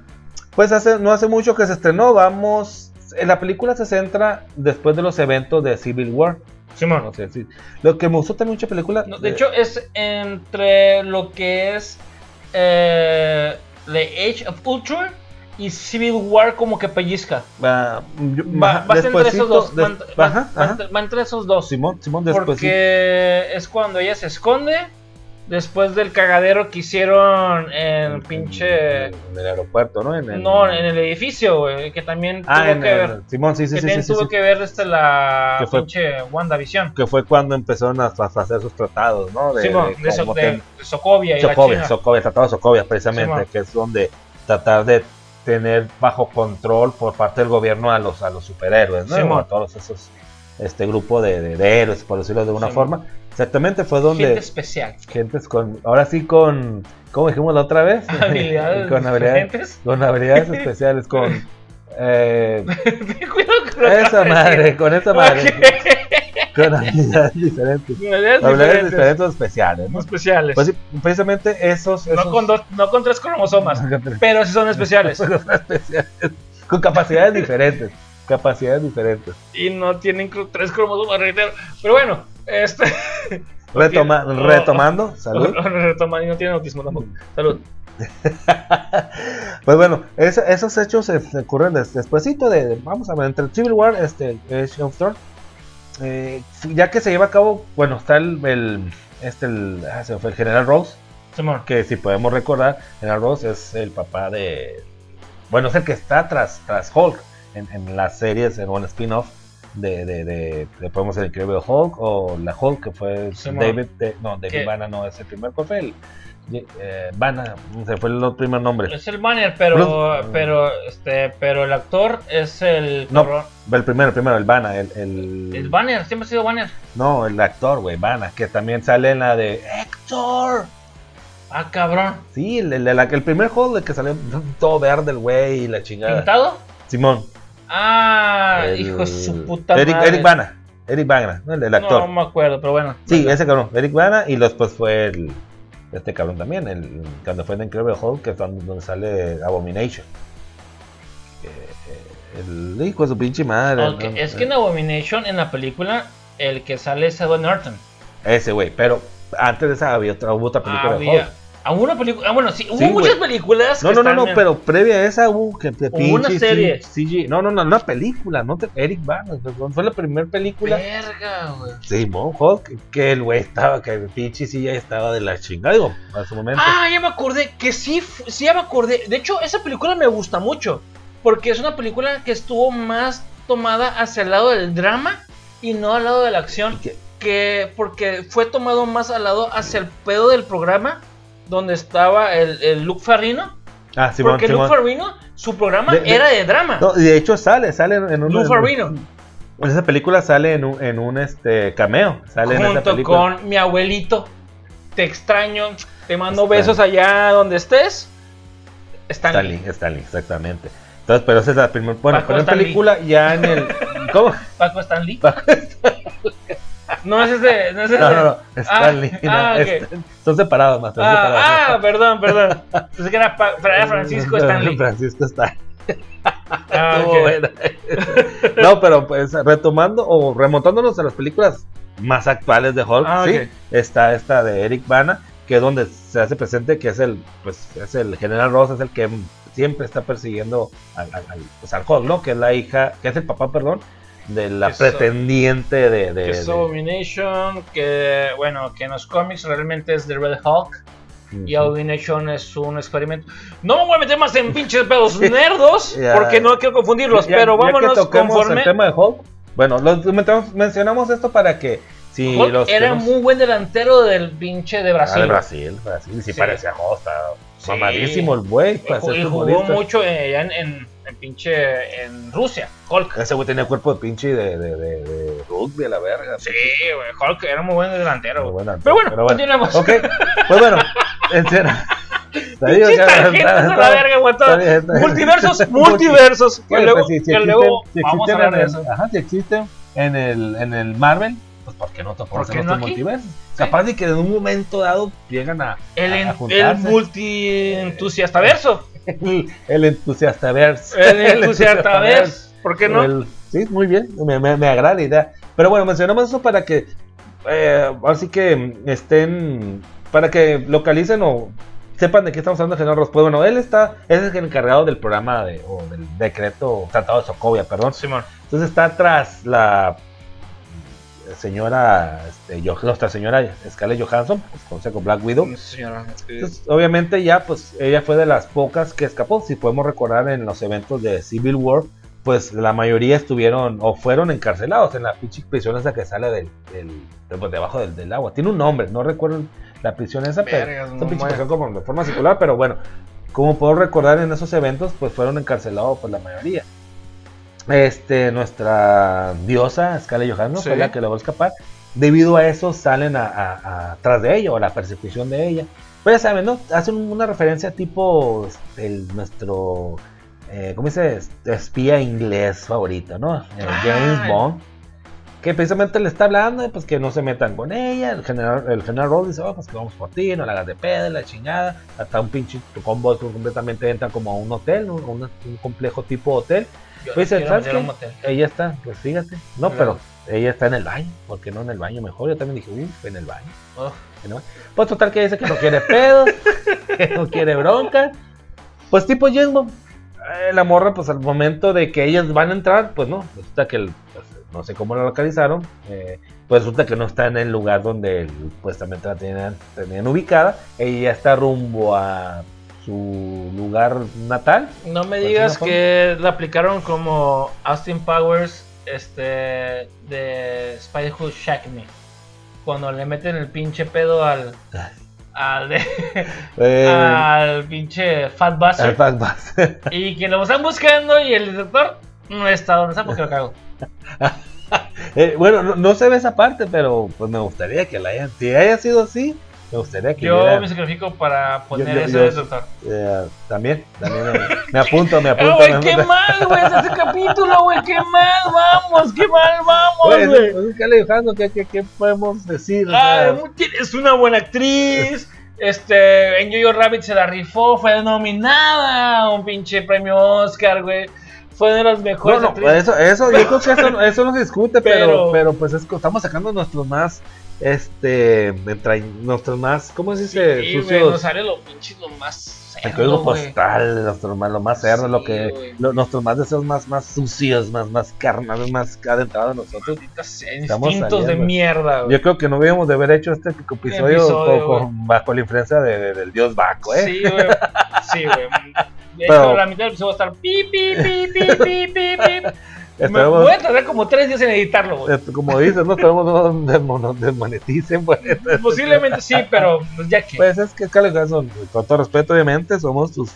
Speaker 2: Pues hace, no hace mucho que se estrenó, vamos. En la película se centra después de los eventos de Civil War.
Speaker 1: Simón.
Speaker 2: Sí. Lo que me gustó también mucha película.
Speaker 1: No, de hecho, es entre lo que es eh, The Age of Ultron y Civil War como que pellizca.
Speaker 2: va, yo-
Speaker 1: Va, entre esos dos.
Speaker 2: des-
Speaker 1: Va,
Speaker 2: ajá, ajá.
Speaker 1: va entre esos dos.
Speaker 2: Simón, Simón, después.
Speaker 1: Porque es cuando ella se esconde después del cagadero que hicieron en pinche...
Speaker 2: En el aeropuerto, ¿no? En el,
Speaker 1: No, en el edificio, güey, que también
Speaker 2: Ah,
Speaker 1: tuvo
Speaker 2: en
Speaker 1: que
Speaker 2: el-
Speaker 1: ver.
Speaker 2: Simón, sí, sí,
Speaker 1: que
Speaker 2: sí.
Speaker 1: también
Speaker 2: sí,
Speaker 1: tuvo
Speaker 2: sí.
Speaker 1: que ver este, la
Speaker 2: Que fue-
Speaker 1: pinche WandaVision.
Speaker 2: Que fue cuando empezaron a, a hacer sus tratados, ¿no? De,
Speaker 1: Simón,
Speaker 2: de
Speaker 1: de, So- de- de Sokovia y la
Speaker 2: Sokovia,
Speaker 1: chinga.
Speaker 2: Sokovia, tratado de Sokovia precisamente,
Speaker 1: Simón.
Speaker 2: que es donde tratar de tener bajo control por parte del gobierno a los a los superhéroes, ¿no?
Speaker 1: Simón.
Speaker 2: a todos esos este grupo de, de- de héroes, por decirlo de una forma. Exactamente fue donde
Speaker 1: Gente especial.
Speaker 2: gentes con ahora sí con ¿cómo dijimos la otra vez? <laughs>
Speaker 1: Habilidades <laughs>
Speaker 2: con habilidades con habilidades especiales con <laughs> eh,
Speaker 1: con
Speaker 2: esa madre, con esa madre, con habilidades diferentes.
Speaker 1: Habilidades
Speaker 2: Habilidades
Speaker 1: diferentes.
Speaker 2: especiales,
Speaker 1: No especiales.
Speaker 2: Pues precisamente esos, esos
Speaker 1: no, con dos, no con tres cromosomas, pero sí son especiales.
Speaker 2: especiales, con capacidades diferentes, capacidades diferentes.
Speaker 1: y no tienen tres cromosomas. Pero bueno, este. <laughs>
Speaker 2: Retoma-
Speaker 1: No.
Speaker 2: retomando, salud.
Speaker 1: Retoma y no tienen autismo tampoco. Salud. <laughs>
Speaker 2: Pues bueno, es- esos hechos se, ocurren des- despuesito de, de- vamos a ver, entre el Civil War, este, Age of Thor, eh, ya que se lleva a cabo, bueno, está el, el, este, el, ah, el General Rose, que si podemos recordar, General Rose es el papá de, bueno, es el que está tras, tras Hulk en, en las series, en un spin-off de, de, de, de, podemos el Increíble Hulk o la Hulk, que fue. David, de- no, David
Speaker 1: ¿Qué?
Speaker 2: Bana no es el primer, ¿cuál fue el? Eh, Bana, se fue el primer nombre.
Speaker 1: Es el banner, pero,
Speaker 2: Bruce-
Speaker 1: pero, este, pero el actor es el
Speaker 2: No.
Speaker 1: cabrón.
Speaker 2: El primero, el primero, el Bana, el, el,
Speaker 1: El banner, siempre ha sido banner.
Speaker 2: no, el actor, güey, Bana, que también sale en la de Héctor.
Speaker 1: Ah, cabrón.
Speaker 2: Sí, el, el, el- primer de que salió todo verde el güey y la chingada.
Speaker 1: ¿Pintado?
Speaker 2: Simón.
Speaker 1: Ah,
Speaker 2: El-
Speaker 1: hijo de su puta
Speaker 2: Eric,
Speaker 1: madre.
Speaker 2: Eric Bana. Eric Bana, ¿no? el, el actor.
Speaker 1: No me acuerdo, pero bueno.
Speaker 2: sí, ese cabrón, Eric Bana, y después fue el, este cabrón también, el, cuando fue en Incredible Hulk, que es donde, sale Abomination. Eh, eh, el hijo de su pinche madre.
Speaker 1: Es que en Abomination, en la película, el que sale es Edward Norton.
Speaker 2: Ese güey, pero antes de esa había otra, hubo otra película de Hulk.
Speaker 1: ¿A una película? Ah, bueno, sí, hubo
Speaker 2: Sí,
Speaker 1: muchas
Speaker 2: güey.
Speaker 1: películas.
Speaker 2: No,
Speaker 1: que
Speaker 2: no, no,
Speaker 1: están
Speaker 2: no,
Speaker 1: en-
Speaker 2: pero previa a esa hubo que
Speaker 1: Hubo una serie.
Speaker 2: CG. No, no, no, una película, no te, Eric Bana, fue la primera película.
Speaker 1: Verga, güey.
Speaker 2: Simón Hulk, que el güey estaba, que el pinche sí ya estaba de la chingada, digo, a su momento.
Speaker 1: Ah, ya me acordé, que sí, sí ya me acordé. De hecho, esa película me gusta mucho. Porque es una película que estuvo más tomada hacia el lado del drama y no al lado de la acción.
Speaker 2: Que
Speaker 1: porque fue tomado más al lado hacia el pedo del programa. Donde estaba el, el Luke Farrino.
Speaker 2: ah, Simón,
Speaker 1: porque. Luke Farrino, su programa
Speaker 2: De-
Speaker 1: era de drama.
Speaker 2: No, y de hecho sale, sale en un.
Speaker 1: Luke Farrino.
Speaker 2: En esa película sale en un, en un este cameo. Sale en esa
Speaker 1: junto
Speaker 2: película.
Speaker 1: con mi abuelito. Te extraño, te mando besos allá donde estés.
Speaker 2: Stanley, Stanley, exactamente. Entonces, pero esa es la primera. Bueno,
Speaker 1: Paco
Speaker 2: pero en
Speaker 1: Stanley.
Speaker 2: película ya en el. <laughs> ¿Cómo?
Speaker 1: Paco Stanley.
Speaker 2: Paco
Speaker 1: No es ese, no es ese.
Speaker 2: No, no, no. Stanley.
Speaker 1: Ah,
Speaker 2: no,
Speaker 1: ah, ok.
Speaker 2: es- son separados más. son separados.
Speaker 1: Ah, ah, perdón, perdón. Pensé que era, <laughs> Francisco Stanley.
Speaker 2: Francisco Stanley.
Speaker 1: Ah, <laughs>
Speaker 2: Estuvo
Speaker 1: ok.
Speaker 2: buena. no, pero pues retomando o remontándonos a las películas más actuales de Hulk,
Speaker 1: Ah,
Speaker 2: sí, está esta de Eric Bana, que es donde se hace presente que es el, pues, es el General Ross, es el que siempre está persiguiendo al, al, al- pues, al Hulk, ¿no? Que es la hija, que es el papá, perdón, de la pretendiente de, de-
Speaker 1: Que es
Speaker 2: de-
Speaker 1: Abomination, que bueno, que en los cómics realmente es The Red Hulk. Y Abomination es un experimento. No me voy a meter más en pinches pedos <laughs> nerdos, porque no quiero confundirlos,
Speaker 2: Ya-
Speaker 1: pero
Speaker 2: ya que
Speaker 1: vámonos conforme.
Speaker 2: el tema de Hulk. Bueno, los- metemos- mencionamos esto para que si
Speaker 1: Hulk era muy buen delantero del pinche de
Speaker 2: Ah,
Speaker 1: Brasil.
Speaker 2: de Brasil, Brasil, sí,
Speaker 1: Sí.
Speaker 2: parecía estaba-
Speaker 1: Sí.
Speaker 2: Mamadísimo el güey.
Speaker 1: Y jugó mucho eh, en, en pinche en Rusia, Hulk.
Speaker 2: Ese güey tenía cuerpo de pinche de, de, de, de rugby a la verga.
Speaker 1: Sí, güey, Hulk era muy buen delantero.
Speaker 2: Muy
Speaker 1: güey.
Speaker 2: buena,
Speaker 1: Pero bueno, continuemos.
Speaker 2: Ok, pues bueno, <laughs> en serio.
Speaker 1: Multiversos, <laughs> multiversos. Que
Speaker 2: Bueno,
Speaker 1: luego,
Speaker 2: pues sí, si
Speaker 1: que
Speaker 2: existen-
Speaker 1: luego
Speaker 2: si
Speaker 1: vamos a hablar de
Speaker 2: en
Speaker 1: eso.
Speaker 2: el- Ajá, si existen en el, en el Marvel, pues ¿por qué no te
Speaker 1: ¿Por qué no
Speaker 2: multiversos? Capaz de que en un momento dado llegan a,
Speaker 1: El,
Speaker 2: a- a
Speaker 1: el
Speaker 2: juntarse.
Speaker 1: multi-entusiasta verso.
Speaker 2: El, <laughs> el entusiasta verse. <laughs>
Speaker 1: El entusiasta verso. ¿Por qué no?
Speaker 2: El- sí, muy bien, me, me, me agrada la idea. Pero bueno, mencionamos eso para que, eh, así que estén, para que localicen o sepan de qué estamos hablando, General Ross. Pues bueno, él está, es el encargado del programa de, o del decreto, tratado de Sokovia, perdón.
Speaker 1: Simón.
Speaker 2: Entonces está tras la señora, este, Yo- nuestra señora Scarlett Johansson, pues, como Black Widow.
Speaker 1: Señora.
Speaker 2: Entonces, obviamente ya, pues ella fue de las pocas que escapó. Si podemos recordar en los eventos de Civil War, pues la mayoría estuvieron o fueron encarcelados en la pinche prisión esa que sale del, del, de- pues, debajo del, del agua. Tiene un nombre, no recuerdo la prisión esa, pero
Speaker 1: Vergas,
Speaker 2: esa
Speaker 1: no
Speaker 2: prisión como de forma circular, pero bueno, como puedo recordar en esos eventos, pues fueron encarcelados por la mayoría. Este, nuestra diosa Scarlett Johansson
Speaker 1: Sí.
Speaker 2: fue la que logró escapar. Debido a eso salen a, a- de ella o la persecución de ella. Pues ya saben, ¿no? Hacen una referencia tipo este, el, nuestro, eh, ¿cómo dice? Espía inglés favorito, ¿no?
Speaker 1: Ah.
Speaker 2: James Bond. Que precisamente le está hablando, pues que no se metan con ella. El general, el general Ross dice, oh, pues que vamos por ti, no la hagas de pedo, la chingada. Hasta un pinche combo completamente entra como a un hotel, ¿no? un, un complejo tipo hotel.
Speaker 1: Yo
Speaker 2: Pues,
Speaker 1: motel.
Speaker 2: Ella está, pues fíjate. No, pero ella está en el baño. ¿Por qué no en el baño mejor? Yo también dije, uff, en el baño.
Speaker 1: Oh,
Speaker 2: en el baño. Pues total que dice que no quiere pedos, <laughs> que no quiere bronca. Pues tipo James. Eh, la morra, pues al momento de que ellas van a entrar, pues no. Resulta que, el- pues, no sé cómo la localizaron. eh, pues resulta que no está en el lugar donde supuestamente la tenían, tenían ubicada. Ella está rumbo a su lugar natal.
Speaker 1: No me
Speaker 2: Pues,
Speaker 1: digas que la aplicaron como Austin Powers este de Spider Who Shack Me. Cuando le meten el pinche pedo al al, de- <laughs>
Speaker 2: Eh,
Speaker 1: al pinche Fat Buster
Speaker 2: Fast Bus.
Speaker 1: y que lo están buscando y el detector no está donde está porque lo cago. <laughs>
Speaker 2: Eh, bueno, no, no se ve esa parte, pero pues me gustaría que la hayan. Si haya sido así, me gustaría que
Speaker 1: Yo me sacrifico para poner
Speaker 2: yo-
Speaker 1: detector.
Speaker 2: eh, también, también me, me apunto, me <laughs>
Speaker 1: Ah,
Speaker 2: apunto.
Speaker 1: güey, qué mal, güey, es ese capítulo, güey, qué mal, vamos, qué mal, vamos,
Speaker 2: Güey, pues, ¿qué le dejando? ¿Qué, qué, qué podemos decir?
Speaker 1: Ah, es una buena actriz. Este, en Yo-Yo Rabbit se la rifó, fue nominada a un pinche premio Oscar, güey. Fue de las mejores
Speaker 2: no,
Speaker 1: actrices.
Speaker 2: eso, eso, yo creo que eso, <laughs> eso no se discute, pero,
Speaker 1: Pero-
Speaker 2: pero pues es estamos sacando nuestros más, este, entra- nuestros más, ¿cómo se dice?
Speaker 1: Sí,
Speaker 2: Sucios.
Speaker 1: nos sale lo pinche lo más
Speaker 2: El
Speaker 1: cerdo, güey.
Speaker 2: postal, nuestro más, lo más cerdo,
Speaker 1: Sí,
Speaker 2: lo que, lo- nuestros más deseos más, más sucios, más, más carnales, más adentrados en nosotros.
Speaker 1: Instintos de mierda, güey.
Speaker 2: Yo creo que no hubiéramos de haber hecho este episodio,
Speaker 1: Episodio,
Speaker 2: con- con- bajo la influencia de- de- del dios Baco, ¿eh?
Speaker 1: Sí, güey. Sí, güey. De <laughs>
Speaker 2: Pero-
Speaker 1: hecho, la mitad del episodio va a estar pi, pi, pi, pi, pi, pi, pi. <laughs> Me voy a tardar como tres días en editarlo, güey.
Speaker 2: eh, como dices, no esperemos nos desmoneticen. <laughs>
Speaker 1: Posiblemente sí, pero pues ya que.
Speaker 2: Pues es que Johansson, con todo respeto, obviamente, somos tus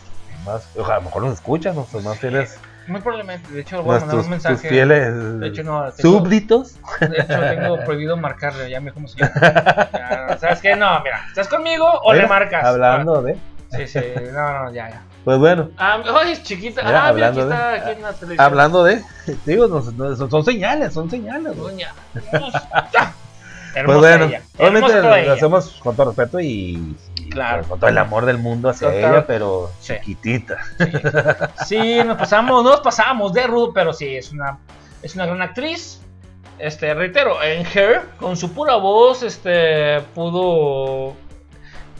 Speaker 2: más, ojalá, a lo mejor nos escuchan, nuestros más fieles,
Speaker 1: Muy probablemente. De hecho, voy a mandar un
Speaker 2: tus
Speaker 1: mensaje.
Speaker 2: fieles
Speaker 1: De hecho, no. tengo-
Speaker 2: súbditos.
Speaker 1: De hecho, tengo <laughs> prohibido marcarle, ya me llama. Ya, ¿Sabes qué? No, mira, ¿estás conmigo o le marcas?
Speaker 2: Hablando de,
Speaker 1: Ah, Sí, sí, no, no, ya, ya.
Speaker 2: Pues bueno,
Speaker 1: Ah, ay, es chiquita.
Speaker 2: Mira,
Speaker 1: ah, mira, aquí
Speaker 2: hablando de-
Speaker 1: está, aquí en la televisión.
Speaker 2: hablando de, <laughs> digo, nos- nos- son, son señales, son señales.
Speaker 1: Doña.
Speaker 2: Pues bueno,
Speaker 1: ella.
Speaker 2: obviamente lo, hacemos con todo respeto y, y,
Speaker 1: Claro.
Speaker 2: con todo el amor del mundo hacia
Speaker 1: Total.
Speaker 2: ella, pero
Speaker 1: Sí.
Speaker 2: chiquitita.
Speaker 1: Sí, nos pasamos, nos pasamos de rudo, pero sí, es una, es una gran actriz. Este, reitero, en Her, con su pura voz, este, pudo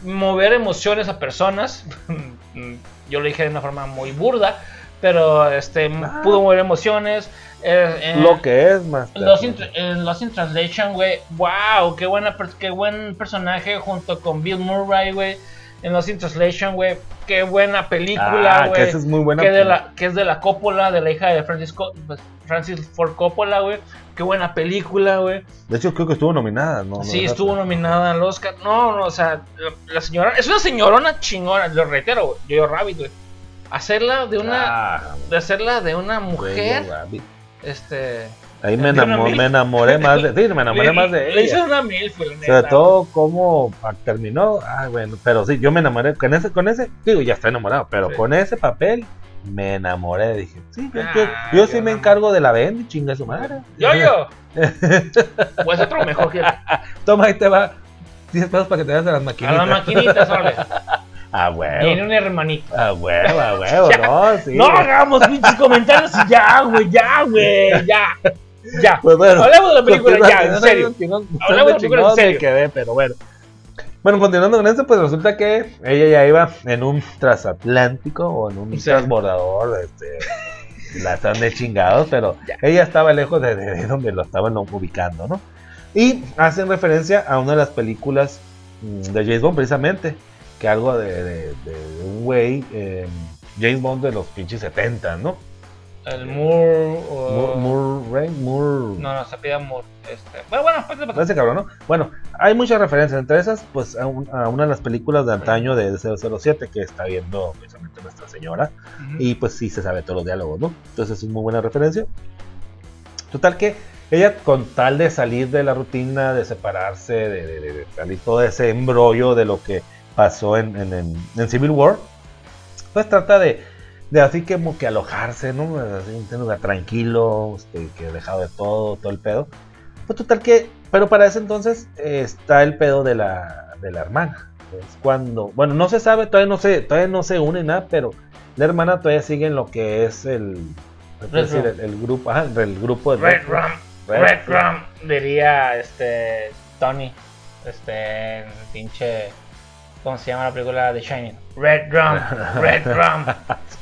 Speaker 1: mover emociones a personas. <laughs> Yo lo dije de una forma muy burda, pero este,
Speaker 2: Ah.
Speaker 1: pudo mover emociones. Eh, eh,
Speaker 2: Lo que es más.
Speaker 1: Lost in, en Lost in Translation, güey. Wow, qué, buena, qué buen personaje junto con Bill Murray, güey. En Lost in Translation, güey. Qué buena película,
Speaker 2: ah,
Speaker 1: güey.
Speaker 2: que esa es muy buena.
Speaker 1: que, de la, que es de la Coppola, de la hija de Francis, Co- pues, Francis Ford Coppola, güey. qué buena película, güey.
Speaker 2: De hecho, creo que estuvo nominada, ¿no?
Speaker 1: Sí, estuvo nominada al Oscar. No, no, o sea, la, la señora. Es una señorona chingona, lo reitero, güey. Yo, Rabbit, güey. Hacerla de una.
Speaker 2: Ah,
Speaker 1: De hacerla de una mujer.
Speaker 2: Rabbit.
Speaker 1: Este.
Speaker 2: Ahí me,
Speaker 1: mil.
Speaker 2: me enamoré <laughs> más de, sí, me enamoré
Speaker 1: le-
Speaker 2: más de
Speaker 1: Le hizo
Speaker 2: ella.
Speaker 1: una mil, fue la
Speaker 2: Sobre
Speaker 1: neta,
Speaker 2: todo cómo terminó. Ah, bueno, pero sí, yo me enamoré con ese, con ese, digo, ya estoy enamorado, pero
Speaker 1: Sí.
Speaker 2: con ese papel me enamoré. Dije, sí, yo, yo-
Speaker 1: Ah,
Speaker 2: yo sí me encargo de la venda, chinga su madre.
Speaker 1: Yo, yo. <laughs> Pues otro mejor que. A
Speaker 2: Toma, ahí te va 10 pesos para que te vayas a las maquinitas.
Speaker 1: las <laughs> maquinitas.
Speaker 2: Ah,
Speaker 1: Tiene
Speaker 2: huevo.
Speaker 1: un hermanito.
Speaker 2: Ah, huevo, ah, huevo, no, sí.
Speaker 1: no hagamos pinches comentarios y ya, güey, ya, güey, ya. Ya.
Speaker 2: Pues bueno.
Speaker 1: Hablemos de la película ya, en serio. Hablemos de la película en serio.
Speaker 2: quedé, pero bueno. Bueno, continuando con esto, pues resulta que ella ya iba en un transatlántico o en un
Speaker 1: Sí.
Speaker 2: transbordador, este, la están de chingados, pero ella estaba lejos de, de- de donde lo estaban ubicando, ¿no? Y hacen referencia a una de las películas mm, de James Bond, precisamente, que algo de, de- de un güey, eh, James Bond de los pinches 70, ¿no?
Speaker 1: El Moore.
Speaker 2: Moore,
Speaker 1: o-
Speaker 2: Moore, Moore,
Speaker 1: No, no, se pide Moore. Este. Bueno, bueno, pues, pues,
Speaker 2: Ese cabrón, ¿no? Bueno, hay muchas referencias, entre esas, pues a, un- a una de las películas de antaño de 007 que está viendo precisamente nuestra señora, y pues sí se sabe todos los diálogos, ¿no? Entonces es muy buena referencia. Total que ella, con tal de salir de la rutina, de separarse, de, de- de- de salir todo ese embrollo de lo que pasó en, en- en- en Civil War, pues trata de, de así como que alojarse, ¿no? Así, un lugar tranquilo, este, que dejado de todo, todo el pedo. Pues total que, pero para ese entonces eh, está el pedo de la, de la hermana. Es cuando, bueno, no se sabe, todavía no se, todavía no se une nada, pero la hermana todavía sigue en lo que es el, es
Speaker 1: Red
Speaker 2: decir, el, el grupo, ajá, el grupo de
Speaker 1: Red Rum.
Speaker 2: Red
Speaker 1: Red
Speaker 2: Rum.
Speaker 1: Rum. Diría este. Tony. Este. el Pinche. ¿Cómo se llama la película de Shining? Red Rum. Red Rum. <laughs>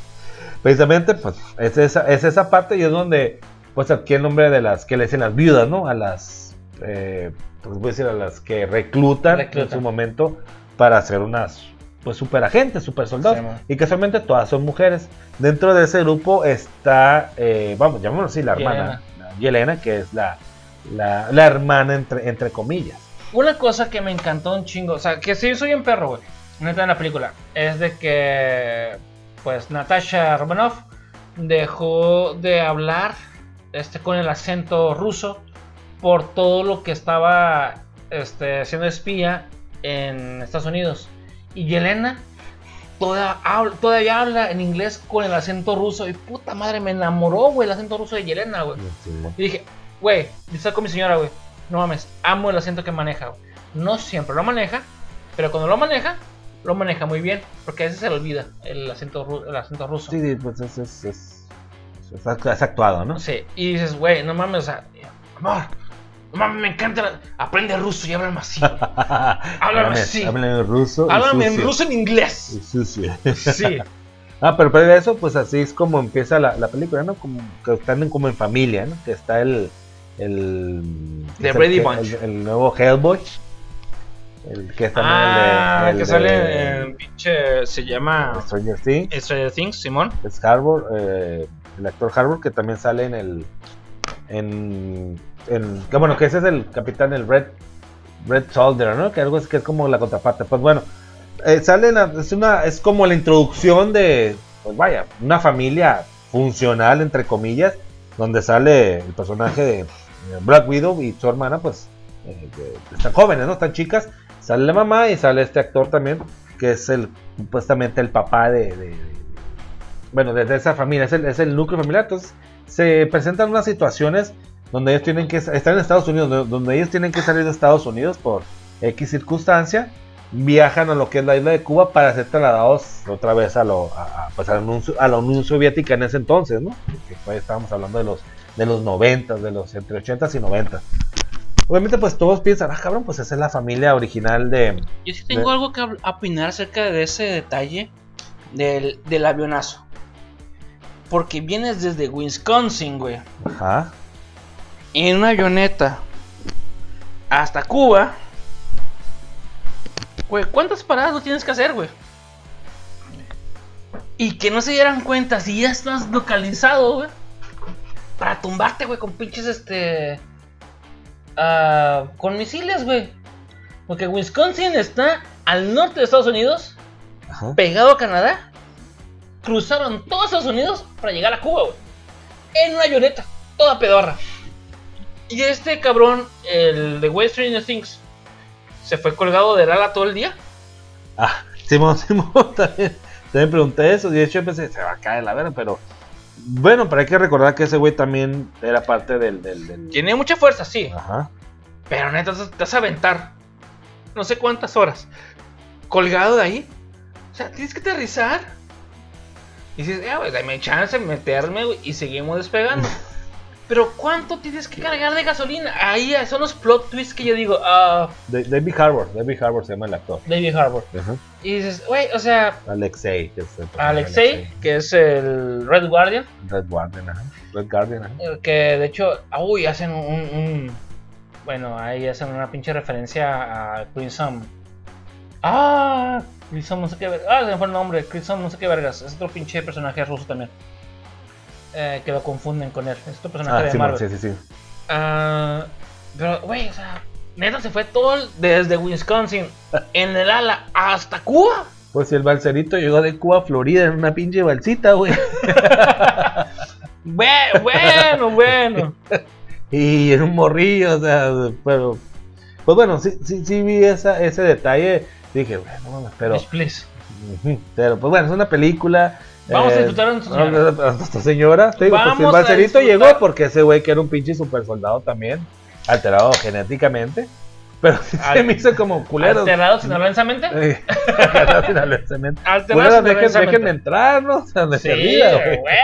Speaker 2: Precisamente, pues, es esa, es esa parte y es donde, pues, adquiere el nombre de las que le dicen las viudas, ¿no? A las, eh, pues, voy a decir, a las que reclutan, en su momento para ser unas, pues, super agentes, super soldados.
Speaker 1: Sí,
Speaker 2: y casualmente todas son mujeres. Dentro de ese grupo está, eh, vamos, llamémoslo así, la hermana, la Yelena, que es la, la, la hermana, entre, entre comillas.
Speaker 1: Una cosa que me encantó un chingo, o sea, que sí soy un perro, güey, neta en la película, es de que, pues, Natasha Romanoff dejó de hablar este, con el acento ruso por todo lo que estaba este, siendo espía en Estados Unidos. Y Yelena toda- habla- todavía habla en inglés con el acento ruso. Y puta madre, me enamoró, güey, el acento ruso de Yelena, güey. Y dije, güey, estoy con mi señora, güey. No mames, amo el acento que maneja. No siempre lo maneja, pero cuando lo maneja, lo maneja muy bien. Porque a veces se le olvida el acento, el acento ruso.
Speaker 2: Sí, sí, pues es, es, es, es act- es actuado, ¿no?
Speaker 1: Sí, y dices, güey, no mames, o sea, amor, no mames, me encanta. la- Aprende ruso y <laughs> háblame así.
Speaker 2: Háblame
Speaker 1: así.
Speaker 2: Háblame en ruso. y
Speaker 1: Háblame en ruso en
Speaker 2: Y
Speaker 1: inglés.
Speaker 2: sucio.
Speaker 1: Sí, <laughs>
Speaker 2: Ah, pero previo a eso, pues así es como empieza la, la película, ¿no? Como que están en- como en familia, ¿no? Que está el. el
Speaker 1: The
Speaker 2: el
Speaker 1: Bunch.
Speaker 2: El, el nuevo Hellboy. El que está
Speaker 1: ah,
Speaker 2: el de,
Speaker 1: que sale
Speaker 2: de
Speaker 1: en pinche. Se llama
Speaker 2: Stranger Things.
Speaker 1: Stranger Things, Simón.
Speaker 2: Es Harbour, eh, el actor Harbour, que también sale en el. En. en que bueno, que ese es el capitán, el Red. Red Soldier, ¿no? Que algo es que es como la contraparte. Pues bueno, eh, sale la- es una es como la introducción de pues vaya una familia funcional entre comillas donde sale el personaje de Black Widow y su hermana pues eh, están jóvenes no están chicas sale la mamá y sale este actor también que es el supuestamente el papá de, de- de- bueno de, de esa familia es el, es el núcleo familiar entonces se presentan unas situaciones donde ellos tienen que estar en Estados Unidos donde, ellos tienen que salir de Estados Unidos por X circunstancia viajan a lo que es la isla de Cuba para ser trasladados otra vez a, lo, a, pues, a, la, Unión, a la Unión Soviética en ese entonces, ¿no? Que pues, estábamos hablando de los, de los 90, de los entre 80 y 90. Obviamente, pues todos piensan, ah, cabrón, pues esa es la familia original de.
Speaker 1: Yo sí tengo
Speaker 2: De-
Speaker 1: algo que opinar acerca de ese detalle del, del avionazo. Porque vienes desde Wisconsin, güey.
Speaker 2: Ajá.
Speaker 1: En una avioneta. Hasta Cuba. Güey, ¿cuántas paradas no tienes que hacer, güey? Y que no se dieran cuenta si ya estás localizado, güey. para tumbarte, güey, con pinches, este... ah, con misiles, güey. Porque Wisconsin está al norte de Estados Unidos,
Speaker 2: Ajá.
Speaker 1: pegado a Canadá. Cruzaron todos Estados Unidos para llegar a Cuba, güey. En una avioneta, toda pedorra. Y este cabrón, el de West Stranger Things, se fue colgado del ala todo el día.
Speaker 2: Ah, Simón, <laughs> Simón, también, también pregunté eso. Y de hecho pensé, se va a caer la verga, pero. Bueno, pero hay que recordar que ese güey también era parte del. del, del-
Speaker 1: Tiene mucha fuerza, sí.
Speaker 2: Ajá.
Speaker 1: Pero neta, te vas a aventar no sé cuántas horas colgado de ahí. O sea, tienes que aterrizar. Y dices, ya, güey, dame chance de meterme, güey, y seguimos despegando. <laughs> Pero ¿cuánto tienes que cargar de gasolina? Ahí son los plot twists que yo digo,
Speaker 2: Da- David Harbour, David Harbour se llama el actor.
Speaker 1: David Harbour. Y dices, güey, o sea,
Speaker 2: Alexei, que es el
Speaker 1: Alexei, que es el Red Guardian,
Speaker 2: Red Guardian, ajá. Red Guardian, ajá.
Speaker 1: que de hecho, uy, hacen un, un- Bueno, ahí hacen una pinche referencia a Crimson. Ah, Crimson, no sé qué. Ah, se me fue el nombre. Crimson, no sé qué vergas. Es otro pinche personaje ruso también. Eh, que lo confunden con él. Es otro personaje
Speaker 2: Ah,
Speaker 1: de
Speaker 2: sí,
Speaker 1: Marvel.
Speaker 2: sí, sí, sí.
Speaker 1: Ah, pero, güey, o sea, neta se fue todo el- desde Wisconsin <laughs> en el ala hasta Cuba.
Speaker 2: Pues si el balserito llegó de Cuba a Florida en una pinche balsita, güey. <laughs>
Speaker 1: Bue- Bueno, bueno. <laughs>
Speaker 2: Y en un morrillo, o sea, pero. Pues bueno, sí, sí, sí vi esa, ese detalle. Dije, bueno, pero.
Speaker 1: Please.
Speaker 2: Pero pues bueno, es una película.
Speaker 1: Vamos a
Speaker 2: eh,
Speaker 1: disfrutar a nuestra señora.
Speaker 2: a nuestra señora. Te digo, pues, el
Speaker 1: disfrutar.
Speaker 2: llegó porque ese güey que era un pinche super soldado también, alterado genéticamente. Pero sí se me hizo como culero.
Speaker 1: Alterado sinaloensamente.
Speaker 2: Eh, <laughs> alterado sinaloensemente.
Speaker 1: Alterado
Speaker 2: Culeros, dejen-
Speaker 1: sinaloensamente.
Speaker 2: déjenme entrar, ¿no? O sea, se
Speaker 1: Sí,
Speaker 2: güey.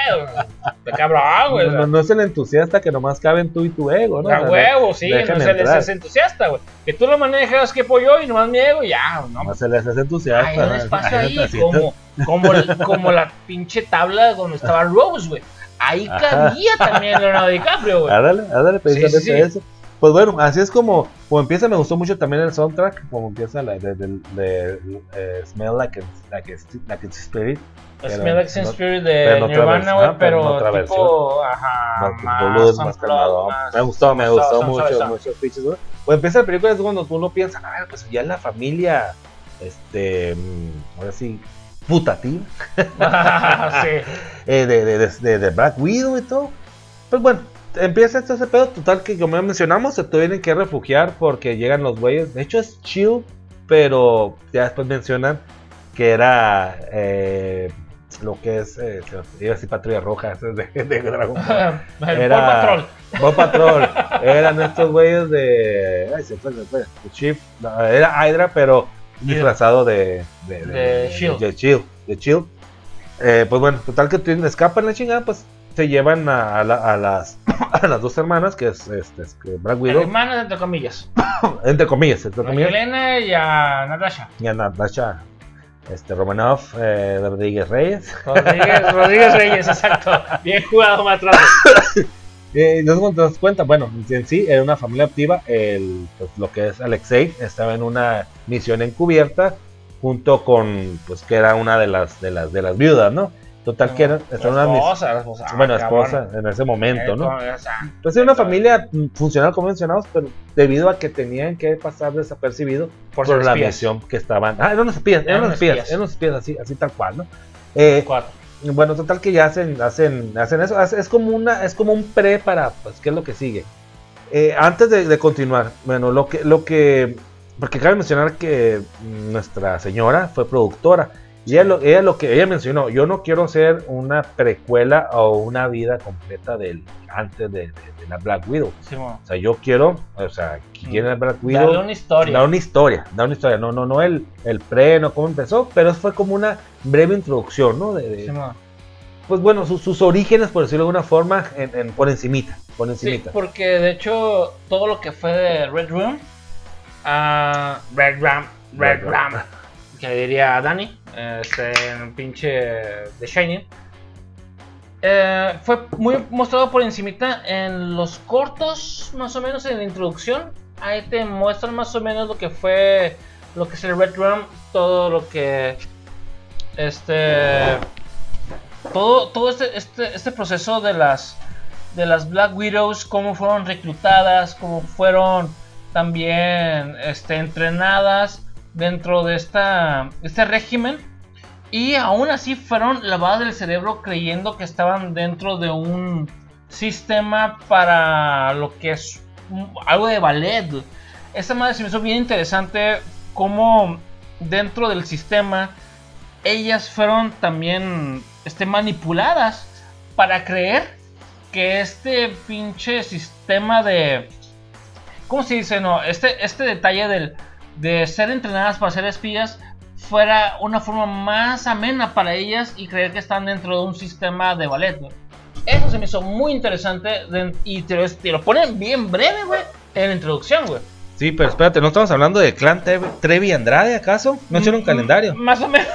Speaker 1: De cabrón, güey.
Speaker 2: No, no, no es el entusiasta que nomás caben tú y tu ego, ¿no?
Speaker 1: A huevo, sí, no se les es entusiasta, güey. Que tú lo manejas que pollo y nomás me ego ya, no.
Speaker 2: No se les hace entusiasta.
Speaker 1: Hay un espacio ahí, como, como, el- <laughs> como la pinche tabla donde estaba Rose, güey. Ahí
Speaker 2: Ajá.
Speaker 1: cabía también Leonardo DiCaprio, güey.
Speaker 2: Ándale, ándale, precisamente
Speaker 1: sí, sí.
Speaker 2: eso. Pues bueno, así es como, como empieza, me gustó mucho también el soundtrack, como empieza la de, de- de- eh, Smell Like a, like, a, like a Spirit. pero
Speaker 1: Smell Like
Speaker 2: no-
Speaker 1: Spirit de
Speaker 2: otra
Speaker 1: Nirvana, güey,
Speaker 2: pero
Speaker 1: pero
Speaker 2: otra
Speaker 1: tipo, ajá,
Speaker 2: más,
Speaker 1: más,
Speaker 2: calmado.
Speaker 1: más-
Speaker 2: Me gustó, me gustó
Speaker 1: suave,
Speaker 2: mucho,
Speaker 1: suave,
Speaker 2: muchos pitches, ¿no? Pues empieza la película es cuando uno piensa, a ver, pues ya la familia, este, mm, ahora sí, putativa, <laughs>
Speaker 1: sí. <laughs>
Speaker 2: eh, de, de, de, de, de Black Widow y todo. Pues bueno, empieza esto ese pedo total que como ya mencionamos, se tienen que refugiar porque llegan los güeyes. De hecho es chill, pero ya después mencionan que era eh, lo que es, eh, iba a decir Patrulla Roja, de, de Dragon Ball. <laughs> Era-
Speaker 1: Patrol.
Speaker 2: Eran estos güeyes de. Ay, se fue, se fue. De Chief. no, era Hydra, pero disfrazado de. De,
Speaker 1: De Shield.
Speaker 2: De Shield. De Shield. Eh, pues bueno, total que tienen- escapan la chingada, pues se llevan a, a la- a las, <coughs> a las dos hermanas, que es, este, es que Black Widow,
Speaker 1: Hermanas, entre comillas. <coughs>
Speaker 2: entre comillas, entre
Speaker 1: A
Speaker 2: comillas,
Speaker 1: Elena y a Natasha.
Speaker 2: y a Natasha este, Romanoff, eh, Rodríguez Reyes.
Speaker 1: Rodríguez, <laughs> Rodríguez Reyes, exacto. Bien jugado, Matrazo. <coughs>
Speaker 2: Eh, te das cuenta, bueno, en sí era una familia activa, el, pues, lo que es Alexei estaba en una misión encubierta junto con, pues que era una de las de las de las viudas, ¿no? Total que era, estaba en una
Speaker 1: esposa, esposa. Ah,
Speaker 2: bueno,
Speaker 1: cabrón.
Speaker 2: esposa en ese momento,
Speaker 1: Eh,
Speaker 2: ¿no?
Speaker 1: o sea,
Speaker 2: Pues era una familia funcional como mencionamos, pero debido a que tenían que pasar desapercibido
Speaker 1: por
Speaker 2: por, la
Speaker 1: espías.
Speaker 2: misión que estaban, ah, eran unos espías, eran
Speaker 1: Eran
Speaker 2: unos espías, eran unos espías así, así tal cual, ¿no? Eh, bueno, total que ya hacen, hacen, hacen eso. Es como una, es como un pre para, pues, ¿qué es lo que sigue? Eh, antes de, de continuar, bueno, lo que, lo que, porque cabe mencionar que nuestra señora fue productora y ella lo, ella lo que ella mencionó, yo no quiero ser una precuela o una vida completa del antes de, de- de la Black Widow. O sea, yo quiero, o sea, quién es Black Widow.
Speaker 1: Darle una historia.
Speaker 2: Da una historia, da una historia, no, no, no el, el pre, no cómo empezó, pero fue como una breve introducción, ¿no? De, pues bueno, sus, sus orígenes, por decirlo de alguna forma, en, en- por encimita, por
Speaker 1: Sí,
Speaker 2: encimita.
Speaker 1: porque de hecho todo lo que fue de Red Room, ah, Red Ram, Red
Speaker 2: Red
Speaker 1: Ram. <laughs> que diría Dani, este en pinche The Shining, eh, fue muy mostrado por encimita en los cortos, más o menos en la introducción. Ahí te muestran más o menos lo que fue, lo que es el Red Rum, todo lo que, este, todo, todo este, este, este proceso de las de las Black Widows, cómo fueron reclutadas, cómo fueron también este, entrenadas dentro de esta, este régimen. Y aún así fueron lavadas del cerebro creyendo que estaban dentro de un sistema para lo que es algo de ballet. Esta madre se me hizo bien interesante cómo dentro del sistema ellas fueron también este, manipuladas para creer que este pinche sistema de... ¿Cómo se dice? No, este, este detalle del, de ser entrenadas para ser espías fuera una forma más amena para ellas y creer que están dentro de un sistema de ballet. Eso se me hizo muy interesante y te lo, ponen bien breve, güey, en la introducción, güey.
Speaker 2: Sí, pero espérate, ¿no estamos hablando de Clan Trevi Andrade acaso? ¿No hicieron un mm, calendario?
Speaker 1: Más o menos.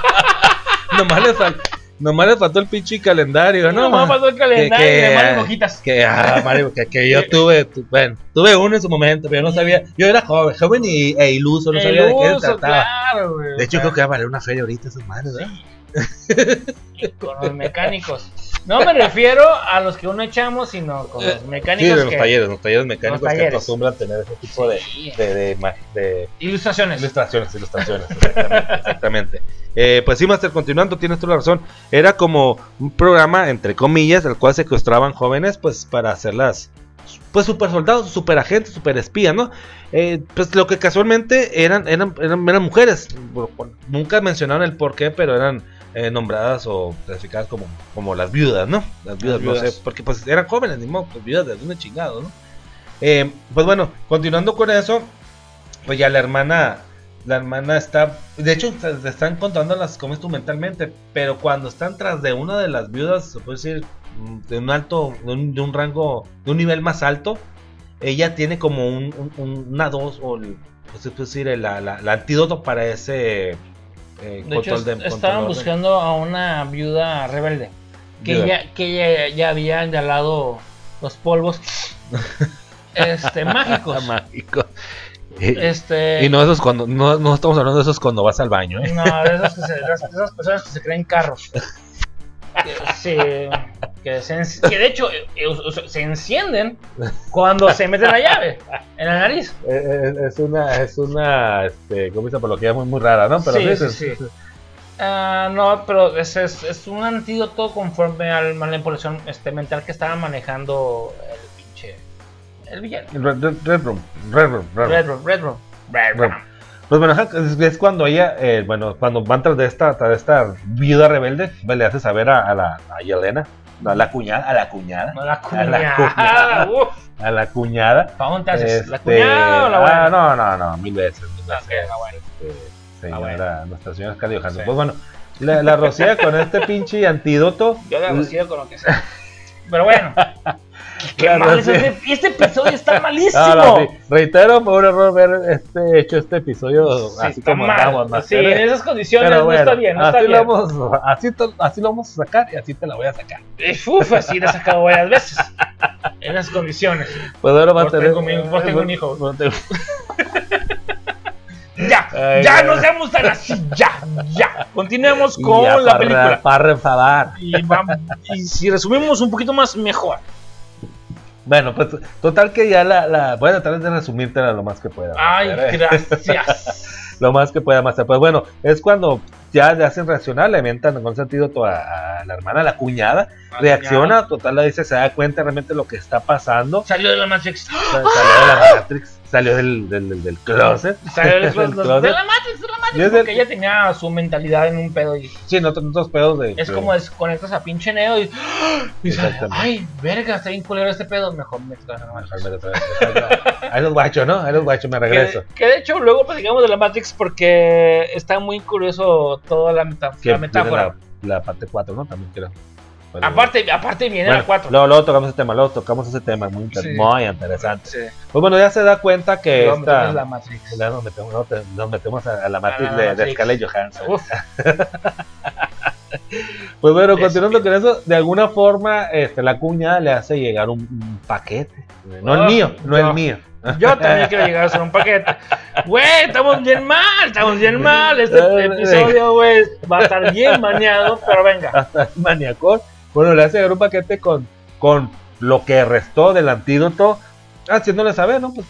Speaker 1: <laughs>
Speaker 2: Nomás le faltó. Nomás le faltó el pinche calendario, ¿no?
Speaker 1: Nomás faltó el calendario que, de Mario Hojitas.
Speaker 2: Que, ah, Mario, que, que yo <laughs> tuve, bueno, tuve uno en su momento, pero yo no sabía. Yo era joven, joven y, e iluso, no sabía de qué se trataba. Claro, güey, de hecho, creo que va a valer una feria ahorita esos madres,
Speaker 1: ¿eh? <laughs> Con los mecánicos. No me refiero a los que uno echamos, sino con los mecánicos.
Speaker 2: Sí, los talleres, los talleres mecánicos que acostumbran tener ese tipo de, de, de,
Speaker 1: ilustraciones.
Speaker 2: Ilustraciones, ilustraciones, exactamente. Eh, pues sí, Master, continuando, tienes toda la razón. Era como un programa, entre comillas, al cual secuestraban jóvenes, pues para hacerlas, pues super soldados, super agentes, super espías, ¿no? Eh, pues lo que casualmente eran, eran, eran, eran mujeres. Nunca mencionaron el por qué, pero eran eh, nombradas o clasificadas como, como las viudas, ¿no? Las viudas, no sé, porque pues eran jóvenes, ni modo, pues viudas de un chingado, ¿no? Eh, pues bueno, continuando con eso, pues ya la hermana, la hermana está, de hecho, se están contando las como instrumentalmente, pero cuando están tras de una de las viudas, se puede decir, mm, de un alto, de un, rango, de un nivel más alto, ella tiene como un, una dos, o pues, se puede decir, el antídoto para ese
Speaker 1: eh, de hecho, estaban buscando a una viuda rebelde que ya que ya, había añalado los polvos <laughs> este mágicos
Speaker 2: mágicos este... Y no esos cuando no, no, estamos hablando de esos cuando vas al baño,
Speaker 1: ¿eh? No, de, esos que se, de esas personas que se creen carros. <laughs> que, que, de hecho eh, eh, se encienden cuando se mete la llave en la nariz.
Speaker 2: Eh, es, una, es una, este, como dice muy, muy rara, ¿no?
Speaker 1: Pero sí, sí, sí. Ah, no, pero es, es, es, un antídoto conforme al manipulación este, mental que estaba manejando el pinche. El villano.
Speaker 2: Red, red, Room. Red Room.
Speaker 1: Red Room. Red Room. Red Room.
Speaker 2: Pues bueno, es, cuando ella, eh, bueno, cuando van tras de esta, tras de esta viuda rebelde, le hace saber a, la a Yelena, a la cuñada, a la cuñada,
Speaker 1: a la cuñada, a la cuñada, <laughs>
Speaker 2: a la cuñada.
Speaker 1: Este, ¿La cuñada o la buena?
Speaker 2: Ah, no, no, no, mil veces. Mil veces este, señora, nuestra señora Scarlett Johansson. Pues bueno, la, la rocía con este pinche antídoto.
Speaker 1: Yo la rocío con lo que sea. Pero bueno. <laughs> Qué mal este, este, episodio está <laughs> malísimo.
Speaker 2: Reitero, fue un error ver este, hecho este episodio así como
Speaker 1: andamos. Sí, en esas condiciones no está bien. No
Speaker 2: así,
Speaker 1: está
Speaker 2: lo Vamos, así, así, lo vamos a sacar y así te la voy a sacar.
Speaker 1: Uf, así la he sacado varias veces. En esas condiciones.
Speaker 2: Pues ahora va a tener.
Speaker 1: Vos tengo un hijo. <laughs> Ya, ya no seamos tan así, ya, ya. Continuemos con la película.
Speaker 2: Para enfadar.
Speaker 1: Y, vamos, y si resumimos un poquito más, mejor.
Speaker 2: Bueno, pues total que ya la, la voy a tratar de resumírtela lo más que pueda.
Speaker 1: Ay, <laughs> gracias.
Speaker 2: lo más que pueda, más. Pues bueno, es cuando ya le hacen reaccionar, le avientan con sentido a, a la hermana, la cuñada, reacciona, total la dice, se da cuenta realmente lo que está pasando.
Speaker 1: Salió de la Matrix.
Speaker 2: Salió de la Matrix salió del, del, del closet.
Speaker 1: Salió <laughs> del, closet. De la Matrix, de la Matrix. Porque ella tenía su mentalidad en un pedo. Y...
Speaker 2: Sí, en otros, pedos de.
Speaker 1: Es como desconectas a pinche Neo y. <gasps> y Ay, verga, está bien culero este pedo. Mejor me traes a
Speaker 2: la Ahí los guacho, ¿no? Ahí los guacho, me regreso.
Speaker 1: Que, de hecho, luego platicamos de la Matrix porque está muy curioso toda la, la metáfora.
Speaker 2: La, la parte 4, ¿no? También creo
Speaker 1: aparte, aparte viene bueno, 4.
Speaker 2: Luego, luego, tocamos ese tema, luego tocamos ese tema, muy, muy interesante. Pues bueno, ya se da cuenta que
Speaker 1: esta. La Matrix.
Speaker 2: Nos metemos, nos metemos a, la Matrix, de, de Scarlett Johansson. <laughs> pues bueno, continuando con eso, de alguna forma este, la cuña le hace llegar un, paquete. No el mío, no, el mío.
Speaker 1: Yo también quiero llegar a hacer un paquete. Güey, estamos bien mal, estamos bien mal. Este <laughs> episodio, güey, va a estar bien maniado, pero venga. <laughs>
Speaker 2: Maniacón. Bueno, le hace llegar un paquete con, con lo que restó del antídoto, haciéndole saber, ¿no? Pues,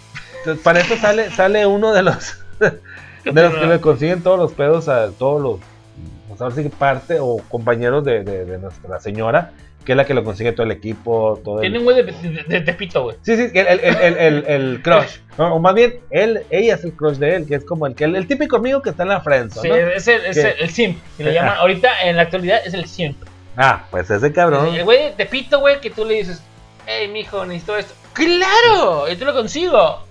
Speaker 2: para eso sale, sale uno de los <laughs> de los que le consiguen todos los pedos a todos los, pues ahora sí que parte o compañeros de, de- de nuestra señora, que es la que lo consigue todo el equipo, todo el-
Speaker 1: Tiene un güey de, Tepito, güey.
Speaker 2: Sí, sí, el, el, el, el, <laughs> crush. O más bien, él, ella es el crush de él, que es como el que el, típico amigo que está en la friendzone,
Speaker 1: Sí,
Speaker 2: ¿no?
Speaker 1: es el, es el, simp. que le <laughs> llaman, ahorita en la actualidad es el simp.
Speaker 2: Ah, pues ese cabrón.
Speaker 1: El güey de Tepito, güey, que tú le dices, hey, mijo, necesito esto. ¡Claro! Y tú lo consigo.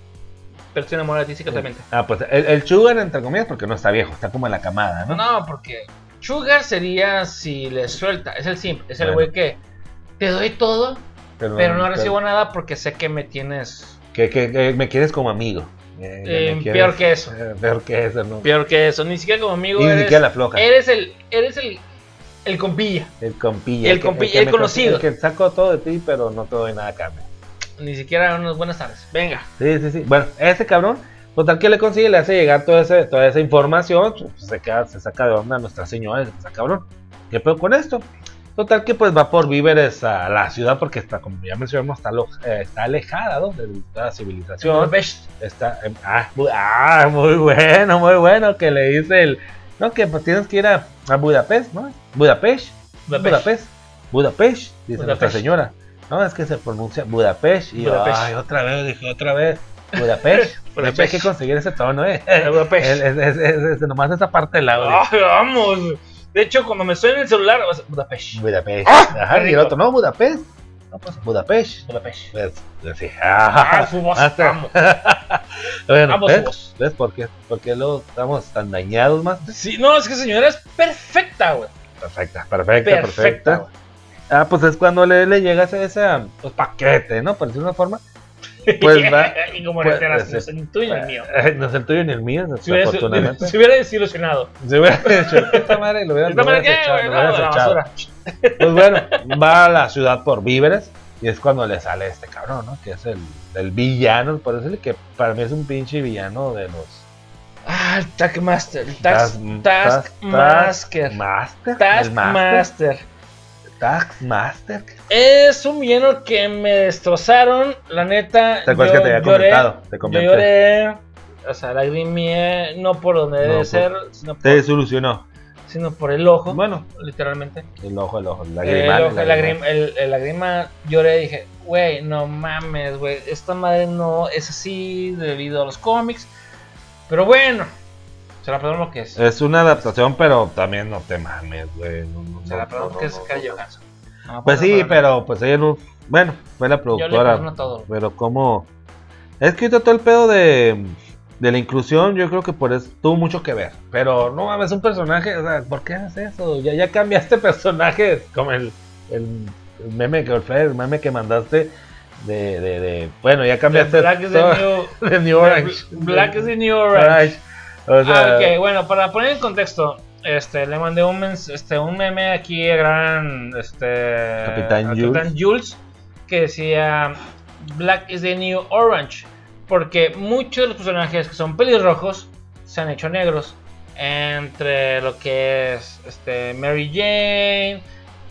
Speaker 1: Pero se enamora de ti secretamente.
Speaker 2: Ah, pues el, el sugar, entre comillas, porque no está viejo, está como en la camada, ¿no?
Speaker 1: No, porque Sugar sería si le suelta. Es el simp. Es el
Speaker 2: Bueno.
Speaker 1: güey que te doy todo, pero no recibo nada porque sé que me tienes
Speaker 2: Que, que, que me quieres como amigo. Eh,
Speaker 1: Eh,
Speaker 2: quieres-
Speaker 1: peor que eso.
Speaker 2: eh, peor que eso, ¿no?
Speaker 1: peor que eso. Ni siquiera como amigo
Speaker 2: ni
Speaker 1: eres,
Speaker 2: siquiera la floja.
Speaker 1: eres el, eres el, el compilla.
Speaker 2: El compilla.
Speaker 1: El
Speaker 2: que-
Speaker 1: compi-
Speaker 2: que
Speaker 1: el conocido.
Speaker 2: El que saco todo de ti, pero no te doy nada a cambio.
Speaker 1: Ni siquiera unas buenas tardes. Venga.
Speaker 2: Sí, sí, sí. Bueno, ese cabrón, total que le consigue, le hace llegar toda, ese, toda esa información, pues, se, queda, se saca de onda nuestra señora, dice, pues, cabrón, ¿qué pedo con esto? Total que pues va por víveres a la ciudad porque está, como ya mencionamos, está, lo- eh, está alejada ¿no? de toda la civilización. Está, em, ah, muy, ah, muy bueno, muy bueno que le dice el, no, que pues tienes que ir a, a Budapest, ¿no? Budapest,
Speaker 1: Budapest.
Speaker 2: Budapest, Budapest, dice nuestra
Speaker 1: Budapest.
Speaker 2: señora. No, es que se pronuncia Budapest. Y yo,
Speaker 1: Budapest.
Speaker 2: ay, otra vez, dije otra vez. Budapest. <laughs>
Speaker 1: Budapest.
Speaker 2: Hay que conseguir ese tono, ¿eh? <laughs>
Speaker 1: Budapest.
Speaker 2: Es, es, es- es- es nomás esa parte del audio.
Speaker 1: Ay, vamos. De hecho, cuando me suena el celular, vas a Budapest.
Speaker 2: Budapest.
Speaker 1: ¡Ah!
Speaker 2: Ajá, y el otro, no, Budapest. No, pues Budapest.
Speaker 1: Budapest.
Speaker 2: Pues, así.
Speaker 1: Ah, <laughs> su voz,
Speaker 2: bueno,
Speaker 1: Amo su
Speaker 2: ¿ves?
Speaker 1: voz.
Speaker 2: ¿Ves por qué? ¿Por qué luego estamos tan dañados más?
Speaker 1: Sí, no, es que señora es perfecta, güey.
Speaker 2: Perfecta, perfecta,
Speaker 1: Perfecta.
Speaker 2: Ah, pues es cuando le, le llega ese, ese pues, paquete, ¿no? Por decirlo de una forma. Pues va. <laughs>
Speaker 1: y como
Speaker 2: pues,
Speaker 1: reiteras,
Speaker 2: ese-
Speaker 1: no es el tuyo ni el mío.
Speaker 2: Eh, No es el tuyo ni el mío,
Speaker 1: Si hubiera,
Speaker 2: afortunadamente.
Speaker 1: si hubiera desilusionado.
Speaker 2: Se hubiera esta madre lo hubieran, echado. Pues bueno, va a la ciudad por víveres y es cuando le sale este cabrón, ¿no? Que es el, el villano, por decirle que para mí es un pinche villano de los
Speaker 1: Ah, el Taskmaster. Task,
Speaker 2: Task-. Master. Master.
Speaker 1: Taskmaster.
Speaker 2: Taskmaster.
Speaker 1: Es un villano que me destrozaron, la neta.
Speaker 2: ¿Te acuerdas
Speaker 1: yo
Speaker 2: que te había
Speaker 1: lloré,
Speaker 2: comentado? Te
Speaker 1: Yo
Speaker 2: comenté.
Speaker 1: lloré, o sea, lagrimié, no por donde
Speaker 2: No,
Speaker 1: debe
Speaker 2: por-
Speaker 1: ser, sino por,
Speaker 2: Te desilusionó.
Speaker 1: sino por el ojo,
Speaker 2: Bueno,
Speaker 1: literalmente.
Speaker 2: el ojo, el ojo, el
Speaker 1: el,
Speaker 2: lagrimal,
Speaker 1: ojo, el, lagrim- el- el lagrima, lloré y dije, güey, no mames, güey, esta madre no es así debido a los cómics. Pero bueno, se la perdono lo que es.
Speaker 2: Es una adaptación, pero también no te mames, güey. No, no,
Speaker 1: se la
Speaker 2: no,
Speaker 1: perdono
Speaker 2: no,
Speaker 1: que
Speaker 2: no,
Speaker 1: es. Johansson. No,
Speaker 2: Pues sí, pero pues ella no. Bueno, fue la
Speaker 1: Yo le
Speaker 2: productora.
Speaker 1: todo.
Speaker 2: Pero como. Es que ahorita todo el pedo de. De la inclusión, yo creo que por eso tuvo mucho que ver. Pero no mames, un personaje. O sea, ¿por qué haces eso? Ya, ya cambiaste <laughs> personajes. Como el, el, el meme que el meme que mandaste. De, de, de. Bueno, ya cambiaste.
Speaker 1: Black is the new, <laughs>
Speaker 2: Orange.
Speaker 1: Black is the new orange.
Speaker 2: Orange. O sea,
Speaker 1: Ah, ok, bueno, para poner en contexto, este, le mandé un, mens- este, un meme aquí a gran este,
Speaker 2: Capitán
Speaker 1: a
Speaker 2: Jules.
Speaker 1: Capitán Jules que decía Black is the new orange. Porque muchos de los personajes que son pelirrojos se han hecho negros. Entre lo que es este, Mary Jane,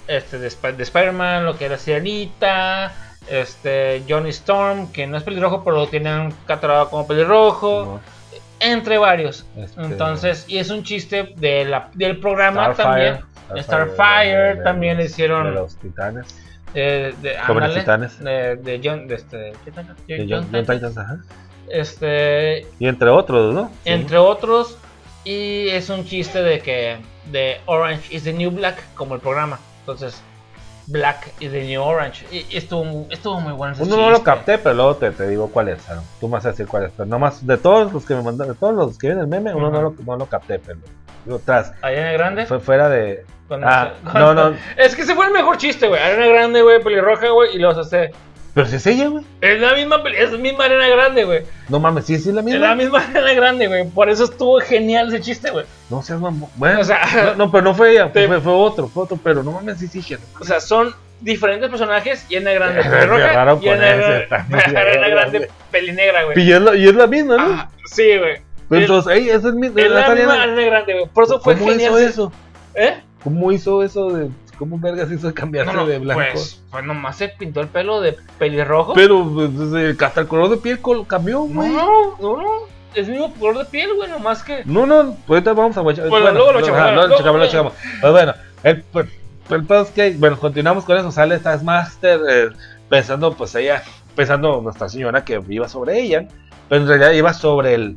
Speaker 1: este, de, Sp- de Spider-Man, lo que era Sirenita, este, Johnny Storm, que no es pelirrojo, pero lo tienen catalogado como pelirrojo
Speaker 2: no,
Speaker 1: entre varios.
Speaker 2: este,
Speaker 1: Entonces, y es un chiste de la, del programa
Speaker 2: Starfire,
Speaker 1: también. Starfire,
Speaker 2: de-
Speaker 1: también
Speaker 2: de
Speaker 1: hicieron-
Speaker 2: De los titanes.
Speaker 1: eh, de, ándale,
Speaker 2: Titanes.
Speaker 1: De, de John, de este, ¿qué tal?
Speaker 2: De
Speaker 1: John
Speaker 2: John- John
Speaker 1: Titan.
Speaker 2: Titans, ajá.
Speaker 1: Este,
Speaker 2: Y entre otros, ¿no? Sí.
Speaker 1: entre otros, y es un chiste de que de Orange is the New Black, como el programa. Entonces, Black is the New Orange. Y, y estuvo, estuvo muy bueno
Speaker 2: Uno no lo capté, pero luego te, te digo cuál es. Aaron. Tú me vas a decir cuál es. Pero nomás de todos los que me mandaron, de todos los que vienen el meme, uno no, lo, no lo capté, pero digo, tras.
Speaker 1: Ariana Grande.
Speaker 2: Fue fuera de. Ah,
Speaker 1: se-
Speaker 2: no, no. <laughs>
Speaker 1: Es que ese fue el mejor chiste, güey. Ariana Grande, güey, pelirroja, güey, y los hace.
Speaker 2: Pero si es ella, güey.
Speaker 1: Es la misma, es la misma Arena Grande, güey.
Speaker 2: No mames, sí, sí es la
Speaker 1: Es
Speaker 2: misma.
Speaker 1: la misma Arena Grande, güey. Por eso estuvo genial ese chiste, güey.
Speaker 2: No seas mamón. Bueno,
Speaker 1: O sea, <laughs>
Speaker 2: no, no, pero no fue ella,
Speaker 1: te-
Speaker 2: fue, fue otro, fue otro. Pero no mames, sí, sí, no
Speaker 1: O sea, son diferentes personajes y Arena Grande
Speaker 2: raro
Speaker 1: y Arena Grande, <laughs> Arena pelinegra, güey.
Speaker 2: Y es la, y es la misma, ¿no?
Speaker 1: Ah, sí, güey.
Speaker 2: Pero
Speaker 1: es-
Speaker 2: entonces, ey, esa es mi.
Speaker 1: Es la misma Arena Grande, güey. Por eso fue
Speaker 2: ¿Cómo
Speaker 1: genial.
Speaker 2: hizo eso?
Speaker 1: ¿Eh?
Speaker 2: ¿Cómo hizo eso de.? ¿Cómo vergas hizo cambiarse
Speaker 1: No, no,
Speaker 2: de blanco?
Speaker 1: Pues, pues nomás se pintó el pelo de pelirrojo.
Speaker 2: Pero pues, hasta el color de piel cambió, güey.
Speaker 1: no, no, no. Es el mismo color de piel, güey, nomás que.
Speaker 2: No, no, pues ahorita vamos a.
Speaker 1: Bueno, luego lo checamos,
Speaker 2: luego lo checamos, lo checamos. Pues bueno, el, pues, el pedo es que, bueno, continuamos con eso. Sale Taskmaster eh, pensando, pues ella, pensando nuestra señora que iba sobre ella, pero en realidad iba sobre el,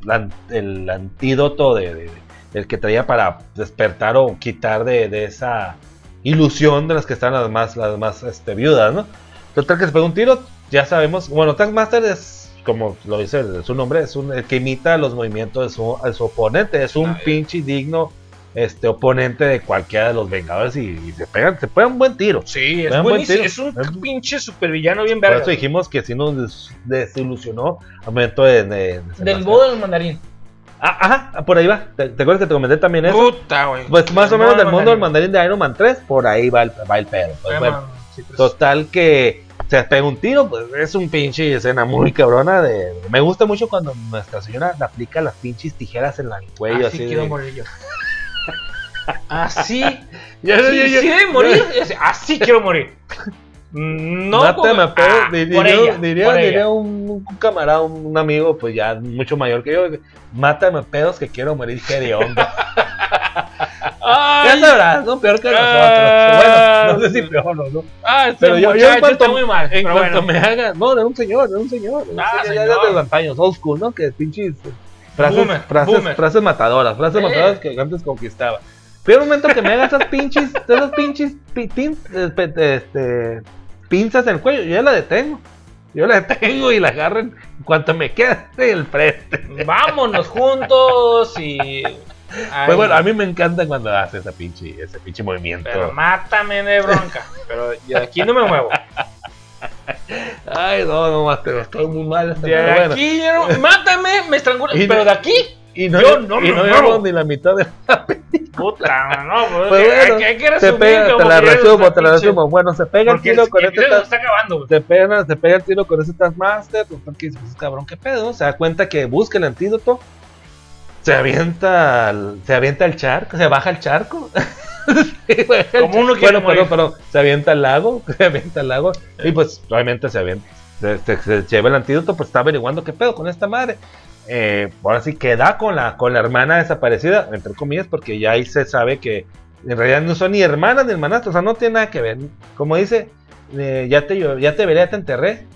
Speaker 2: el antídoto de, de- el que traía para despertar o quitar de, de esa ilusión de las que están las más, las más este, viudas, ¿no? Total que se pega un tiro, ya sabemos, bueno, Taskmaster es, como lo dice su nombre, es un, el que imita los movimientos de su, de su oponente, es un pinche digno este, oponente de cualquiera de los Vengadores y, y se pegan, se pega un buen tiro.
Speaker 1: Sí, es
Speaker 2: buen tiro.
Speaker 1: Es un
Speaker 2: Es-
Speaker 1: pinche supervillano bien
Speaker 2: Por
Speaker 1: verga.
Speaker 2: eso dijimos que sí nos des- desilusionó al momento de... de- de
Speaker 1: Del bodo del mandarín.
Speaker 2: Ah, ajá, por ahí va. ¿Te, te acuerdas que te comenté también eso?
Speaker 1: Puta, güey.
Speaker 2: Pues más o menos del mundo del mandarín de Iron Man 3, por ahí va el, va el pedo. Pues, bueno,
Speaker 1: pues.
Speaker 2: Total que se pega un tiro, pues es un pinche escena muy cabrona de... Me gusta mucho cuando Nuestra Señora le aplica las pinches tijeras en el cuello,
Speaker 1: así
Speaker 2: así,
Speaker 1: quiero
Speaker 2: de...
Speaker 1: morir yo. <laughs> Así. Sí, sí de morir. así- Así quiero morir. No,
Speaker 2: Mátame,
Speaker 1: como-
Speaker 2: pedo,
Speaker 1: ah,
Speaker 2: diría,
Speaker 1: ella,
Speaker 2: diría, un, un camarada, un, amigo, pues ya mucho mayor que yo, mátame pedos que quiero morir hediondo. <laughs>
Speaker 1: Ay,
Speaker 2: ya sabrás, ¿no? Peor que
Speaker 1: Ah.
Speaker 2: nosotros. Bueno, no sé si peor o no.
Speaker 1: ah, este
Speaker 2: Pero yo, yo en cuanto,
Speaker 1: está muy mal.
Speaker 2: en
Speaker 1: pero
Speaker 2: cuanto
Speaker 1: bueno.
Speaker 2: me haga, no, de un señor, de un señor. de un
Speaker 1: Ah,
Speaker 2: señor, ya de los antaños, old school, ¿no? Que pinches frases,
Speaker 1: Boomer,
Speaker 2: frases,
Speaker 1: boomer.
Speaker 2: frases matadoras, frases
Speaker 1: Eh.
Speaker 2: matadoras que antes conquistaba. Pero un momento que me haga esas pinches, esas pinches pi- pin- eh, este, pinzas en el cuello, yo la detengo. Yo la detengo y la agarro en cuanto me quede el frente.
Speaker 1: Vámonos juntos y. Ay,
Speaker 2: Pues bueno, a mí me encanta cuando hace esa pinche, ese pinche movimiento.
Speaker 1: Pero mátame de bronca. Pero yo de aquí no me muevo.
Speaker 2: Ay, no, no, Mateo, estoy muy mal.
Speaker 1: De
Speaker 2: pero bueno.
Speaker 1: aquí yo no- Mátame, me estrangula.
Speaker 2: Y
Speaker 1: Pero de aquí.
Speaker 2: Y no,
Speaker 1: yo no
Speaker 2: y
Speaker 1: me
Speaker 2: no llevamos ni la mitad de <laughs>
Speaker 1: Puta, no, pues,
Speaker 2: Pues bueno,
Speaker 1: hay que resumir.
Speaker 2: pega, te la resumo, te la resumo. Bueno, se pega el tiro
Speaker 1: el-
Speaker 2: con
Speaker 1: el
Speaker 2: este
Speaker 1: está acabando,
Speaker 2: se pega, se pega el tiro con ese Taskmaster, pues porque pues cabrón, qué pedo, se da cuenta que busca el antídoto, se avienta al, se avienta al charco, se baja al charco. <laughs> Sí,
Speaker 1: Como uno quiere
Speaker 2: bueno, perdón, se avienta al lago, <laughs> se avienta al lago y pues obviamente se avienta, se, se- se lleva el antídoto, pues está averiguando qué pedo con esta madre. Eh, ahora sí queda con la, con la hermana desaparecida, entre comillas, porque ya ahí se sabe que en realidad no son ni hermanas ni hermanastros, o sea, no tiene nada que ver. Como dice, eh, ya te ya te veré, ya te enterré,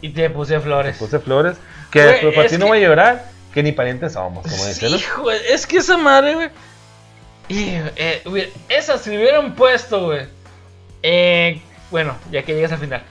Speaker 1: Y te puse flores.
Speaker 2: puse flores, que
Speaker 1: Güey,
Speaker 2: pues, para ti no voy a llorar, que ni parientes somos, como dice, ¿no?
Speaker 1: Hijo, es que esa madre, güey. Eh, güey, esa se hubieran puesto, güey. Eh, bueno, ya que llegas al final.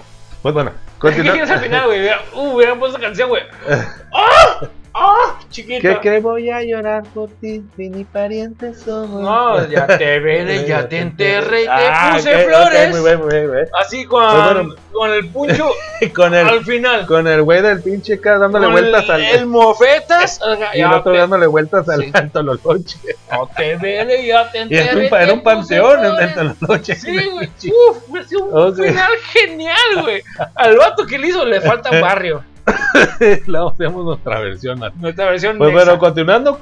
Speaker 2: Pues bueno,
Speaker 1: Ya que
Speaker 2: continúa.
Speaker 1: llegas al final, güey. hubiera- Uh, hubieran puesto canción, güey. <laughs> ¡Ah! ¡Ah! Chiquita.
Speaker 2: que, que voy a llorar por ti, si ni parientes somos.
Speaker 1: No, ya te <laughs> veré, ya te enterré y te
Speaker 2: Ah,
Speaker 1: puse
Speaker 2: ok, ok,
Speaker 1: flores.
Speaker 2: muy bien, muy bien, muy bien.
Speaker 1: Así con,
Speaker 2: Pues bueno.
Speaker 1: con el puncho
Speaker 2: Y <laughs> con el,
Speaker 1: al final.
Speaker 2: con el güey del pinche acá dándole
Speaker 1: Con
Speaker 2: vueltas
Speaker 1: el,
Speaker 2: al.
Speaker 1: el mofetas. <laughs>
Speaker 2: y el otro
Speaker 1: te-
Speaker 2: dándole vueltas al
Speaker 1: Sí.
Speaker 2: loches.
Speaker 1: No te veré, ya te
Speaker 2: Y
Speaker 1: enterré. te
Speaker 2: era un panteón los loches.
Speaker 1: Sí, güey. Uf, fue un
Speaker 2: Ok.
Speaker 1: final genial, güey. Al vato que le hizo le falta barrio. <laughs>
Speaker 2: Luego hacemos nuestra versión.
Speaker 1: Nuestra versión
Speaker 2: Pues
Speaker 1: nexa.
Speaker 2: bueno, continuando,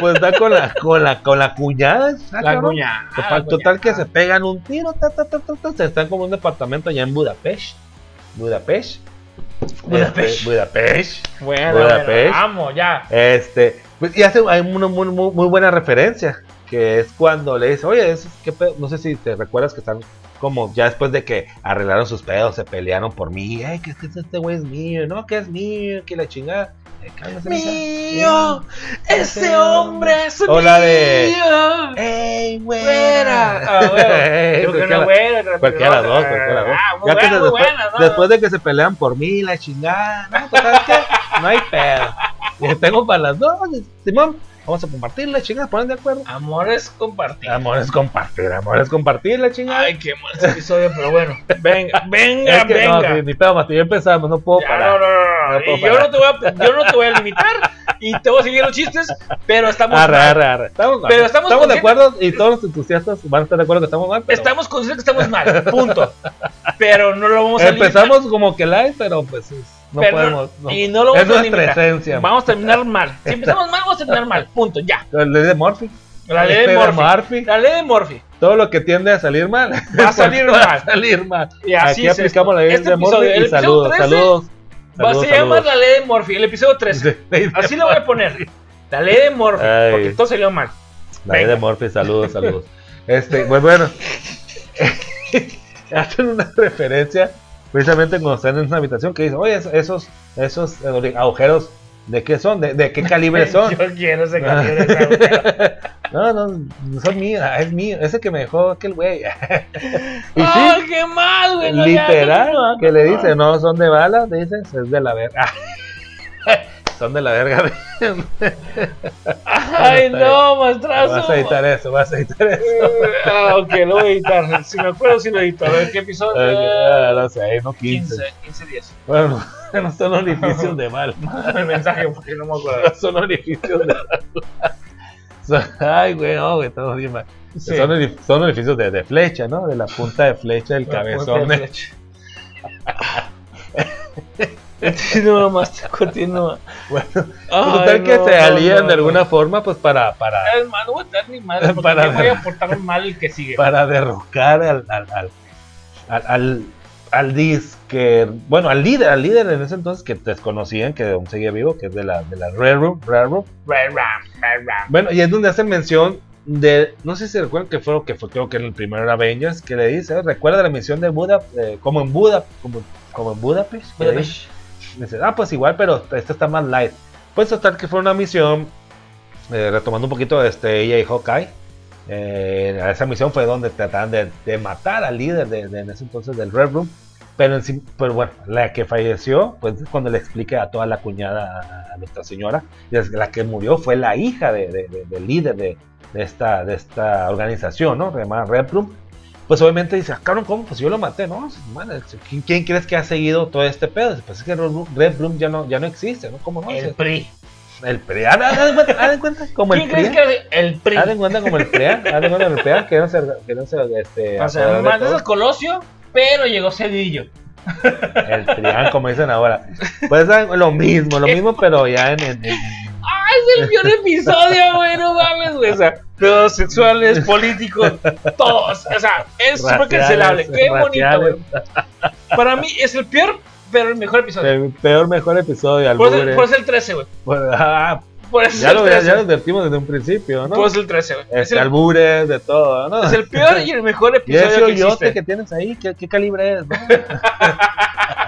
Speaker 2: pues está con la, con la, con la cuñada.
Speaker 1: La
Speaker 2: cabrón.
Speaker 1: cuña.
Speaker 2: Total, total que se pegan un tiro, ta, ta, ta, ta, ta, se están como un departamento allá en Budapest. Budapest.
Speaker 1: Budapest.
Speaker 2: Este, Budapest.
Speaker 1: Bueno,
Speaker 2: Budapest.
Speaker 1: bueno, vamos, ya.
Speaker 2: Este, pues, y hace hay una muy, muy, muy buena referencia, que es cuando le dice, oye, eso, ¿qué pedo?". no sé si te recuerdas que están como ya después de que arreglaron sus pedos, se pelearon por mí, ay, que, que este güey es mío, no, que es mío, que la chingada. Eh, cálmese.
Speaker 1: Mío, ese hombre es
Speaker 2: O la de-
Speaker 1: mío.
Speaker 2: ¡Ey,
Speaker 1: Güera. Ah, bueno. <laughs> Que una güera, otra
Speaker 2: Cualquiera las dos, cualquiera las dos.
Speaker 1: Ah, muy
Speaker 2: Ya que
Speaker 1: buena,
Speaker 2: se-
Speaker 1: muy
Speaker 2: después,
Speaker 1: buena, ¿no?
Speaker 2: después de que se pelean por mí, la chingada, no, pues, ¿sabes qué? No hay pedo. <laughs> Tengo para las dos, Simón, vamos a compartir la chingada, ponen de acuerdo.
Speaker 1: Amor es compartir.
Speaker 2: Amor es compartir, amor es compartir la chingada.
Speaker 1: Ay, qué mal ese episodio, pero bueno. Venga, <laughs> venga,
Speaker 2: es que
Speaker 1: venga.
Speaker 2: no, sí, ni pedo, Mati, ya empezamos, no puedo
Speaker 1: Ya,
Speaker 2: parar.
Speaker 1: no, no, no, no.
Speaker 2: No puedo
Speaker 1: Y yo no, te voy a, yo no te voy a limitar y te voy a seguir los chistes, pero estamos
Speaker 2: Arre,
Speaker 1: mal.
Speaker 2: arre, arre. Estamos, mal.
Speaker 1: Pero estamos
Speaker 2: de acuerdo y todos los entusiastas van a estar de acuerdo que estamos mal. pero
Speaker 1: Estamos conscientes que estamos mal, punto. Pero no lo vamos a limitar.
Speaker 2: Empezamos como que live, pero pues es- no podemos. no.
Speaker 1: Y no lo
Speaker 2: es
Speaker 1: vamos a
Speaker 2: nuestra esencia.
Speaker 1: Vamos a terminar mal. Si <laughs> empezamos mal, vamos a terminar mal. Punto, ya.
Speaker 2: Le de Morphy.
Speaker 1: La ley de Murphy. La ley de Murphy.
Speaker 2: Todo lo que tiende a salir mal. <laughs>
Speaker 1: Va a salir <laughs>
Speaker 2: Va a
Speaker 1: mal.
Speaker 2: salir mal.
Speaker 1: Y así
Speaker 2: Aquí
Speaker 1: es
Speaker 2: aplicamos
Speaker 1: esto.
Speaker 2: la ley
Speaker 1: Este
Speaker 2: de Murphy
Speaker 1: episodio, el
Speaker 2: y saludos,
Speaker 1: 13,
Speaker 2: saludos.
Speaker 1: Va,
Speaker 2: saludos,
Speaker 1: se llama la ley de Murphy, el episodio 13. Así lo voy a poner. La ley de Murphy,
Speaker 2: Ay.
Speaker 1: porque todo salió mal.
Speaker 2: La ley de. Murphy, saludos, saludos. Este, pues bueno. Hacen una referencia precisamente cuando están en una habitación que dicen, oye, es- esos, esos eh, agujeros, ¿de qué son? ¿De, de qué calibre <laughs> son?
Speaker 1: Yo quiero ese <laughs> calibre ese.
Speaker 2: No, no, son míos, ah, es mío, ese que me dejó aquel güey. <laughs> y
Speaker 1: ¡Ay,
Speaker 2: sí,
Speaker 1: qué mal, güey! no, ya,
Speaker 2: literal,
Speaker 1: no, no,
Speaker 2: que le dice, no, son de bala, dices, es de la verga. Son de la verga. <laughs>
Speaker 1: Ay, no, maestrazo.
Speaker 2: vas a editar eso, vas a editar eso.
Speaker 1: Ah, ok, lo voy a editar. Si me acuerdo, si lo edito. A ver, ¿qué episodio?
Speaker 2: Ah, no sé, no 15.
Speaker 1: 15, 15 días.
Speaker 2: Bueno, <laughs> no son orificios de mal. <laughs>
Speaker 1: El mensaje, porque no me acuerdo.
Speaker 2: son orificios de Son- Ay, güey, no, güey, todo bien mal.
Speaker 1: Sí.
Speaker 2: Son, orif- son orificios de, de flecha, ¿no? De la punta de flecha del cabezón.
Speaker 1: Punta de
Speaker 2: de-
Speaker 1: flecha. <laughs> Continúa más, continúa.
Speaker 2: Bueno,
Speaker 1: Ay,
Speaker 2: total que
Speaker 1: no,
Speaker 2: se
Speaker 1: no,
Speaker 2: alían
Speaker 1: no,
Speaker 2: de alguna forma, pues para, para,
Speaker 1: no voy a ni madre,
Speaker 2: Para
Speaker 1: voy a aportar un mal el que sigue.
Speaker 2: para derrocar al, al, al, al, al, al disque, bueno, al líder, al líder en ese entonces que desconocían, que aún seguía vivo, que es de la, de la Rare Room, Rare Room.
Speaker 1: Red Ram, Red Ram.
Speaker 2: Bueno, y es donde hacen mención de, no sé si se recuerdan que fue lo que fue, creo que en el primer Avengers, que le dice, recuerda la misión de Buda, eh, como en Buda, como, como en Budapest, que le dice, Dice, ah, pues igual, pero esta está más light. Pues total que fue una misión, eh, retomando un poquito este, ella y Hawkeye. eh, esa misión fue donde trataban de, de matar al líder de, de en ese entonces del Red Room. Pero, en pero bueno, la que falleció, pues es cuando le expliqué a toda la cuñada, a, nuestra señora, la que murió fue la hija de- de- de- del líder de, de esta, de esta organización, ¿no? Llamada Red Room. Pues obviamente dice, ah, cabrón, ¿cómo? Pues yo lo maté, ¿no? Madre, ¿quién, quién crees que ha seguido todo este pedo? Pues es que Red Room ya, no, ya no existe, ¿no? ¿Cómo no?
Speaker 1: El PRI.
Speaker 2: El PRI. Haz haz de cuenta, cuenta como el
Speaker 1: ¿Quién crees
Speaker 2: PRI.
Speaker 1: que? El PRI?
Speaker 2: Haz de cuenta como el PRI. Haz de cuenta como el PRI que no se, que no se este,
Speaker 1: O sea, esos Colosio, pero llegó Cedillo.
Speaker 2: El PRI, como dicen ahora. Pues es lo mismo, lo <laughs> mismo, pero ya en, en- en-
Speaker 1: ¡Ah, es el peor episodio, güey! No mames, güey. O sea, pedos sexuales, políticos, todos. O sea, es súper cancelable. Qué bonito, güey. Para mí es el peor, pero el mejor episodio.
Speaker 2: el peor, mejor episodio.
Speaker 1: Por eso, por eso el 13, güey.
Speaker 2: Pues, ah,
Speaker 1: Por eso
Speaker 2: ya,
Speaker 1: es
Speaker 2: lo,
Speaker 1: el
Speaker 2: ya,
Speaker 1: 13.
Speaker 2: ya lo advertimos desde un principio, ¿no?
Speaker 1: Por eso el 13, güey. Es
Speaker 2: Este,
Speaker 1: el,
Speaker 2: albures, de todo, ¿no?
Speaker 1: es el peor y el mejor <laughs>
Speaker 2: Y
Speaker 1: episodio
Speaker 2: ese
Speaker 1: que
Speaker 2: que tienes ahí, ¿qué, qué calibre es? no? <laughs>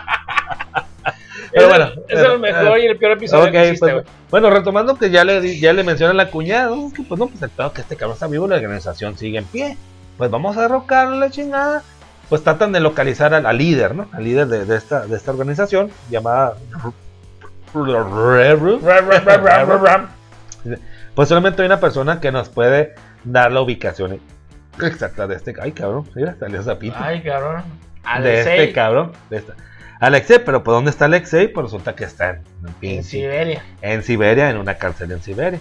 Speaker 2: Pero bueno,
Speaker 1: es el mejor y el peor episodio
Speaker 2: Ok,
Speaker 1: que existe,
Speaker 2: pues, bueno, retomando que ya le, ya le mencionan la cuñada, pues no, pues el pedo que este cabrón está vivo, la organización sigue en pie. Pues vamos a derrocarle la chingada. Pues tratan de localizar al, al líder, ¿no? Al líder de, de esta, de esta organización llamada. Pues solamente hay una persona que nos puede dar la ubicación exacta de este. Ay, cabrón, mira, salió zapito.
Speaker 1: Ay, cabrón.
Speaker 2: de este cabrón. De esta. Alexei, pero ¿por dónde está Alexei? Pues resulta que está en, en
Speaker 1: en Siberia.
Speaker 2: en Siberia, en una cárcel en Siberia.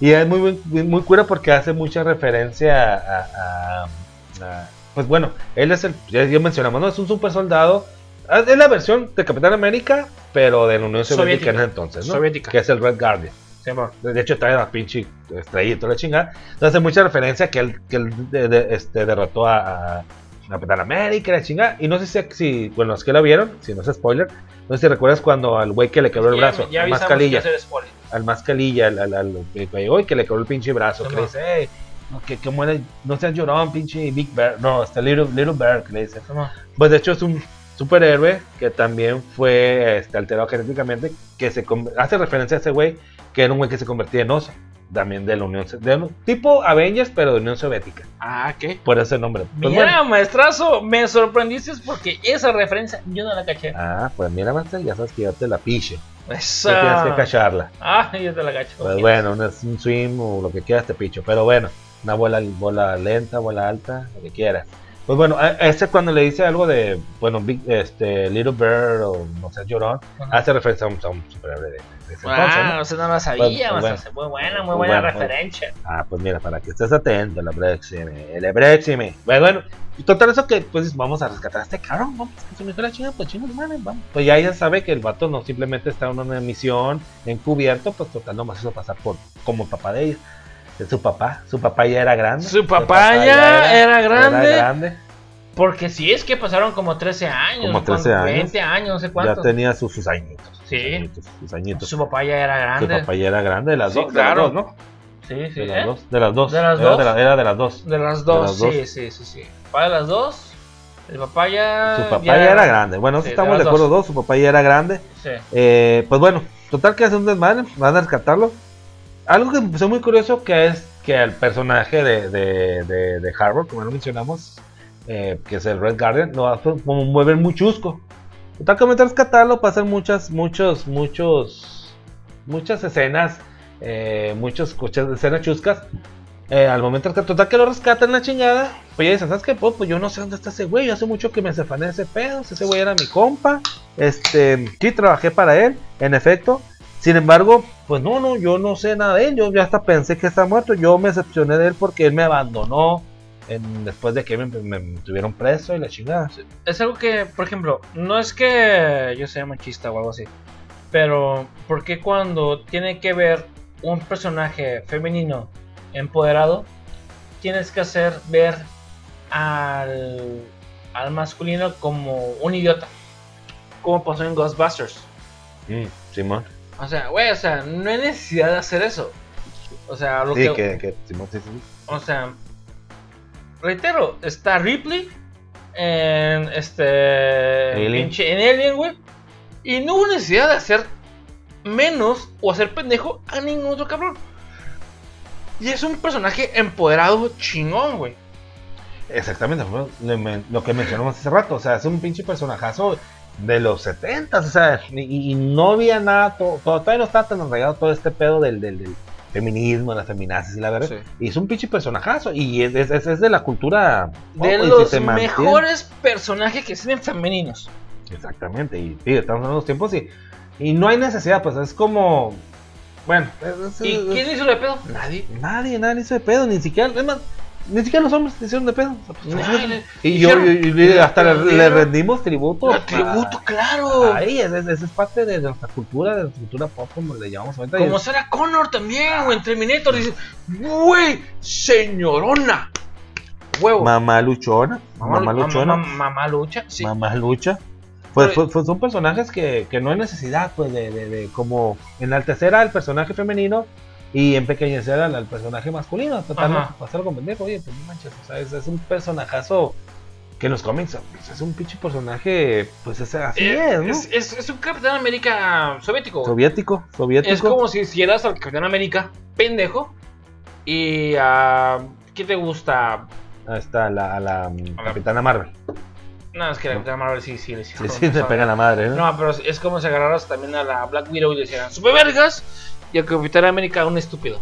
Speaker 2: Y es muy, muy, muy cura porque hace mucha referencia a, a- a- Pues bueno, él es el. Ya, mencionamos, ¿no? Es un super soldado. Ah, Es la versión de Capitán América, pero de la Unión Soviética, en ese entonces, ¿no?
Speaker 1: Soviética.
Speaker 2: Que es el Red Guardian.
Speaker 1: Sí.
Speaker 2: De hecho, trae la pinche estrella y toda la chingada. Entonces, hace mucha referencia que él, que él de- de- este, derrotó a Capitán América la chingada. Y no sé si, si, bueno, los que la vieron, si no es spoiler, no sé si recuerdas cuando al güey que le quebró el
Speaker 1: Ya-
Speaker 2: brazo,
Speaker 1: Ya
Speaker 2: al
Speaker 1: avisamos
Speaker 2: mascalilla al mascalilla, al, al, al que llegó y que le quebró el pinche brazo. Que le dice, "Ey, no, que, que muere, no seas llorón, pinche Big Bear. No, este Little, little Bear, que le dice. Pues de hecho es un superhéroe que también fue este, alterado genéticamente, que se hace referencia a ese güey, que era un güey que se convertía en oso. También de la Unión tipo Avengers, pero de Unión Soviética.
Speaker 1: Ah, ¿qué?
Speaker 2: Por ese nombre. Pues
Speaker 1: Mira,
Speaker 2: bueno.
Speaker 1: maestrazo, me sorprendiste porque esa referencia yo no la caché.
Speaker 2: Ah, pues mira, Master, ya sabes que yo te la piche.
Speaker 1: Esa.
Speaker 2: Tienes que cacharla.
Speaker 1: Ah, yo te la cacho.
Speaker 2: Pues bueno, un, un swim o lo que quieras te picho. Pero bueno, una bola, bola lenta, bola alta, lo que quieras. Pues bueno, a- a ese cuando le dice algo de, bueno, Big, este, Little Bird o no sé, llorón, hace referencia a un, a un superhéroe de, de ese entonces,
Speaker 1: Ah,
Speaker 2: ¿no?
Speaker 1: o sea, no la sabía,
Speaker 2: Pues,
Speaker 1: maestrazo. Muy buena, muy
Speaker 2: Pues
Speaker 1: buena
Speaker 2: bueno,
Speaker 1: referencia.
Speaker 2: Ah, pues mira, para que estés atento, el Brexime, el Brexime. Bueno, bueno, y total eso que, pues vamos a rescatar a este cabrón, vamos, que se me fue la chinga, pues chingos, madre, vamos. Pues ya ella sabe que el vato no simplemente está en una misión encubierto, pues total nomás hizo pasar por como el papá de ella. De su papá. Su papá ya era grande.
Speaker 1: Su papá ya era grande. Porque si es que pasaron como 13 años.
Speaker 2: Como 13 años.
Speaker 1: 20 años, no sé cuántos.
Speaker 2: Ya tenía sus, sus añitos.
Speaker 1: Sí.
Speaker 2: Sus añitos, sus añitos.
Speaker 1: Su papá ya era grande.
Speaker 2: Su papá ya era grande, de las
Speaker 1: Sí,
Speaker 2: dos.
Speaker 1: claro.
Speaker 2: De las dos, ¿no?
Speaker 1: Sí, sí.
Speaker 2: De
Speaker 1: ¿eh?
Speaker 2: las dos. De las dos.
Speaker 1: ¿De las
Speaker 2: Era
Speaker 1: dos?
Speaker 2: de la- era de las dos.
Speaker 1: De las dos,
Speaker 2: las dos.
Speaker 1: sí, sí, sí, sí. Papá de las dos. El papá ya.
Speaker 2: Su papá ya, era grande. Bueno,
Speaker 1: Sí, de
Speaker 2: estamos de acuerdo
Speaker 1: dos.
Speaker 2: dos. Su papá ya era grande.
Speaker 1: Sí.
Speaker 2: Eh, pues bueno, total que hace un desmadre, van a rescatarlo. Algo que me pareció muy curioso que es que el personaje de, de, de, de Harvard, como lo mencionamos, eh, que es el Red Guardian, lo hace como mover muy chusco. Van a rescatarlo, pasan muchas, muchos, muchos, muchas escenas, eh, muchas escenas chuscas. Eh, al momento rescatar, total que lo rescatan la chingada, pues ya dicen, ¿sabes qué? Pues, pues yo no sé dónde está ese güey, yo hace mucho que me sefané de ese pedo, ese güey era mi compa, este, sí, trabajé para él, en efecto. Sin embargo, pues no, no, yo no sé nada de él. Yo ya hasta pensé que está muerto. Yo me decepcioné de él porque él me abandonó en- después de que me, me- me tuvieron preso y la chingada.
Speaker 1: Es algo que, por ejemplo, no es que yo sea machista o algo así. Pero, ¿por qué cuando tiene que ver un personaje femenino empoderado, tienes que hacer ver al, al masculino como un idiota? Como pasó en Ghostbusters.
Speaker 2: Mm, Simón.
Speaker 1: O sea, güey, o sea, no hay necesidad de hacer eso. O sea, lo
Speaker 2: Sí,
Speaker 1: que,
Speaker 2: que, que sí, sí.
Speaker 1: o sea, reitero, está Ripley en este
Speaker 2: Alien.
Speaker 1: pinche en Alien, güey. Y no hubo necesidad de hacer menos o hacer pendejo a ningún otro cabrón. Y es un personaje empoderado chingón, güey.
Speaker 2: Exactamente, lo que mencionamos hace rato. O sea, es un pinche personajazo de los 70 O sea, y, y no había nada, to- to- todavía no estaba tan arraigado todo este pedo del, del, del feminismo, las feminazis y la verdad.
Speaker 1: Sí.
Speaker 2: Y es un pinche personajazo. Y es, es, de la cultura.
Speaker 1: De
Speaker 2: si
Speaker 1: los mejores personajes que existen femeninos.
Speaker 2: Exactamente, y sí, estamos en los tiempos y, y no hay necesidad, pues es como. Bueno, es- es-
Speaker 1: ¿Y
Speaker 2: es-
Speaker 1: quién hizo de pedo? Nadie.
Speaker 2: nadie, nadie hizo de pedo, ni siquiera, es más, ni siquiera los hombres hicieron de pedo. O sea, pues, y yo,
Speaker 1: Dijeron,
Speaker 2: y- y hasta le, rendimos tributo.
Speaker 1: ¡El tributo, claro!
Speaker 2: Ahí, es, es- es parte de nuestra cultura, de nuestra cultura pop, como le llamamos ahorita.
Speaker 1: Como Sarah Connor también, güey, en Terminator. Dice, güey, señorona. Huevo.
Speaker 2: mamá luchona, mamá,
Speaker 1: lu-
Speaker 2: luchona,
Speaker 1: Mamá, mamá lucha, sí.
Speaker 2: mamá lucha. Pues, pues- pues son personajes que, que no hay necesidad pues de, de- de como enaltecer al personaje femenino y empequeñecer al, al personaje masculino.
Speaker 1: Ajá.
Speaker 2: pasarlo con pendejo, oye, pues no manches, o sea, es, es un personajazo que en los cómics pues, es un pinche personaje, pues es así
Speaker 1: Eh,
Speaker 2: es, ¿no?
Speaker 1: es, es- es un Capitán América soviético.
Speaker 2: soviético, soviético.
Speaker 1: Es como si hicieras al Capitán América pendejo y a... ¿Qué te gusta?
Speaker 2: Ahí está la, la mm,
Speaker 1: A la-
Speaker 2: Capitana Marvel.
Speaker 1: No, es que la Capitana Marvel sí, sí, le
Speaker 2: Sí, sí, se pega la madre, ¿no?
Speaker 1: No, pero es como si agarraras también a la Black Widow y le hicieran super vergas y al Capitán América un estúpido.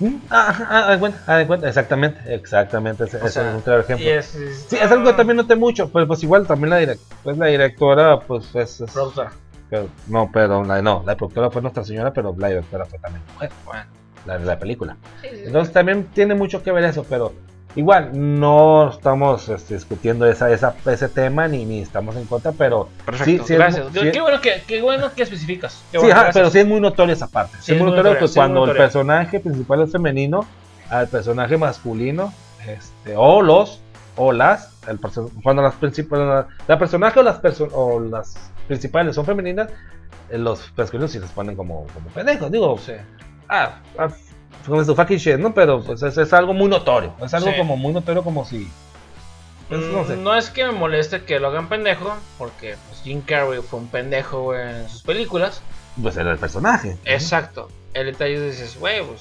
Speaker 2: Mm, Ah, ah, ah, de cuenta, ah, de cuenta, exactamente, exactamente, ese,
Speaker 1: O
Speaker 2: ese
Speaker 1: sea,
Speaker 2: es un claro ejemplo.
Speaker 1: Es, es-
Speaker 2: Sí, es algo que también noté mucho, pues, pues igual también la, direc- pues, la directora, pues es... es-
Speaker 1: Productora.
Speaker 2: pero- no, pero la, no, la productora fue Nuestra Señora, pero la directora fue también mujer,
Speaker 1: Bueno.
Speaker 2: la de la película.
Speaker 1: Sí, sí, sí.
Speaker 2: Entonces también tiene mucho que ver eso, pero igual no estamos este, discutiendo esa, esa, ese tema ni, ni estamos en contra, pero
Speaker 1: Perfecto,
Speaker 2: sí, sí es
Speaker 1: gracias.
Speaker 2: mu-
Speaker 1: qué,
Speaker 2: sí-
Speaker 1: qué bueno que, qué bueno que especificas. Qué
Speaker 2: Sí,
Speaker 1: bueno,
Speaker 2: ajá,
Speaker 1: gracias.
Speaker 2: pero sí es muy notoria esa parte. Sí,
Speaker 1: Sí,
Speaker 2: es muy
Speaker 1: es
Speaker 2: notorio que cuando el personaje principal es femenino, al personaje masculino, este, o los, o las, el cuando las principales, la personaje o las, perso- o las principales son femeninas, eh, los masculinos sí les ponen como, como pendejos. Digo,
Speaker 1: Sí.
Speaker 2: ah, ah, como su fucking shit, ¿no? Pero pues es, es algo muy notorio. Es algo
Speaker 1: Sí.
Speaker 2: como muy notorio, como si. pues, no sé.
Speaker 1: Mm, No es que me moleste que lo hagan pendejo, porque pues, Jim Carrey fue un pendejo güey, en sus películas.
Speaker 2: Pues era el personaje.
Speaker 1: Exacto. El detalle es dices, güey, pues.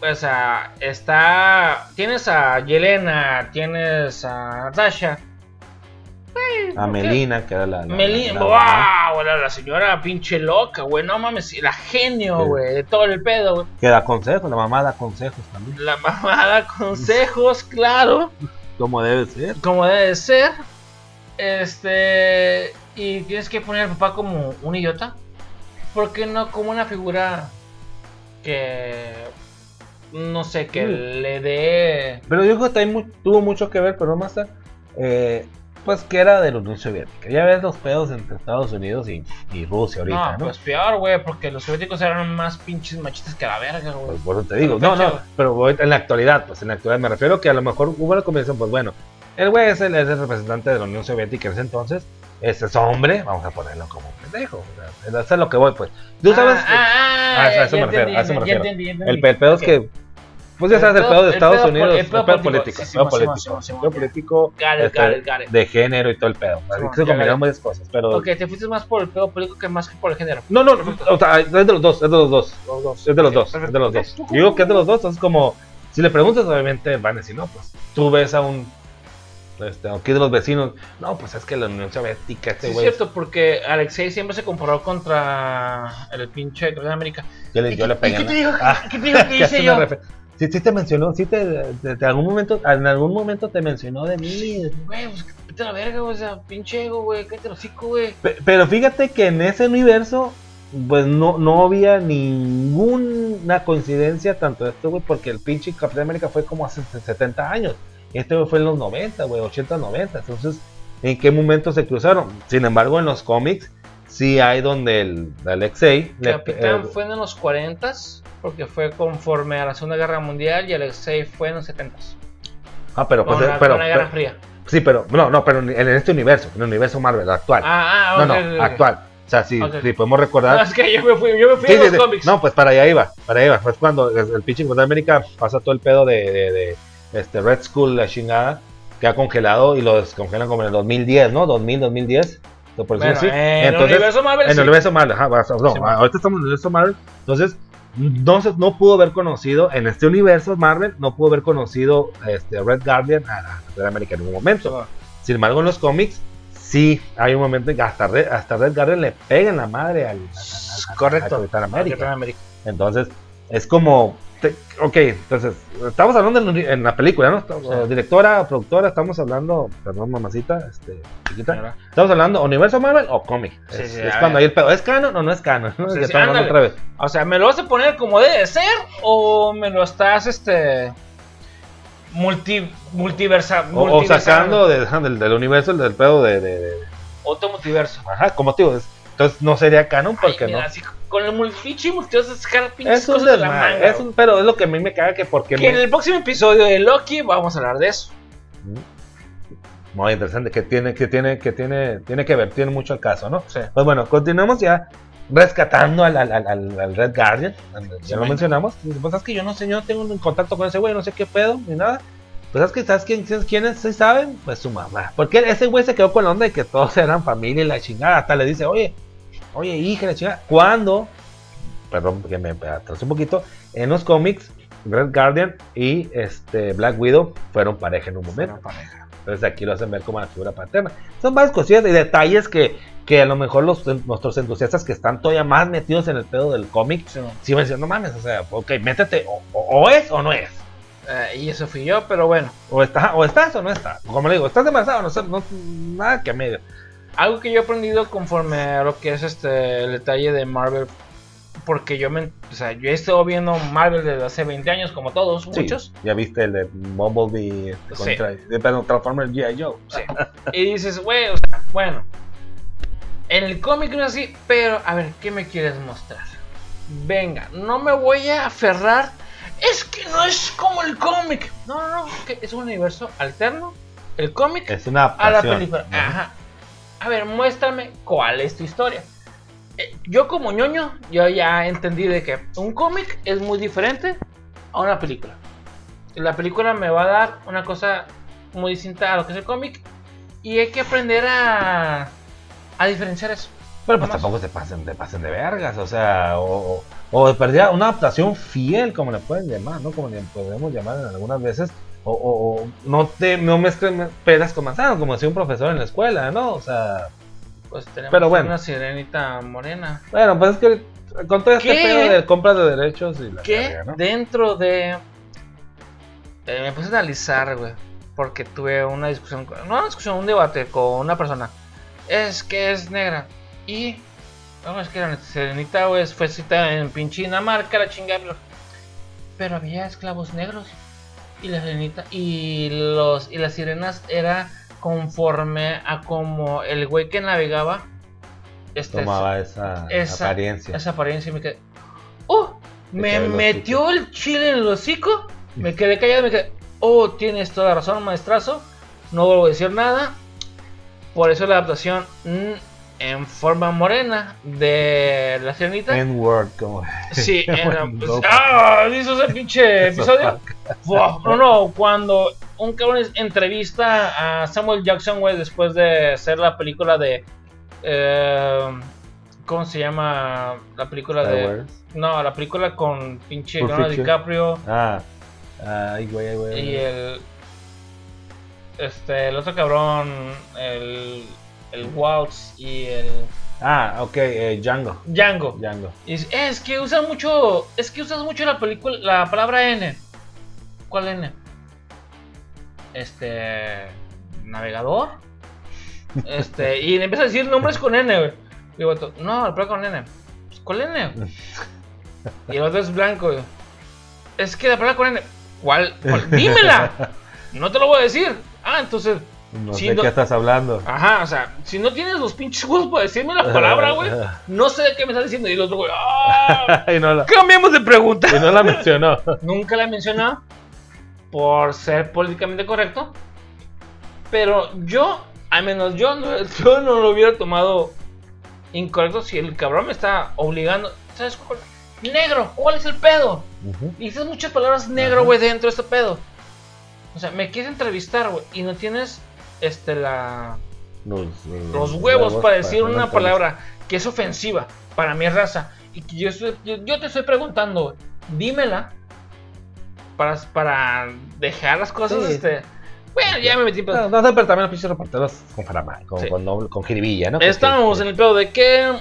Speaker 1: Pues ah, está. Tienes a Yelena, tienes a Natasha.
Speaker 2: A. Melina, que era la. la-
Speaker 1: Melina,
Speaker 2: la- la-
Speaker 1: wow, la, la señora pinche loca, güey, no mames, la genio,
Speaker 2: Sí.
Speaker 1: güey, de todo el pedo, güey.
Speaker 2: Que da consejos, la mamá da consejos también.
Speaker 1: La mamada, consejos, claro,
Speaker 2: Como debe ser.
Speaker 1: como debe de ser. Este, y tienes que poner al papá como un idiota. ¿Por qué no como una figura que, no sé, que le dé...
Speaker 2: Pero yo creo que también tuvo mucho que ver, pero no más. Eh, pues que era de la Unión Soviética. Ya ves los pedos entre Estados Unidos y, y Rusia ahorita,
Speaker 1: no,
Speaker 2: ¿no?
Speaker 1: pues peor, güey, porque los soviéticos eran más pinches machistas que la verga, güey.
Speaker 2: Pues por eso te digo, no, no, pero en la actualidad, pues en la actualidad me refiero que a lo mejor hubo una combinación, pues bueno, el güey es el, es el representante de la Unión Soviética en ese entonces, este es hombre, vamos a ponerlo como un pendejo, o sea, eso es lo que voy, pues. Tú sabes,
Speaker 1: Ah, ah, ah,
Speaker 2: a eso- a
Speaker 1: ya
Speaker 2: eso me refiero, a eso me refiero. el, pedo es que, pues ya sabes, el
Speaker 1: pedo-
Speaker 2: pedo de Estados
Speaker 1: pedo
Speaker 2: Unidos,
Speaker 1: el pedo político,
Speaker 2: el pedo político, el político, de género y todo el pedo, así
Speaker 1: Sí,
Speaker 2: que se
Speaker 1: got
Speaker 2: varias cosas, pero...
Speaker 1: Ok, te fuiste más por el pedo político que más que por el género.
Speaker 2: No, no, o sea, es de los dos, es de los dos.
Speaker 1: Los dos.
Speaker 2: Es de los dos, es de los dos. digo que es de los dos, entonces como, si le preguntas, obviamente van a decir, no, pues tú ves a un, este, aquí de los vecinos, no, pues es que la Unión Soviética, este
Speaker 1: Sí, es cierto, porque Alexei siempre se comparó contra el pinche Capitán América.
Speaker 2: yo le,
Speaker 1: ¿Y
Speaker 2: yo
Speaker 1: qué-
Speaker 2: le pegué.
Speaker 1: y qué te
Speaker 2: la-
Speaker 1: dijo?
Speaker 2: Ah,
Speaker 1: ¿Qué te dijo que <laughs> hice yo?
Speaker 2: Sí, sí te mencionó, sí te, de algún momento, en algún momento te mencionó de mí.
Speaker 1: Güey, pues vete a la verga, güey, o sea, pinche ego, güey, el hocico, güey.
Speaker 2: Pe- Pero fíjate que en ese universo, pues no, no había ninguna coincidencia tanto de esto, güey, porque el pinche Capitán América fue como hace 70 años. Este güey fue en los 90, güey, 80, 90. Entonces, ¿en qué momento se cruzaron? Sin embargo, en los cómics, sí hay donde el Alexei. le-
Speaker 1: Capitán
Speaker 2: eh,
Speaker 1: fue en los 40 porque fue conforme a la Segunda Guerra Mundial y Alexei fue en los 70
Speaker 2: ah, pero, pues,
Speaker 1: con, la,
Speaker 2: pero,
Speaker 1: con la Guerra
Speaker 2: pero-
Speaker 1: Fría.
Speaker 2: sí, pero, no, no, pero en, este universo, en el universo Marvel, actual.
Speaker 1: Ah, ah,
Speaker 2: no,
Speaker 1: ok,
Speaker 2: no,
Speaker 1: ok.
Speaker 2: actual. O sea, si, podemos recordar.
Speaker 1: No, es que yo me fui, yo me fui
Speaker 2: Sí,
Speaker 1: a los cómics.
Speaker 2: No, pues para allá iba, para allá iba. Fue cuando el, el pinche Capitán América pasa todo el pedo de, de- de, este Red Skull, la chingada, queda congelado y lo descongelan como en el 2010, ¿no? 2000, 2010. Por
Speaker 1: bueno,
Speaker 2: así.
Speaker 1: en el
Speaker 2: Entonces,
Speaker 1: universo Marvel,
Speaker 2: en
Speaker 1: sí.
Speaker 2: el universo Marvel, ajá, no,
Speaker 1: Sí,
Speaker 2: ahorita estamos en el universo Marvel. Entonces, no, no pudo haber conocido, en este universo Marvel, no pudo haber conocido este, Red Guardian a la Capitán América en un momento. Sin embargo, en los cómics, sí hay un momento en que hasta Red, hasta Red Guardian le pega en la madre al, al- al-
Speaker 1: Correcto.
Speaker 2: Capitán América.
Speaker 1: Capitán América.
Speaker 2: Entonces, es como. Te- ok, entonces, estamos hablando en, en la película, ¿no? Estamos-
Speaker 1: Sí.
Speaker 2: Directora, productora, estamos hablando. Perdón, mamacita, este, chiquita.
Speaker 1: Señora.
Speaker 2: Estamos hablando universo Marvel o cómic.
Speaker 1: Sí,
Speaker 2: es
Speaker 1: sí,
Speaker 2: es
Speaker 1: a
Speaker 2: cuando hay el pedo. ¿Es canon o no es canon?
Speaker 1: O sea, ¿me lo vas a poner como debe de ser o me lo estás, este, multi, multiversa,
Speaker 2: O, sacando de- <laughs> del, del universo el del pedo de. de- de-
Speaker 1: otro multiverso?
Speaker 2: ajá, como te digo. es- entonces no sería canon porque
Speaker 1: Ay, mira,
Speaker 2: no.
Speaker 1: así con el multifichi multiverso de sacar pinches
Speaker 2: Es un
Speaker 1: cosas de la manga.
Speaker 2: es un- pero es lo que a mí me caga que porque.
Speaker 1: Que en
Speaker 2: me-
Speaker 1: el próximo episodio de Loki vamos a hablar de eso.
Speaker 2: Muy interesante, que tiene, que tiene, que tiene, tiene que ver, tiene mucho el caso, ¿no?
Speaker 1: Sí.
Speaker 2: Pues bueno, continuamos ya rescatando al, al, al, al- Red Guardian, ya
Speaker 1: Sí,
Speaker 2: lo mencionamos. Dice, Pues es que yo no sé, yo no tengo un contacto con ese güey, no sé qué pedo, ni nada. Pues es que sabes quién, quiénes sí saben, pues su mamá. Porque ese güey se quedó con la onda de que todos eran familia y la chingada. Hasta le dice, oye, oye, hija, la chingada. ¿Cuándo? Perdón, que me atrasé un poquito. En los cómics, Red Guardian y este Black Widow fueron pareja en un momento. Entonces aquí lo hacen ver como la figura paterna. Son varias cosillas y detalles que, que a lo mejor los, nuestros entusiastas que están todavía más metidos en el pedo del cómic,
Speaker 1: Sí.
Speaker 2: sí decir, no mames, o sea, ok, métete, o, es o no es.
Speaker 1: Eh, y eso fui yo, pero bueno.
Speaker 2: O, está, o estás o no estás. Como le digo, estás embarazado, no, sé, no nada que medio.
Speaker 1: Algo que yo he aprendido conforme a lo que es este el detalle de Marvel. Porque yo me. O sea, yo he estado viendo Marvel desde hace 20 años, como todos,
Speaker 2: Sí,
Speaker 1: muchos.
Speaker 2: ya viste el de Bumblebee este,
Speaker 1: Sí.
Speaker 2: contra, de, perdón, Transformers G.I. Joe.
Speaker 1: Sí. <laughs> Y dices, güey, o sea, bueno. En el cómic no es así, pero a ver, ¿qué me quieres mostrar? Venga, no me voy a aferrar. Es que no es como el cómic. No, no, no, es un universo alterno. El cómic
Speaker 2: Es una
Speaker 1: a la película.
Speaker 2: Ajá.
Speaker 1: A ver, muéstrame cuál es tu historia. Eh, Yo como ñoño, yo ya entendí de que un cómic es muy diferente a una película. La película me va a dar una cosa muy distinta a lo que es el cómic y hay que aprender a, a diferenciar eso.
Speaker 2: Pero pues tampoco se pasen, de pasen de vergas, o sea, o, o- o de perdida una adaptación fiel, como le pueden llamar, ¿no? Como le podemos llamar en algunas veces, o, no te no mezclen peras con manzanas, como decía un profesor en la escuela, ¿no? O sea,
Speaker 1: Pues tenemos
Speaker 2: Pero bueno.
Speaker 1: una sirenita morena.
Speaker 2: bueno, pues es que con todo este
Speaker 1: ¿Qué?
Speaker 2: pedo de compras de derechos y la ¿no?
Speaker 1: dentro de eh, me puse a analizar güey porque tuve una discusión no una discusión un debate con una persona es que es negra y no es que la serenita güey fue cita en pinche Dinamarca la chingada pero- pero había esclavos negros y la sirenita y los y las sirenas era conforme a como el güey que navegaba este,
Speaker 2: Tomaba esa,
Speaker 1: esa-
Speaker 2: apariencia.
Speaker 1: esa apariencia y me quedé. ¡Oh!
Speaker 2: Te
Speaker 1: Me metió el chile en el hocico. Me quedé callado. Me quedé. Oh, tienes toda la razón, maestrazo. No vuelvo a decir nada. Por eso la adaptación mm, en forma morena de la sirenita.
Speaker 2: N-word, como.
Speaker 1: Sí, <laughs>
Speaker 2: Bueno,
Speaker 1: pues. ¡Ah! ¿Hizo ese pinche <laughs> episodio? No, no, cuando un cabrón entrevista a Samuel Jackson, güey, después de hacer la película de. eh, ¿Cómo se llama? La película
Speaker 2: Star
Speaker 1: de.
Speaker 2: Wars.
Speaker 1: No, la película con pinche Leonardo. DiCaprio
Speaker 2: Ah, ay, güey, ay, güey.
Speaker 1: y el. Este, el otro cabrón, el. El Waltz y el.
Speaker 2: Ah, ok, eh, Django.
Speaker 1: Django.
Speaker 2: Django.
Speaker 1: Y "Eh, es que usan mucho, es que usas mucho la película, la palabra N. ¿Cuál N? Este, navegador. Este, y le empieza a decir nombres con N, güey. Vato, no, la palabra con N. Pues, ¿Cuál N? <laughs> Y el otro es blanco, güey. Es que la palabra con N. ¿Cuál? cuál? Dímela. <laughs> No te lo voy a decir. Ah, entonces,
Speaker 2: No sé
Speaker 1: no-
Speaker 2: qué estás hablando.
Speaker 1: ajá, o sea, si no tienes los pinches huevos para decirme la palabra, güey, <laughs> no sé de qué me estás diciendo. Y el otro, güey, ¡ah! <laughs>
Speaker 2: y, no la,
Speaker 1: Cambiamos de pregunta.
Speaker 2: y no la mencionó. <laughs>
Speaker 1: Nunca la he mencionado por ser políticamente correcto. Pero yo, al menos yo no, yo no lo hubiera tomado incorrecto si el cabrón me está obligando. ¿Sabes cuál? Negro, ¿cuál es el pedo? Y dices muchas palabras negro, güey, dentro de este pedo. O sea, me quieres entrevistar, güey, y no tienes este la
Speaker 2: Los,
Speaker 1: los huevos para decir una palabra que es ofensiva para mi raza y que yo, estoy- yo, yo te estoy preguntando, dímela para, para dejar las cosas,
Speaker 2: Sí.
Speaker 1: este... Bueno, ya me metí en pedo.
Speaker 2: No, no pero también los pinches reporteros con farama, con,
Speaker 1: Sí.
Speaker 2: con, noble- con jiribilla, ¿no?
Speaker 1: Estábamos en el pedo de que,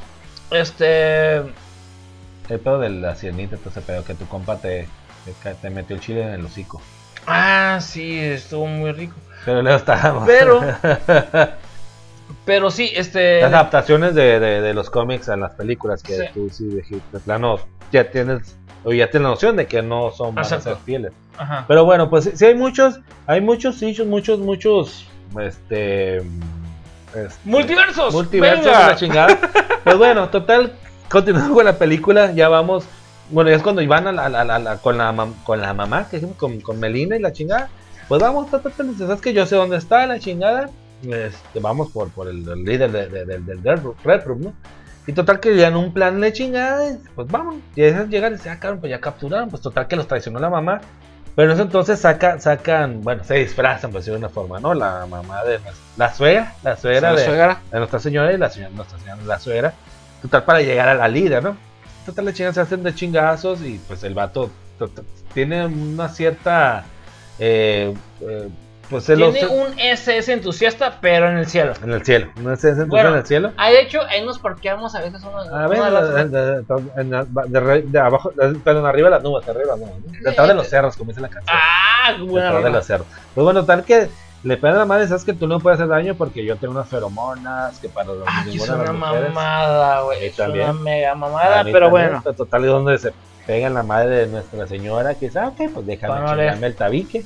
Speaker 1: este...
Speaker 2: El pedo de la sirenita, entonces pedo que tu compa te, te, te metió el chile en el hocico.
Speaker 1: Ah, sí, estuvo muy rico.
Speaker 2: Pero luego estábamos.
Speaker 1: Pero- <laughs> Pero sí, este...
Speaker 2: Las adaptaciones de, de, de los cómics a las películas que
Speaker 1: Sí.
Speaker 2: tú sí de plano ya tienes o ya tienes la noción de que no son van a
Speaker 1: Exacto.
Speaker 2: ser fieles.
Speaker 1: Ajá.
Speaker 2: Pero bueno, pues sí, hay muchos, hay muchos issues, muchos, muchos, este, este,
Speaker 1: Multiversos.
Speaker 2: multiversos
Speaker 1: venga.
Speaker 2: la chingada. <laughs> Pues bueno, total, continuando con la película, ya vamos. Bueno, ya es cuando iban a la, a la- a la- con, la, con la mamá, que dijimos, con, con Melina y la chingada. Pues vamos, sabes que yo sé dónde está la chingada. Este, vamos por, por el, el líder de- de- del del Red Room, ¿no? Y total que ya en un plan de chingada, pues vamos. Y esas llegan y dicen, ah, cabrón, pues ya capturaron. Pues total que los traicionó la mamá. Pero en ese entonces saca, sacan, bueno, se disfrazan, por decirlo de una forma, ¿no? La mamá de la suegra, la suegra de, de Nuestra Señora y la señora, Nuestra Señora, la suegra. Total, para llegar a la líder, ¿no? Total, la chingan se hacen de chingazos y pues el vato to- to- tiene una cierta. Eh, eh, pues.
Speaker 1: Tiene un SS entusiasta, pero en el cielo.
Speaker 2: En el cielo, no sé, entonces
Speaker 1: Bueno,
Speaker 2: en el cielo.
Speaker 1: Ah, de hecho, ahí nos parqueamos a veces una,
Speaker 2: A
Speaker 1: una
Speaker 2: ver,
Speaker 1: de
Speaker 2: abajo, de- perdón, arriba de las nubes, arriba ¿no? Detrás de los cerros, como dice la canción.
Speaker 1: Ah, buena
Speaker 2: detrás de
Speaker 1: rola.
Speaker 2: los cerros. Pues bueno, tal que le pegan a la madre, sabes que tú no puedes hacer daño porque yo tengo unas feromonas que para los
Speaker 1: Ah, es una
Speaker 2: mujeres-
Speaker 1: mamada, güey. Es una mega
Speaker 2: A
Speaker 1: mamada, pero
Speaker 2: también,
Speaker 1: bueno.
Speaker 2: Total, es donde se pega en la madre de Nuestra Señora, que dice, ah, ok, pues déjame
Speaker 1: no
Speaker 2: chingarme el tabique,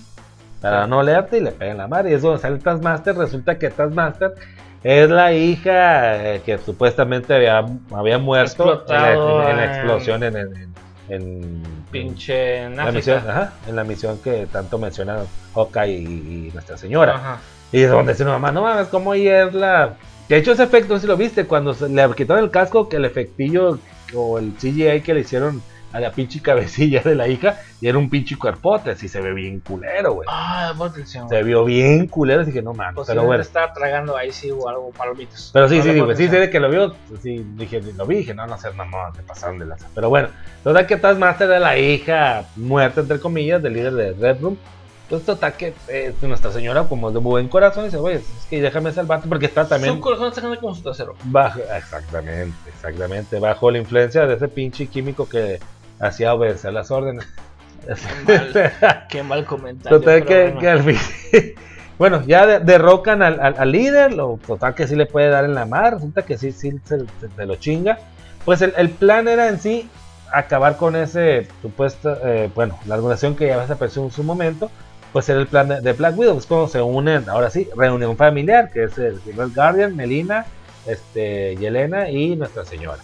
Speaker 2: para no leerte, y le pega en la madre. Y es donde sale Taskmaster, resulta que Taskmaster es la hija eh, que supuestamente había, había muerto en la, en explosión en, en, en-
Speaker 1: Pinche en
Speaker 2: la misión, ajá, en la misión que tanto mencionan Hawkeye y, y Nuestra Señora.
Speaker 1: Ajá.
Speaker 2: Y es donde dice mi mamá, no mames, cómo es la... De hecho, ese efecto, no sé si lo viste, cuando se le quitaron el casco, que el efectillo o el CGI que le hicieron a la pinche cabecilla de la hija, y era un pinche cuerpote, así se ve bien culero, güey.
Speaker 1: Ah, atención.
Speaker 2: Se vio bien culero, así que no mames, pero bueno.
Speaker 1: estar tragando ahí sí o algo palomitas.
Speaker 2: Pero sí,
Speaker 1: No
Speaker 2: sí, sí, pues sí, sé que lo vio, pues sí, dije, lo vi, dije, no, no seas mamón, te pasaron de lanza. Pero bueno, total que Taskmaster era la hija muerta, entre comillas, del líder de Red Room. Entonces, total que eh, Nuestra Señora, como de buen corazón, dice, oye, es que déjame salvarte porque está también...
Speaker 1: Su corazón está como su trasero.
Speaker 2: Bajo, exactamente, exactamente. Bajo la influencia de ese pinche químico que hacía obedecer las órdenes. <laughs>
Speaker 1: mal. Qué mal comentario.
Speaker 2: total que, al fin. <laughs> Bueno, ya de- derrocan al, al- al líder, lo, total que sí le puede dar en la mar, resulta que sí, sí se, se- se lo chinga. Pues el, el plan era en sí acabar con ese supuesto, eh, bueno, la organización que ya desapareció en su momento, pues era el plan de, de Black Widow, es cuando se unen, ahora sí, reunión familiar, que es el Red Guardian, Melina, este, Yelena y Nuestra Señora.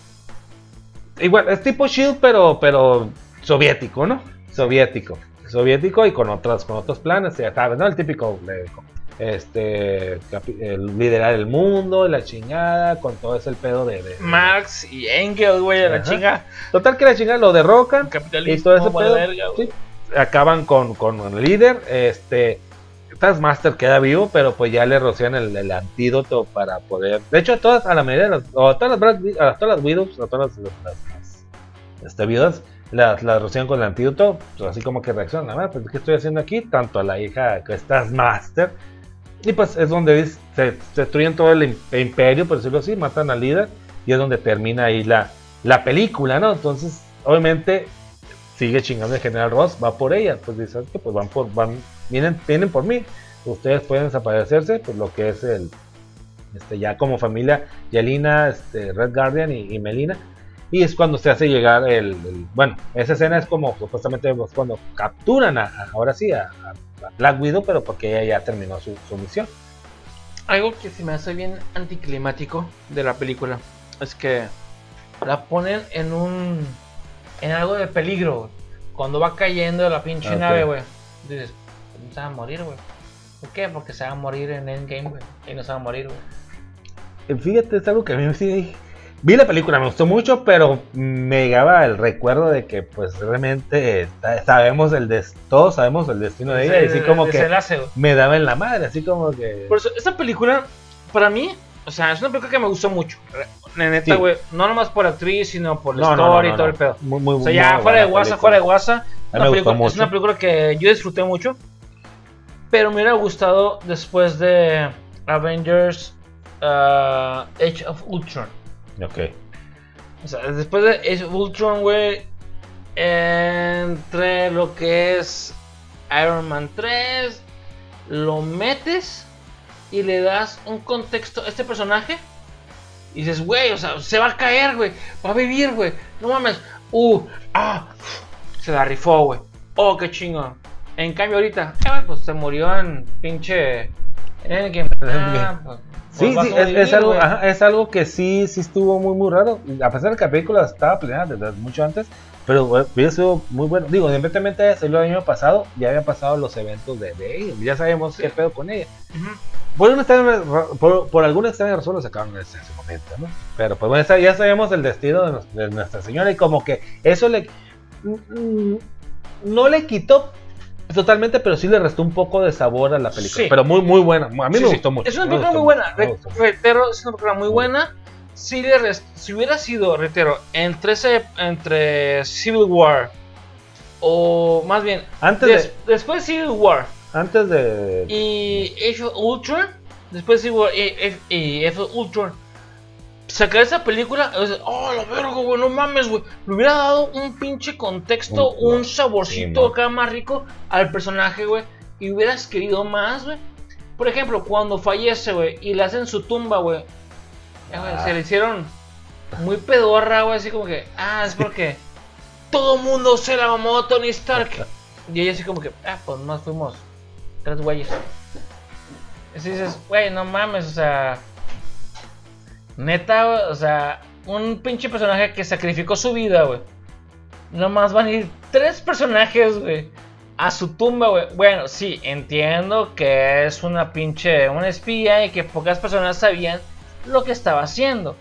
Speaker 2: Igual, es tipo Shield, pero, pero soviético, ¿no? Soviético. Soviético y con otros, con otros planes, ya sabes, ¿no? El típico este el liderar el mundo, la chingada, con todo ese el pedo de, de-
Speaker 1: Marx y Engels, güey, la chinga.
Speaker 2: Total que la chingada lo derrocan y todo ese pedo,
Speaker 1: verga,
Speaker 2: sí, acaban con, con el líder, este Taskmaster queda vivo, pero pues ya le rocian el, antídoto para poder. De hecho, a todas, a la mayoría de las, o a todas las, a todas las Widows, a todas las, las, las- este, viudas, las, las rocian con el antídoto, pues así como que reaccionan, "Ah, pues ¿qué estoy haciendo aquí? Tanto a la hija que es Taskmaster, y pues es donde se, se destruyen todo el im- imperio, por decirlo así, matan al líder, y es donde termina ahí la, la película, ¿no? Entonces, obviamente, sigue chingando el general Ross, va por ella, pues dice, "¿Sabes qué? pues van por, van, vienen, vienen por mí, ustedes pueden desaparecerse, pues lo que es el, este, ya como familia, Yelena, este, Red Guardian y, y Melina, y es cuando se hace llegar el, el- bueno, esa escena es como supuestamente pues, cuando capturan a, a- ahora sí, a, a Black Widow, pero porque ella ya terminó su, su misión.
Speaker 1: Algo que se me hace bien anticlimático de la película es que la ponen en un. en algo de peligro. Cuando va cayendo la pinche
Speaker 2: Ok.
Speaker 1: nave, güey. Dices, no se va a morir, güey. ¿Por qué? Porque se va a morir en Endgame, güey. Y no se va a morir, güey.
Speaker 2: Eh, Fíjate, es algo que a mí sí. Vi la película, me gustó mucho, pero me llegaba el recuerdo de que, pues, realmente sa- sabemos el des todos sabemos el destino de ella, y así como que me daba en la madre, así como que.
Speaker 1: Por eso, esta película, para mí, o sea, es una película que me gustó mucho. La neta,
Speaker 2: Sí.
Speaker 1: güey. No nomás por actriz, sino por la
Speaker 2: No, no, no,
Speaker 1: historia
Speaker 2: no,
Speaker 1: y todo el pedo.
Speaker 2: Muy, muy,
Speaker 1: O sea, ya fuera de guasa, fuera de guasa. Es una película que yo disfruté mucho. Pero me hubiera gustado después de Avengers uh, Age of Ultron.
Speaker 2: Ok.
Speaker 1: O sea, después de Age of Ultron, güey. Entre lo que es Iron Man 3, lo metes y le das un contexto a este personaje. Y dices, güey, o sea, se va a caer, güey. Va a vivir, güey. No mames. Uh, ah. Se la rifó, güey. Oh, qué chingón. En cambio, ahorita, eh, pues se murió en pinche. En Endgame. Ah, pues,
Speaker 2: Sí,
Speaker 1: pues
Speaker 2: sí, es, es algo, ajá, es algo que sí, sí estuvo muy, muy raro. A pesar de que la película estaba planeada desde mucho antes, pero hubiera sido muy bueno. Digo, independientemente de el año pasado, ya habían pasado los eventos de, de ella. Ya sabemos qué pedo con ella.
Speaker 1: Ujú.
Speaker 2: Por, una extraña ra- por, por alguna extraña razón lo sacaron en ese, momento, ¿no? Pero pues bueno, ya sabemos el destino de, nos- de Nuestra Señora y como que eso le... No le quitó totalmente, pero sí le restó un poco de sabor a la película.
Speaker 1: Sí.
Speaker 2: Pero muy, muy buena. A mí
Speaker 1: Sí,
Speaker 2: me
Speaker 1: sí.
Speaker 2: gustó mucho.
Speaker 1: Es una película muy buena. Re- reitero, es una película muy buena. Si, le res- si hubiera sido, reitero, entre, ese, entre Civil War o más bien
Speaker 2: Antes
Speaker 1: des-
Speaker 2: de,
Speaker 1: después de Civil War
Speaker 2: antes de...
Speaker 1: y Age of Ultron, después de Civil War y, y- y Age of Ultron, sacar esa película, oh, la verga, güey, no mames, güey. Le hubiera dado un pinche contexto,
Speaker 2: Un-
Speaker 1: un, saborcito
Speaker 2: sí,
Speaker 1: acá más rico al personaje, güey. Y hubieras querido más, güey. Por ejemplo, cuando fallece, güey, y le hacen su tumba, güey. eh,
Speaker 2: Ah.
Speaker 1: Se le hicieron muy pedorra, güey, así como que, ah, es porque todo mundo se la mamó a Tony Stark. Y ella así como que, ah, pues más fuimos tres güeyes. Así dices, güey, no mames, o sea. Neta, o sea, un pinche personaje que sacrificó su vida, güey. Nomás van a ir tres personajes, güey, a su tumba, güey. Bueno, sí, entiendo que es una pinche, una espía y que pocas personas sabían lo que estaba haciendo.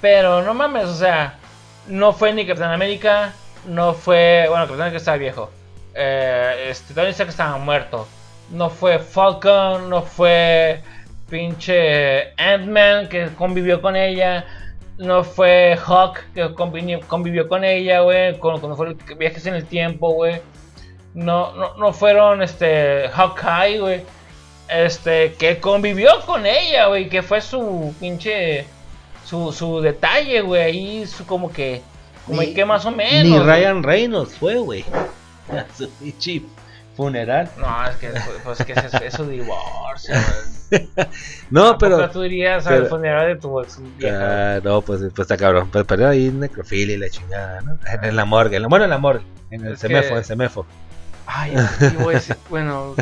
Speaker 1: Pero no mames, o sea, no fue ni Capitán América, no fue, bueno, Capitán América estaba viejo. Eh, este, Tony Stark estaba muerto. No fue Falcon, no fue pinche Ant-Man que convivió con ella. No fue Hawk que convivió, convivió con ella, güey. Cuando, cuando fue el viajes en el tiempo, güey. No, no, no fueron este Hawkeye, güey. Este, que convivió con ella, güey. Que fue su pinche. Su, su detalle, güey. Ahí su como que. Como
Speaker 3: Ni-
Speaker 1: que más o menos.
Speaker 3: Ni. Ryan Reynolds fue, güey. <laughs> Su pinche funeral.
Speaker 1: No, es que, pues, que es eso divorcio. <laughs>
Speaker 2: No,
Speaker 1: Pero
Speaker 2: pero...
Speaker 1: tú dirías
Speaker 2: pero-
Speaker 1: al funeral de tu ex vieja.
Speaker 2: Ah, no, pues, pues está cabrón. Pues pero ahí necrofilia y la chingada, ¿no? En, en la morgue. en la- bueno, en la morgue. En el
Speaker 1: Es
Speaker 2: semefo,
Speaker 1: que-
Speaker 2: en el semefo.
Speaker 1: Ay, bueno,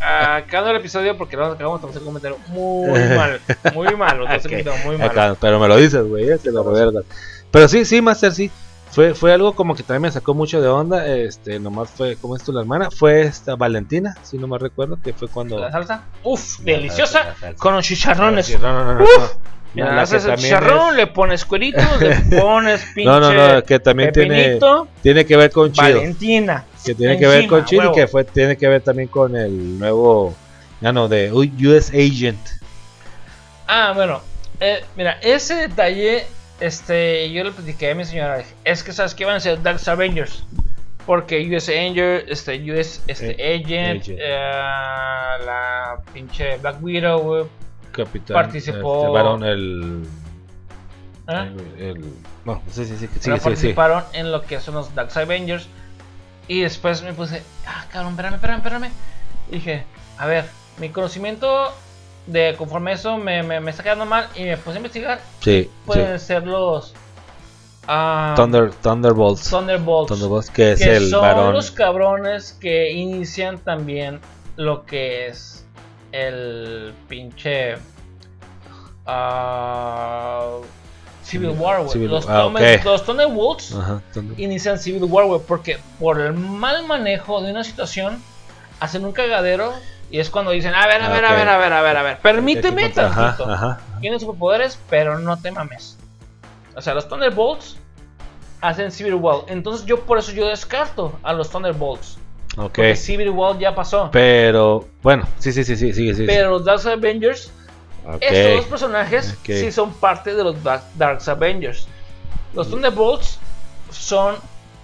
Speaker 1: acabando el episodio porque lo acabamos de hacer un comentario muy <laughs> mal, muy malo,
Speaker 2: Ok,
Speaker 1: muy malo.
Speaker 2: Acá, pero me lo dices, güey, eh, te lo recuerdas. Pero sí, sí, Master, sí. Fue, fue algo como que también me sacó mucho de onda. Este, nomás fue, ¿cómo es tu la hermana? Fue esta Valentina, si no me recuerdo, que fue cuando.
Speaker 1: La salsa, uff, deliciosa,
Speaker 2: La salsa.
Speaker 1: con los chicharrones.
Speaker 2: No, no, no, no,
Speaker 1: Uf. Mira,
Speaker 2: La
Speaker 1: haces el chicharrón,
Speaker 2: es-
Speaker 1: le pones cueritos, le <laughs> pones pinche
Speaker 2: No, no, no, que también tiene,
Speaker 1: pepinito,
Speaker 2: tiene que ver con Chido.
Speaker 1: Valentina.
Speaker 2: Que tiene que ver con Chido y que fue, tiene que ver también con el nuevo. Ya no, de US Agent.
Speaker 1: Ah, bueno, eh, mira, ese detalle, este, yo le platiqué a mi señora, es que sabes que van a ser Dark Avengers, porque US Angel, este, US este,
Speaker 2: Eh,
Speaker 1: Agent,
Speaker 2: Agent.
Speaker 1: eh, la pinche Black Widow,
Speaker 2: Capitán.
Speaker 1: Participó-
Speaker 2: Este, varón, el.
Speaker 1: ¿eh?
Speaker 2: el- no, sí, sí, sí. Sí, sí, sí.
Speaker 1: participaron en lo que son los Dark Avengers. Y después me puse, ah, cabrón, espérame, espérame, espérame. Y dije, a ver, mi conocimiento de conforme eso me, me, me está quedando mal. Y me puse a investigar.
Speaker 2: Sí,
Speaker 1: Pueden ser los ah,
Speaker 2: Thunder, Thunderbolts.
Speaker 1: Thunderbolts.
Speaker 2: Thunderbolts, que es
Speaker 1: que
Speaker 2: el
Speaker 1: son
Speaker 2: varón.
Speaker 1: los cabrones que inician también lo que es el pinche ah, Civil War, güey.
Speaker 2: Civil-
Speaker 1: Los,
Speaker 2: ah,
Speaker 1: los Thunderbolts
Speaker 2: Ajá, Thunder-
Speaker 1: inician Civil War, porque por el mal manejo de una situación hacen un cagadero y es cuando dicen, a ver, a ver, a ver, a ver, a ver, a ver, permíteme tantito. Tienen superpoderes, pero no te mames. O sea, los Thunderbolts hacen Civil War. Entonces yo por eso yo descarto a los Thunderbolts.
Speaker 2: Ok.
Speaker 1: Porque Civil War ya pasó.
Speaker 2: Pero, bueno, sí, sí, sí, sí, sí, sí.
Speaker 1: Pero los Dark Avengers,
Speaker 2: Ok.
Speaker 1: estos dos personajes
Speaker 2: Ok.
Speaker 1: sí son parte de los Dark, Dark Avengers. Los Thunderbolts son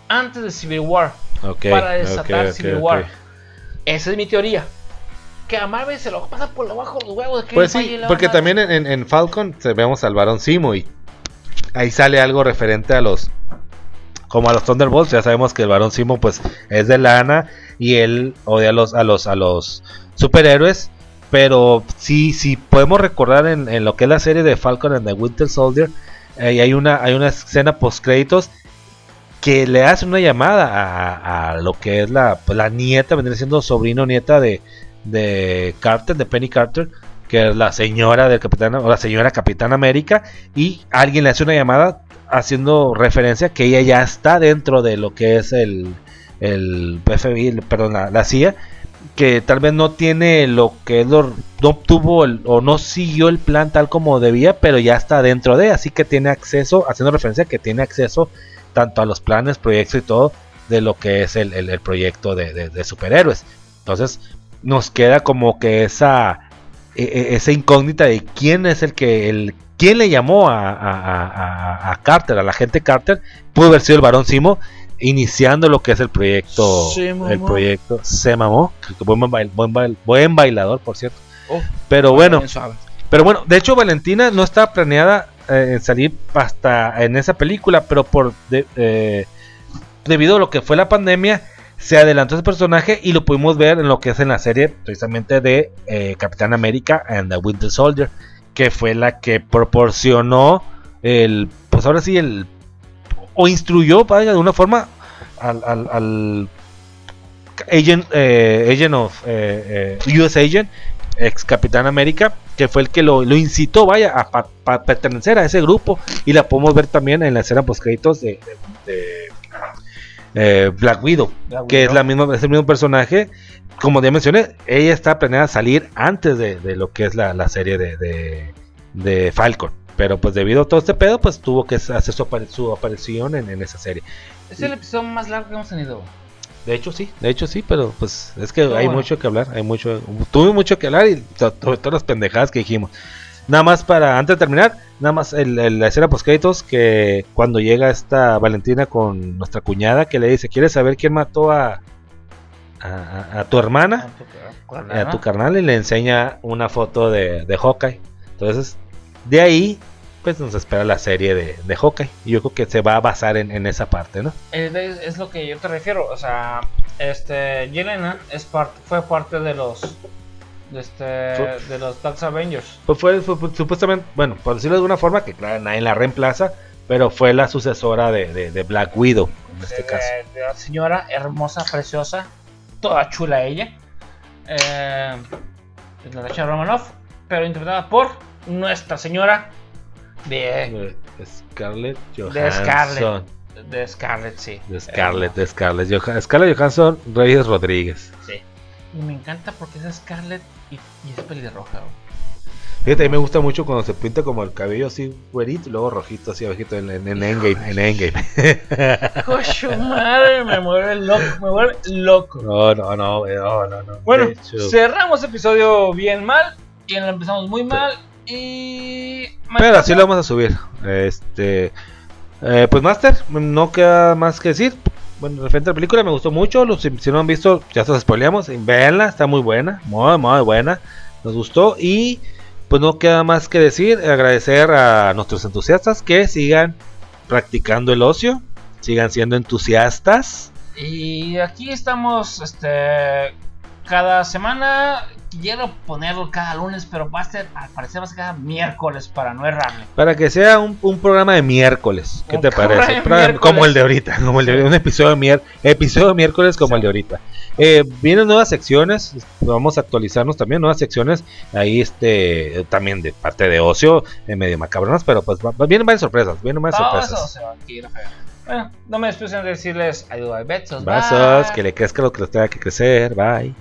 Speaker 1: antes de Civil War.
Speaker 2: Ok,
Speaker 1: para desatar Civil. War. Esa es mi teoría. Que a Marvel se lo pasa por debajo de los huevos.
Speaker 2: Pues sí, porque también en, Falcon vemos al varón Simo y ahí sale algo referente a los como a los Thunderbolts, ya sabemos que el varón Simo pues es de lana y él odia a los a los a los superhéroes, pero sí sí podemos recordar en, en lo que es la serie de Falcon and the Winter Soldier, eh, hay una hay una escena post créditos que le hace una llamada a, a lo que es la, pues, la nieta, vendría siendo sobrino nieta de, de Carter, de Penny Carter, que es la señora del Capitán, o la señora Capitán América, y alguien le hace una llamada haciendo referencia que ella ya está dentro de lo que es el, el perdón, la, CIA, que tal vez no tiene lo que lo, no tuvo el- o no siguió el plan tal como debía, pero ya está dentro de, así que tiene acceso, haciendo referencia que tiene acceso tanto a los planes, proyectos y todo de lo que es el, el- proyecto de, de- de superhéroes. Entonces nos queda como que esa e- e- esa incógnita de quién es el que el quién le llamó a, a- a- Carter, a la gente Carter, pudo haber sido el varón Simo iniciando lo que es el proyecto el proyecto se mamó buen, bail- buen bail- buen bailador por cierto.
Speaker 1: Oh,
Speaker 2: pero bueno pero bueno, de hecho Valentina no estaba planeada eh, en salir hasta en esa película, pero por de- eh, debido a lo que fue la pandemia, se adelantó ese personaje y lo pudimos ver en lo que es en la serie precisamente de eh, Capitán América and the Winter Soldier, que fue la que proporcionó el, pues ahora sí, el, o instruyó, vaya, de una forma al, al, al agent, eh, agent of eh, US Agent, ex Capitán América, que fue el que lo, lo incitó, vaya, a pertenecer a ese grupo. Y la podemos ver también en la escena post créditos de, eh, Black Widow,
Speaker 1: Black
Speaker 2: que es la misma, es el mismo personaje. Como ya mencioné, ella está planeada a salir antes de, de lo que es la, la serie de, de, de Falcon. Pero pues debido a todo este pedo, pues tuvo que hacer su, su aparición en, en esa serie.
Speaker 1: Es el episodio más largo que hemos tenido.
Speaker 2: De hecho sí, de hecho sí, pero pues es que
Speaker 1: Pero
Speaker 2: hay
Speaker 1: bueno.
Speaker 2: mucho que hablar, hay mucho, tuve mucho que hablar y to- to- todas las pendejadas que dijimos. Nada más para, antes de terminar, nada más el, el- la escena post créditos que cuando llega esta Valentina con nuestra cuñada que le dice, ¿quieres saber quién mató a, a, a- a tu hermana? A tu carnal y le enseña una foto de, de Hawkeye. Entonces, de ahí, pues nos espera la serie de, de Hawkeye. Y yo creo que se va a basar en, en esa parte, ¿no?
Speaker 1: Es, es lo que yo te refiero. O sea, este Yelena es fue parte de los este, de los Dark Avengers.
Speaker 2: Pues fue, fue- supuestamente, bueno, por decirlo de alguna forma, que claro, nadie la reemplaza, pero fue la sucesora de, de- de Black Widow, en este
Speaker 1: de,
Speaker 2: caso.
Speaker 1: de la señora hermosa, preciosa toda chula ella. Eh, Natasha Romanoff, pero interpretada por Nuestra Señora de,
Speaker 2: Scarlett
Speaker 1: de
Speaker 2: Johansson.
Speaker 1: Scarlett. De Scarlett, sí.
Speaker 2: De Scarlett, de Scarlett. Johan- Scarlett Johansson, Reyes Rodríguez.
Speaker 1: Sí. Y me encanta porque es Scarlett y, y es pelirroja. güey.
Speaker 2: Fíjate, a mí me gusta mucho cuando se pinta como el cabello así güerito y luego rojito así abajito en, en, en Endgame. En Endgame. <laughs>
Speaker 1: Cocho madre, me mueve loco, me vuelve loco.
Speaker 2: No, no, no, no, no, no.
Speaker 1: Bueno, cerramos episodio bien mal y lo empezamos muy mal y...
Speaker 2: Pero así lo vamos a subir. Este. eh, pues, Master, no queda más que decir. Bueno, referente a la película, me gustó mucho. Los, si, no han visto, ya se spoileamos. Véanla, está muy buena. Muy, muy buena. Nos gustó. Y pues no queda más que decir. Agradecer a nuestros entusiastas que sigan practicando el ocio. Sigan siendo entusiastas.
Speaker 1: Y aquí estamos, este, cada semana. Quiero ponerlo cada lunes, pero va a ser, al parecer va a ser cada miércoles para no errarme.
Speaker 2: Para que sea un, un programa de miércoles. ¿Qué
Speaker 1: Un
Speaker 2: te parece? Programa-. Como el de ahorita. Como el de un episodio de, mier- episodio de miércoles como el de ahorita. Eh, vienen nuevas secciones. Vamos a actualizarnos también. Nuevas secciones. Ahí este también de parte de ocio. eh, medio macabronas. Pero pues va- vienen varias sorpresas. Vienen varias
Speaker 1: Todo
Speaker 2: sorpresas.
Speaker 1: Bueno, no me despido sin decirles adiós, besos. Bye.
Speaker 2: Que le crezca lo que les tenga que crecer. Bye.